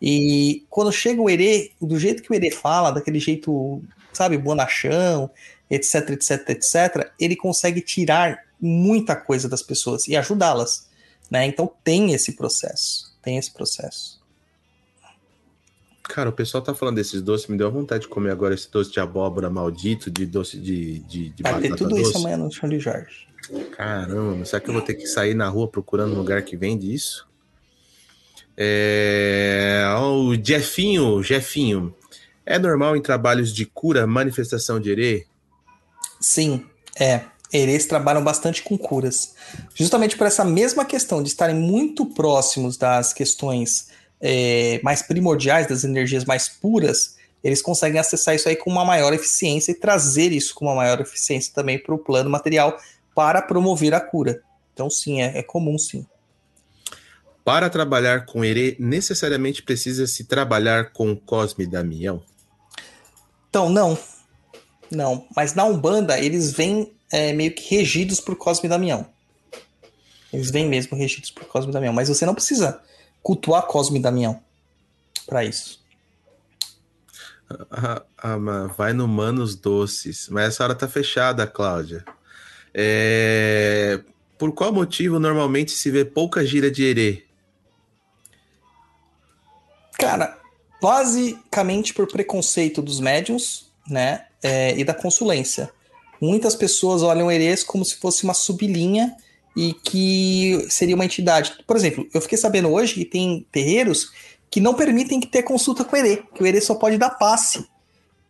E quando chega o Herê, do jeito que o Herê fala, daquele jeito, sabe, bonachão, etc, etc, etc, ele consegue tirar muita coisa das pessoas e ajudá-las, né? Então tem esse processo, tem esse processo. Cara, o pessoal tá falando desses doces, me deu vontade de comer agora esse doce de abóbora maldito, de doce de, de, de Vai ter tudo doce. isso amanhã no chão de Jorge. Caramba, será que eu vou ter que sair na rua procurando um lugar que vende isso? É... O Jefinho, Jefinho. É normal em trabalhos de cura manifestação de herê? Sim, é. Herês trabalham bastante com curas. Justamente por essa mesma questão de estarem muito próximos das questões é, mais primordiais, das energias mais puras, eles conseguem acessar isso aí com uma maior eficiência e trazer isso com uma maior eficiência também para o plano material, para promover a cura. Então, sim, é, é comum, sim. Para trabalhar com Herê, necessariamente precisa se trabalhar com Cosme Damião? Então, não. Não. Mas na Umbanda, eles vêm é, meio que regidos por Cosme Damião. Eles vêm mesmo regidos por Cosme Damião. Mas você não precisa cultuar Cosme Damião para isso. Ah, ah, vai no Manos Doces. Mas essa hora tá fechada, Cláudia. É... Por qual motivo normalmente se vê pouca gira de herê? Cara, basicamente por preconceito dos médiums, né? É, e da consulência. Muitas pessoas olham herês como se fosse uma sublinha e que seria uma entidade. Por exemplo, eu fiquei sabendo hoje que tem terreiros que não permitem que ter consulta com o herê, que o herê só pode dar passe.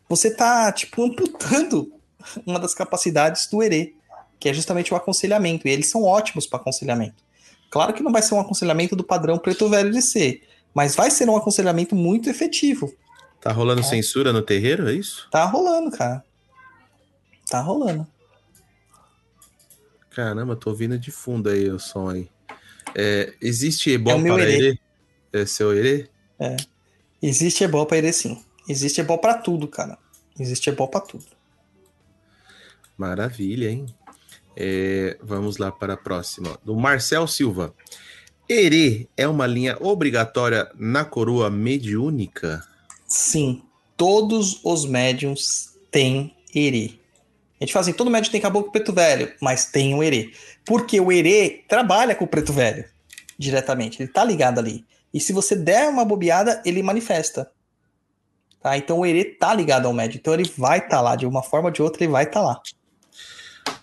Você tá, tipo, amputando (laughs) uma das capacidades do herê que é justamente o aconselhamento. E eles são ótimos para aconselhamento. Claro que não vai ser um aconselhamento do padrão preto velho de ser, Mas vai ser um aconselhamento muito efetivo. Tá rolando é. censura no terreiro, é isso? Tá rolando, cara. Tá rolando. Caramba, tô ouvindo de fundo aí o som aí. É, existe ebó é para erê? É seu erê? É. Existe ebó para erê, sim. Existe ebó para tudo, cara. Existe ebó para tudo. Maravilha, hein? É, vamos lá para a próxima. Do Marcel Silva. Erê é uma linha obrigatória na coroa mediúnica? Sim. Todos os médiums têm Erê. A gente fala assim, todo médium tem caboclo preto velho, mas tem o erê. Porque o erê trabalha com o preto velho diretamente, ele tá ligado ali. E se você der uma bobeada, ele manifesta. Tá? Então o erê tá ligado ao médium, então ele vai estar tá lá, de uma forma ou de outra ele vai estar tá lá.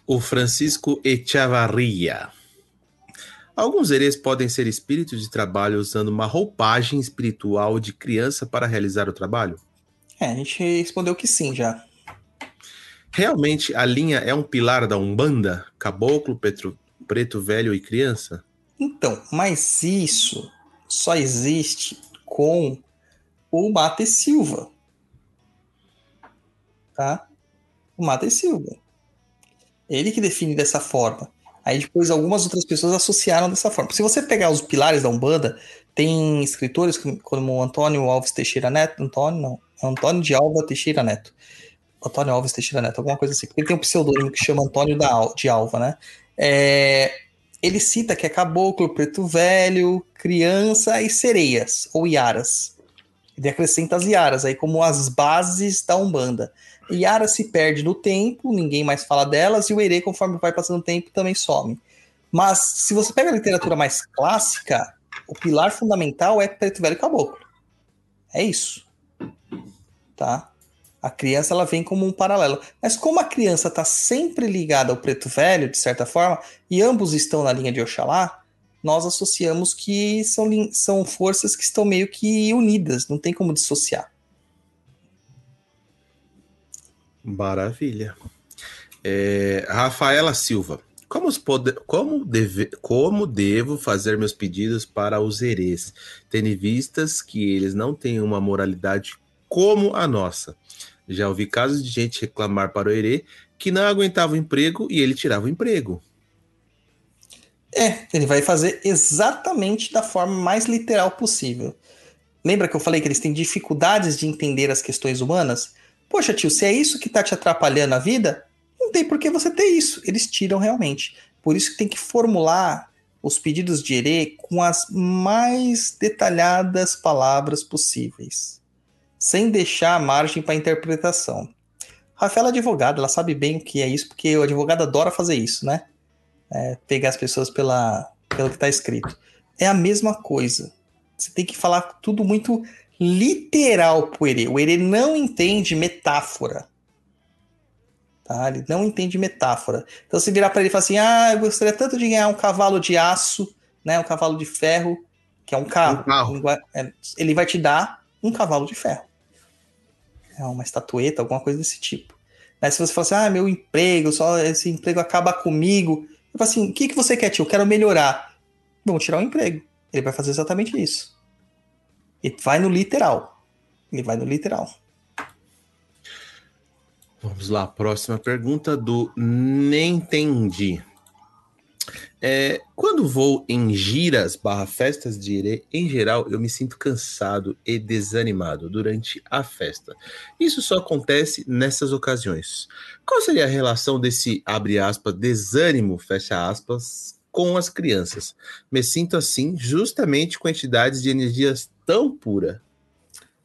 O Francisco Echavarria. Alguns erês podem ser espíritos de trabalho usando uma roupagem espiritual de criança para realizar o trabalho? É, a gente respondeu que sim já. Realmente a linha é um pilar da Umbanda? Caboclo, petro, preto velho e criança? Então, mas isso só existe com o Mate Silva. Tá? O Mate Silva. Ele que define dessa forma. Aí depois algumas outras pessoas associaram dessa forma. Se você pegar os pilares da Umbanda, tem escritores como Antônio Alves Teixeira Neto, Antônio não, Antônio de Alva Teixeira Neto. Antônio Alves Teixeira Neto, alguma coisa assim. Ele tem um pseudônimo que chama Antônio de Alva, né? É, ele cita que é caboclo, preto velho, criança e sereias, ou iaras. Ele acrescenta as iaras aí como as bases da Umbanda. Iara se perde no tempo, ninguém mais fala delas, e o Erê, conforme vai passando o tempo, também some. Mas se você pega a literatura mais clássica, o pilar fundamental é preto velho caboclo. É isso. Tá? A criança ela vem como um paralelo. Mas como a criança está sempre ligada ao preto velho, de certa forma, e ambos estão na linha de Oxalá, nós associamos que são, são forças que estão meio que unidas, não tem como dissociar. Maravilha. É, Rafaela Silva. Como, pode, como, deve, como devo fazer meus pedidos para os herês, tendo vistas que eles não têm uma moralidade como a nossa? Já ouvi casos de gente reclamar para o Herê que não aguentava o emprego e ele tirava o emprego. É, ele vai fazer exatamente da forma mais literal possível. Lembra que eu falei que eles têm dificuldades de entender as questões humanas? Poxa, tio, se é isso que está te atrapalhando a vida, não tem por que você ter isso. Eles tiram realmente. Por isso que tem que formular os pedidos de Herê com as mais detalhadas palavras possíveis sem deixar margem para interpretação. Rafaela é advogada, ela sabe bem o que é isso, porque o advogado adora fazer isso, né? É, pegar as pessoas pela, pelo que está escrito. É a mesma coisa. Você tem que falar tudo muito literal pro Herê. O Herê não entende metáfora. Tá? Ele não entende metáfora. Então, se virar para ele e falar assim: Ah, eu gostaria tanto de ganhar um cavalo de aço, né? Um cavalo de ferro, que é um carro. Um carro. Ele vai te dar um cavalo de ferro uma estatueta, alguma coisa desse tipo. Mas se você falar assim, ah, meu emprego, só esse emprego acaba comigo. Eu falo assim, o que, que você quer, tio? Eu quero melhorar. Vamos tirar o emprego. Ele vai fazer exatamente isso. Ele vai no literal. Ele vai no literal. Vamos lá, próxima pergunta do Nem Entendi. É, quando vou em giras barra festas de irê, em geral, eu me sinto cansado e desanimado durante a festa. Isso só acontece nessas ocasiões. Qual seria a relação desse, abre aspas, desânimo, fecha aspas, com as crianças? Me sinto assim justamente com entidades de energias tão pura.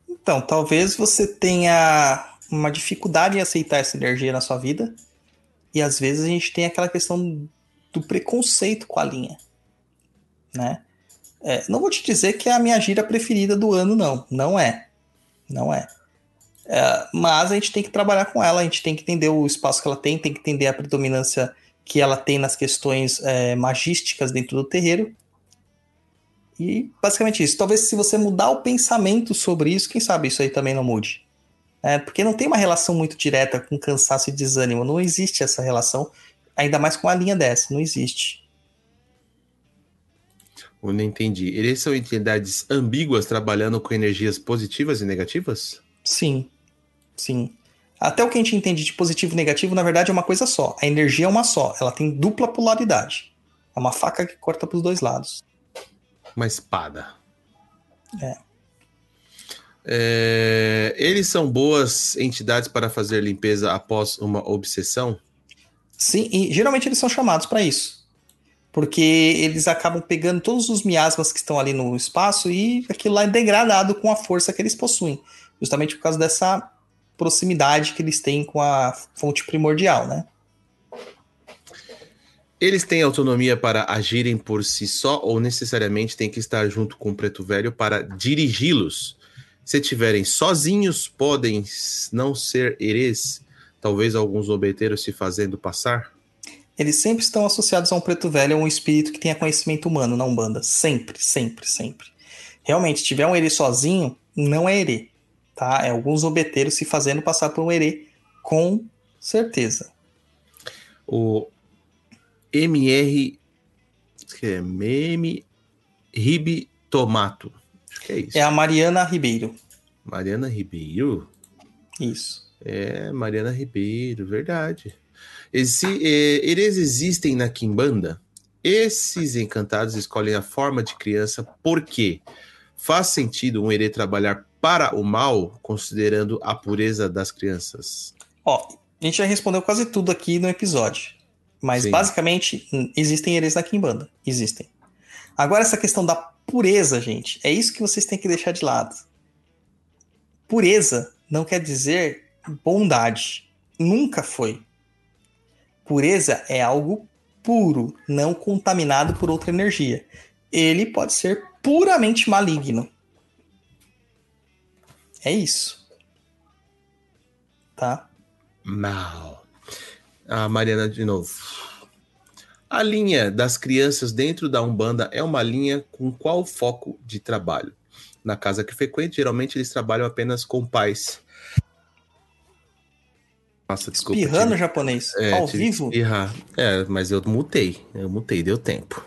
Então, talvez você tenha uma dificuldade em aceitar essa energia na sua vida. E às vezes a gente tem aquela questão do preconceito com a linha, né? É, não vou te dizer que é a minha gira preferida do ano, não. Não é. Não é. é. Mas a gente tem que trabalhar com ela, a gente tem que entender o espaço que ela tem, tem que entender a predominância que ela tem nas questões é, magísticas dentro do terreiro. E basicamente isso. Talvez se você mudar o pensamento sobre isso, quem sabe isso aí também não mude. É, porque não tem uma relação muito direta com cansaço e desânimo. Não existe essa relação. Ainda mais com a linha dessa, não existe. Eu não entendi. Eles são entidades ambíguas trabalhando com energias positivas e negativas? Sim, sim. Até o que a gente entende de positivo e negativo, na verdade, é uma coisa só. A energia é uma só. Ela tem dupla polaridade. É uma faca que corta para os dois lados. Uma espada. É. É, Eles são boas entidades para fazer limpeza após uma obsessão? Sim, e geralmente eles são chamados para isso. Porque eles acabam pegando todos os miasmas que estão ali no espaço e aquilo lá é degradado com a força que eles possuem. Justamente por causa dessa proximidade que eles têm com a fonte primordial, né? Eles têm autonomia para agirem por si só ou necessariamente têm que estar junto com o Preto Velho para dirigi-los? Se tiverem sozinhos, podem não ser herês, talvez alguns obeteiros se fazendo passar? Eles sempre estão associados a um preto velho ou um espírito que tenha conhecimento humano na Umbanda. Sempre, sempre, sempre. Realmente, se tiver um herê sozinho, não é herê. Tá? É alguns obeteiros se fazendo passar por um herê, com certeza. O MR. que é Meme Ribe Tomato. Acho que é isso. É a Mariana Ribeiro. Mariana Ribeiro? Isso. É, Mariana Ribeiro, verdade. Esse, é, eles existem na Kimbanda. Esses encantados escolhem a forma de criança porque faz sentido um herê trabalhar para o mal, considerando a pureza das crianças. Ó, a gente já respondeu quase tudo aqui no episódio. Mas Sim. basicamente, hum, existem herês na Kimbanda. Existem. Agora, essa questão da pureza, gente, é isso que vocês têm que deixar de lado. Pureza não quer dizer bondade. Nunca foi. Pureza é algo puro, não contaminado por outra energia. Ele pode ser puramente maligno. É isso. Tá? Mal. A Mariana de novo. A linha das crianças dentro da Umbanda é uma linha com qual foco de trabalho? Na casa que frequente, geralmente eles trabalham apenas com pais. Nossa, desculpa. Espirrando tive- japonês, É, ao vivo. espirrar. É, mas eu mutei. Eu mutei, deu tempo.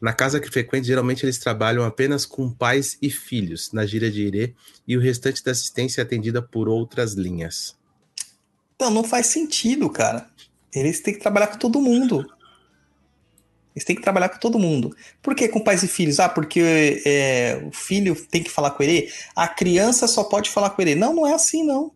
Na casa que frequente, geralmente eles trabalham apenas com pais e filhos, na gíria de Irê, e o restante da assistência é atendida por outras linhas. Então, não faz sentido, cara. Eles têm que trabalhar com todo mundo. Eles têm que trabalhar com todo mundo. Por que com pais e filhos? Ah, porque é, o filho tem que falar com ele? A criança só pode falar com ele. Não, não é assim, não.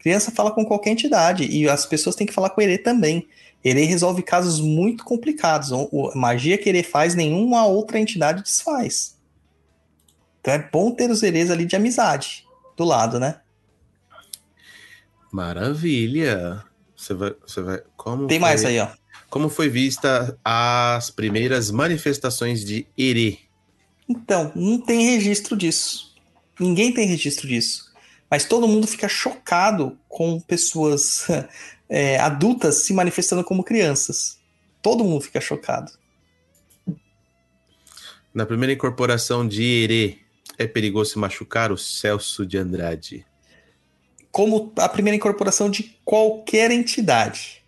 Criança fala com qualquer entidade. E as pessoas têm que falar com ele também. Ele resolve casos muito complicados. O, o- magia que ele faz, nenhuma outra entidade desfaz. Então é bom ter os herês ali de amizade do lado, né? Maravilha! Você vai. Você vai como Tem foi- mais aí, ó. Como foi vista as primeiras manifestações de Herê? Então, não tem registro disso. Ninguém tem registro disso. Mas todo mundo fica chocado com pessoas (laughs) é, adultas se manifestando como crianças. Todo mundo fica chocado. Na primeira incorporação de Herê, é perigoso se machucar o Celso de Andrade. Como a primeira incorporação de qualquer entidade.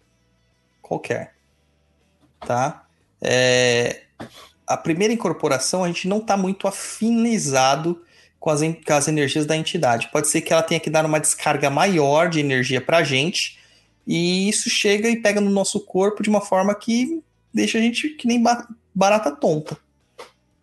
Qualquer. Tá? É, a primeira incorporação a gente não está muito afinizado com as, com as energias da entidade. Pode ser que ela tenha que dar uma descarga maior de energia para a gente, e isso chega e pega no nosso corpo de uma forma que deixa a gente que nem ba- barata tonta.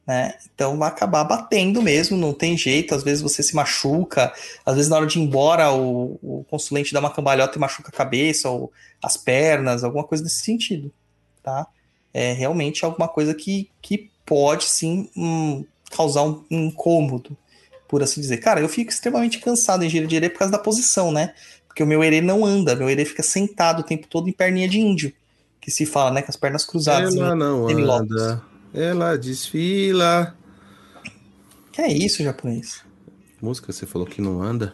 Né? Então vai acabar batendo mesmo, não tem jeito. Às vezes você se machuca, às vezes na hora de ir embora o, o consulente dá uma cambalhota e machuca a cabeça ou as pernas, alguma coisa desse sentido. Tá? É realmente alguma coisa que, que pode sim hum, causar um incômodo, por assim dizer. Cara, eu fico extremamente cansado em giro de herê por causa da posição, né? Porque o meu herê não anda, meu herê fica sentado o tempo todo em perninha de índio, que se fala, né? Com as pernas cruzadas. Ela em- não anda, ela desfila. Que é isso, japonês? Música, você falou que não anda.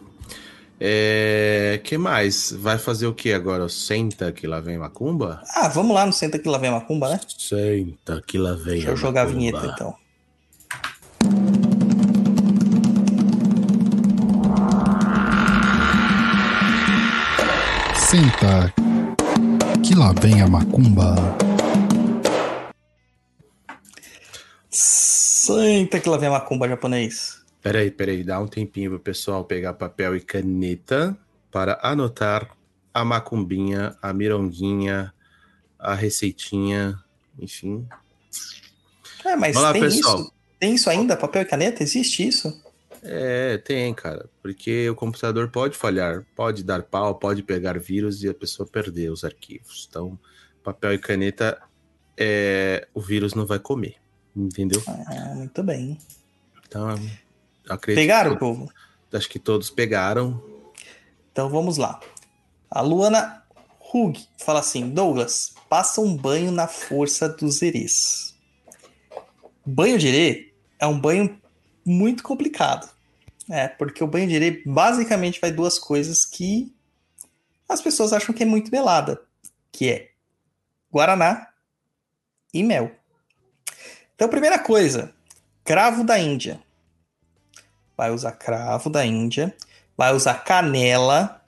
É. que mais? Vai fazer o que agora? Senta que lá vem Macumba? Ah, vamos lá no Senta que lá vem a macumba, né? Senta que lá vem Deixa eu jogar a vinheta então. Senta, que lá vem a macumba. Senta que lá vem a macumba japonês. Peraí, peraí, dá um tempinho pro pessoal pegar papel e caneta para anotar a macumbinha, a mironguinha, a receitinha, enfim. É, mas Vamos lá, tem pessoal. isso? Tem isso ainda? Papel e caneta? Existe isso? É, tem, cara. Porque o computador pode falhar, pode dar pau, pode pegar vírus e a pessoa perder os arquivos. Então, papel e caneta, é, o vírus não vai comer. Entendeu? Ah, muito bem. Então, acredito. Pegaram, que, povo? Acho que todos pegaram. Então vamos lá. A Luana Hug fala assim: Douglas, passa um banho na força dos erês. Banho de erê é um banho muito complicado. É, porque o banho de erê basicamente vai duas coisas que as pessoas acham que é muito melada, que é guaraná e mel. Então, primeira coisa, cravo da Índia. Vai usar cravo da Índia, vai usar canela,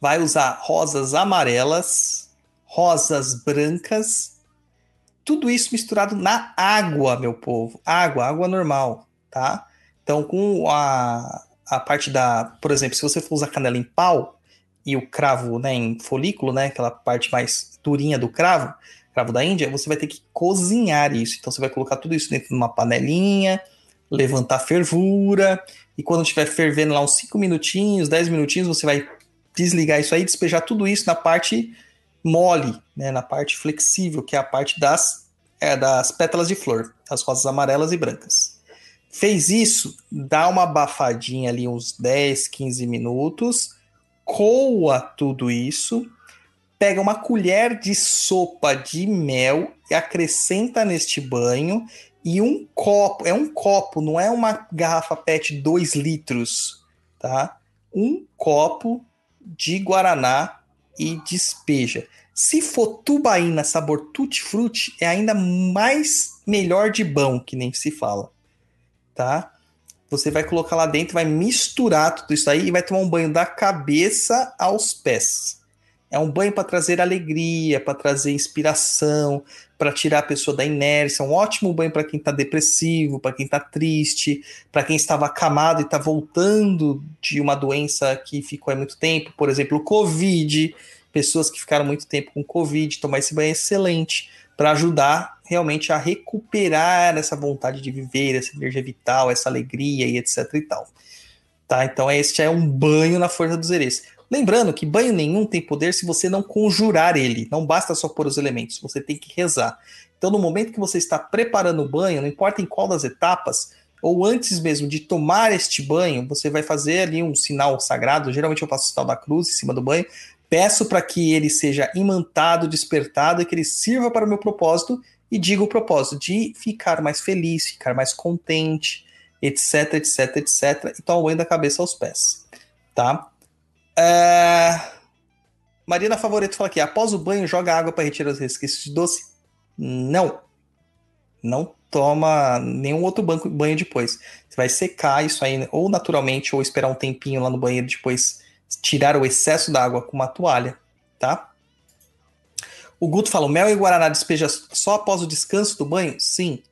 vai usar rosas amarelas, rosas brancas, tudo isso misturado na água, meu povo. Água, água normal, tá? Então, com a, a parte da. Por exemplo, se você for usar canela em pau e o cravo né, em folículo, né? Aquela parte mais durinha do cravo, cravo da Índia, você vai ter que cozinhar isso. Então, você vai colocar tudo isso dentro de uma panelinha, levantar fervura, e quando estiver fervendo lá uns 5 minutinhos, 10 minutinhos, você vai desligar isso aí, despejar tudo isso na parte mole, né, na parte flexível, que é a parte das, é, das pétalas de flor, as rosas amarelas e brancas. Fez isso, dá uma abafadinha ali uns 10, 15 minutos, coa tudo isso, pega uma colher de sopa de mel e acrescenta neste banho e um copo, é um copo, não é uma garrafa PET 2 litros, tá? Um copo de guaraná e despeja. Se for tubaína sabor tutti-frutti, é ainda mais melhor de bom, que nem se fala, tá? Você vai colocar lá dentro, vai misturar tudo isso aí e vai tomar um banho da cabeça aos pés. É um banho para trazer alegria, para trazer inspiração, para tirar a pessoa da inércia. Um ótimo banho para quem está depressivo, para quem está triste, para quem estava acamado e está voltando de uma doença que ficou há muito tempo, por exemplo, o Covid. Pessoas que ficaram muito tempo com Covid, tomar esse banho é excelente para ajudar realmente a recuperar essa vontade de viver, essa energia vital, essa alegria e etc e tal. Tá? Então este é um banho na força dos erês. Lembrando que banho nenhum tem poder se você não conjurar ele. Não basta só pôr os elementos, você tem que rezar. Então, no momento que você está preparando o banho, não importa em qual das etapas, ou antes mesmo de tomar este banho, você vai fazer ali um sinal sagrado. Geralmente eu faço o sinal da cruz em cima do banho. Peço para que ele seja imantado, despertado e que ele sirva para o meu propósito. E digo o propósito de ficar mais feliz, ficar mais contente, etc, etc, etc. E toma o banho da cabeça aos pés. Tá? É... Marina Favorito fala aqui: após o banho, joga água para retirar os resquícios de doce? Não. Não toma nenhum outro banho depois. Você vai secar isso aí, ou naturalmente, ou esperar um tempinho lá no banheiro depois tirar o excesso da água com uma toalha, tá? O Guto fala: mel e guaraná despeja só após o descanso do banho? Sim.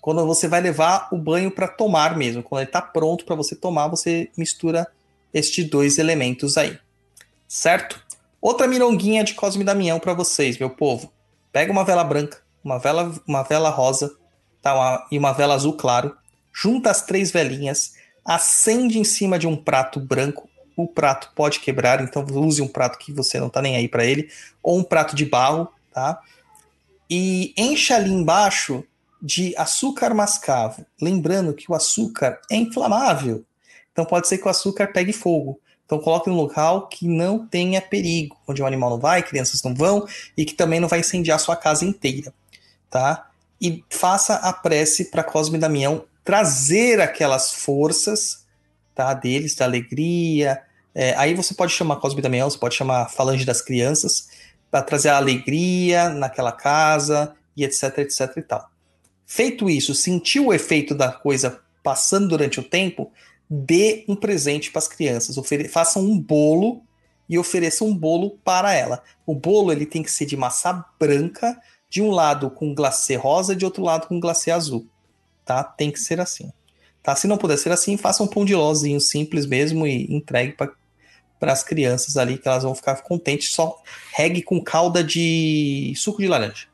Quando você vai levar o banho para tomar mesmo, quando ele está pronto para você tomar, você mistura estes dois elementos aí. Certo? Outra mironguinha de Cosme Damião para vocês, meu povo. Pega uma vela branca, uma vela, uma vela rosa tá, uma, e uma vela azul claro. Junta as três velinhas, acende em cima de um prato branco. O prato pode quebrar, então use um prato que você não tá nem aí para ele, ou um prato de barro, tá? E encha ali embaixo de açúcar mascavo. Lembrando que o açúcar é inflamável. Então pode ser que o açúcar pegue fogo. Então coloque em um local que não tenha perigo, onde o animal não vai, crianças não vão e que também não vai incendiar a sua casa inteira, tá? E faça a prece para Cosme e Damião trazer aquelas forças, tá, deles, da alegria. É, aí você pode chamar Cosme Damião, você pode chamar Falange das Crianças, para trazer a alegria naquela casa e etc, etc e tal. Feito isso, sentiu o efeito da coisa passando durante o tempo, dê um presente para as crianças. Faça um bolo e ofereça um bolo para ela. O bolo ele tem que ser de massa branca, de um lado com glacê rosa, de outro lado com glacê azul. tá? Tem que ser assim. Tá? Se não puder ser assim, faça um pão de lozinho simples mesmo e entregue para as crianças ali, que elas vão ficar contentes. Só regue com calda de suco de laranja.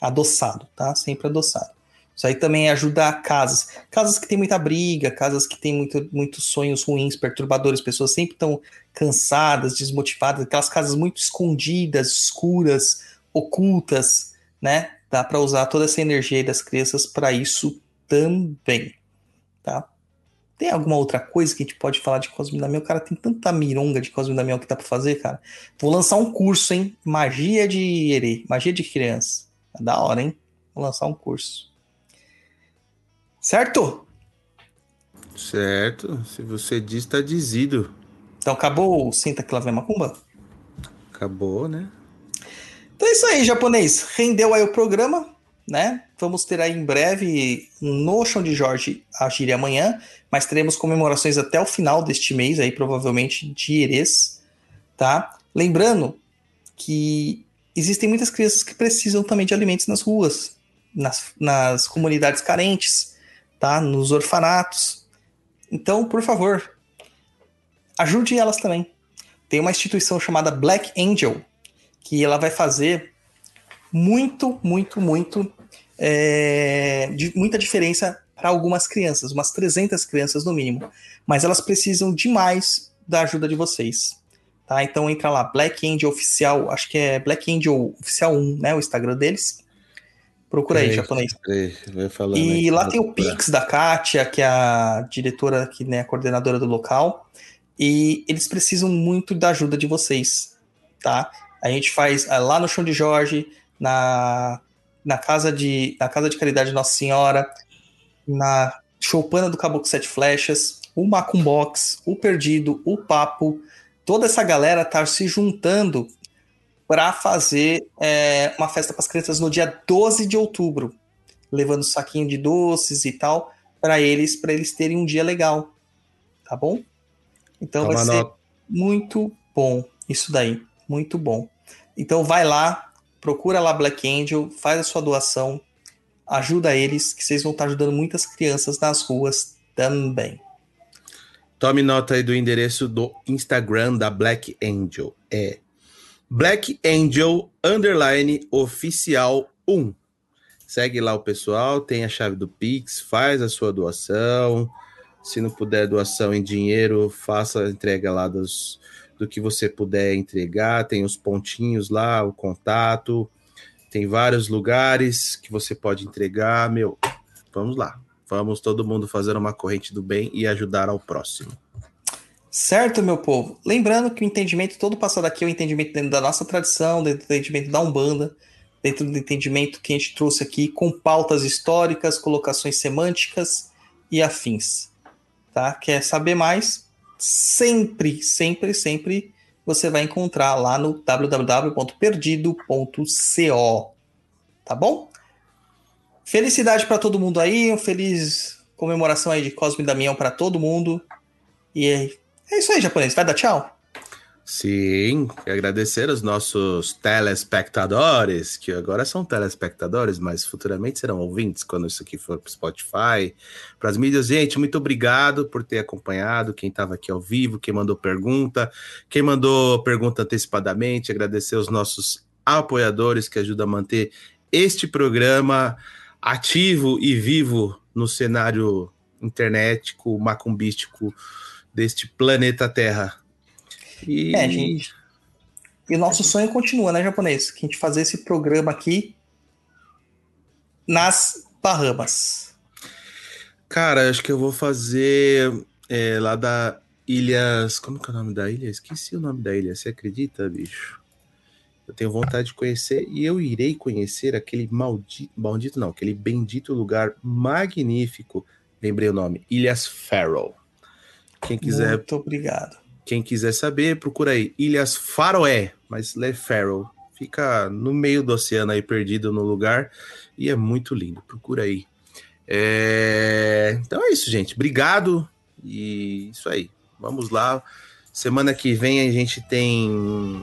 Adoçado, tá? Sempre adoçado. Isso aí também ajuda casas. Casas que tem muita briga, casas que tem muito, muitos sonhos ruins, perturbadores, pessoas sempre estão cansadas, desmotivadas, aquelas casas muito escondidas, escuras, ocultas, né? Dá para usar toda essa energia das crianças para isso também, tá? Tem alguma outra coisa que a gente pode falar de Cosme Damião? Cara, tem tanta mironga de Cosme Damião que dá para fazer, cara. Vou lançar um curso, hein? Magia de herê, magia de criança. É da hora, hein? Vou lançar um curso. Certo? Certo. Se você diz, tá dizido. Então acabou o Senta que lá vem macumba? Acabou, né? Então é isso aí, japonês. Rendeu aí o programa, né? Vamos ter aí em breve no Chão de Jorge a gíria amanhã, mas teremos comemorações até o final deste mês aí, provavelmente de Erês, tá? Lembrando que existem muitas crianças que precisam também de alimentos nas ruas, nas, nas comunidades carentes, tá? Nos orfanatos. Então, por favor, ajude elas também. Tem uma instituição chamada Black Angel, que ela vai fazer muito, muito, muito, é, de, muita diferença para algumas crianças, umas 300 crianças no mínimo. Mas elas precisam demais da ajuda de vocês. Tá? Então entra lá, Black Angel Oficial, acho que é Black Angel Oficial 1, né? O Instagram deles. Procura aí, japonês. e lá tem o Pix da Kátia, que é a diretora, que né, a coordenadora do local. E eles precisam muito da ajuda de vocês, tá? A gente faz é, lá no Chão de Jorge, na, na, casa, de, na casa de Caridade Nossa Senhora, na Choupana do Caboclo Sete Flechas, o Macumbox, o Perdido, o Papo. Toda essa galera tá se juntando para fazer é, uma festa para as crianças no dia 12 de outubro, levando saquinho de doces e tal para eles, para eles terem um dia legal, tá bom? Então Toma vai ser nota. muito bom isso daí, muito bom. Então vai lá, procura lá Black Angel, faz a sua doação, ajuda eles, que vocês vão estar ajudando muitas crianças nas ruas também. Tome nota aí do endereço do Instagram da Black Angel. É Black Angel Underline Oficial 1. Segue lá o pessoal, tem a chave do Pix, faz a sua doação. Se não puder doação em dinheiro, faça a entrega lá dos, do que você puder entregar. Tem os pontinhos lá, o contato. Tem vários lugares que você pode entregar. Meu, vamos lá. Vamos todo mundo fazer uma corrente do bem e ajudar ao próximo. Certo, meu povo? Lembrando que o entendimento todo passado aqui é o entendimento dentro da nossa tradição, dentro do entendimento da Umbanda, dentro do entendimento que a gente trouxe aqui com pautas históricas, colocações semânticas e afins. Tá? Quer saber mais? Sempre, sempre, sempre você vai encontrar lá no www.perdido.co. Tá bom? Felicidade para todo mundo aí, um feliz comemoração aí de Cosme e Damião para todo mundo. E é isso aí, japonês. Vai dar tchau? Sim, agradecer aos nossos telespectadores, que agora são telespectadores, mas futuramente serão ouvintes quando isso aqui for para Spotify, para as mídias. Gente, muito obrigado por ter acompanhado, quem estava aqui ao vivo, quem mandou pergunta, quem mandou pergunta antecipadamente, agradecer aos nossos apoiadores que ajudam a manter este programa ativo e vivo no cenário internetico, macumbístico deste planeta Terra. E... É, gente. E nosso sonho continua, né, japonês? Que a gente fazer esse programa aqui nas Bahamas. Cara, acho que eu vou fazer é, lá da Ilhas. Como que é o nome da ilha? Esqueci o nome da ilha. Você acredita, bicho? Eu tenho vontade de conhecer e eu irei conhecer aquele maldito, maldito não, aquele bendito lugar magnífico. Lembrei o nome, Ilhas Faroe. Quem quiser. Muito obrigado. Quem quiser saber, procura aí. Ilhas Faroé, mas Le Faroe. Fica no meio do oceano aí, perdido no lugar. E é muito lindo. Procura aí. É... Então é isso, gente. Obrigado. E isso aí. Vamos lá. Semana que vem a gente tem.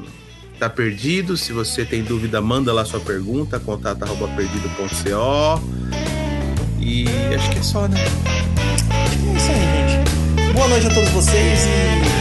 Tá perdido. Se você tem dúvida, manda lá sua pergunta. Contato perdido.co. E acho que é só, né? É isso aí, gente. Boa noite a todos vocês e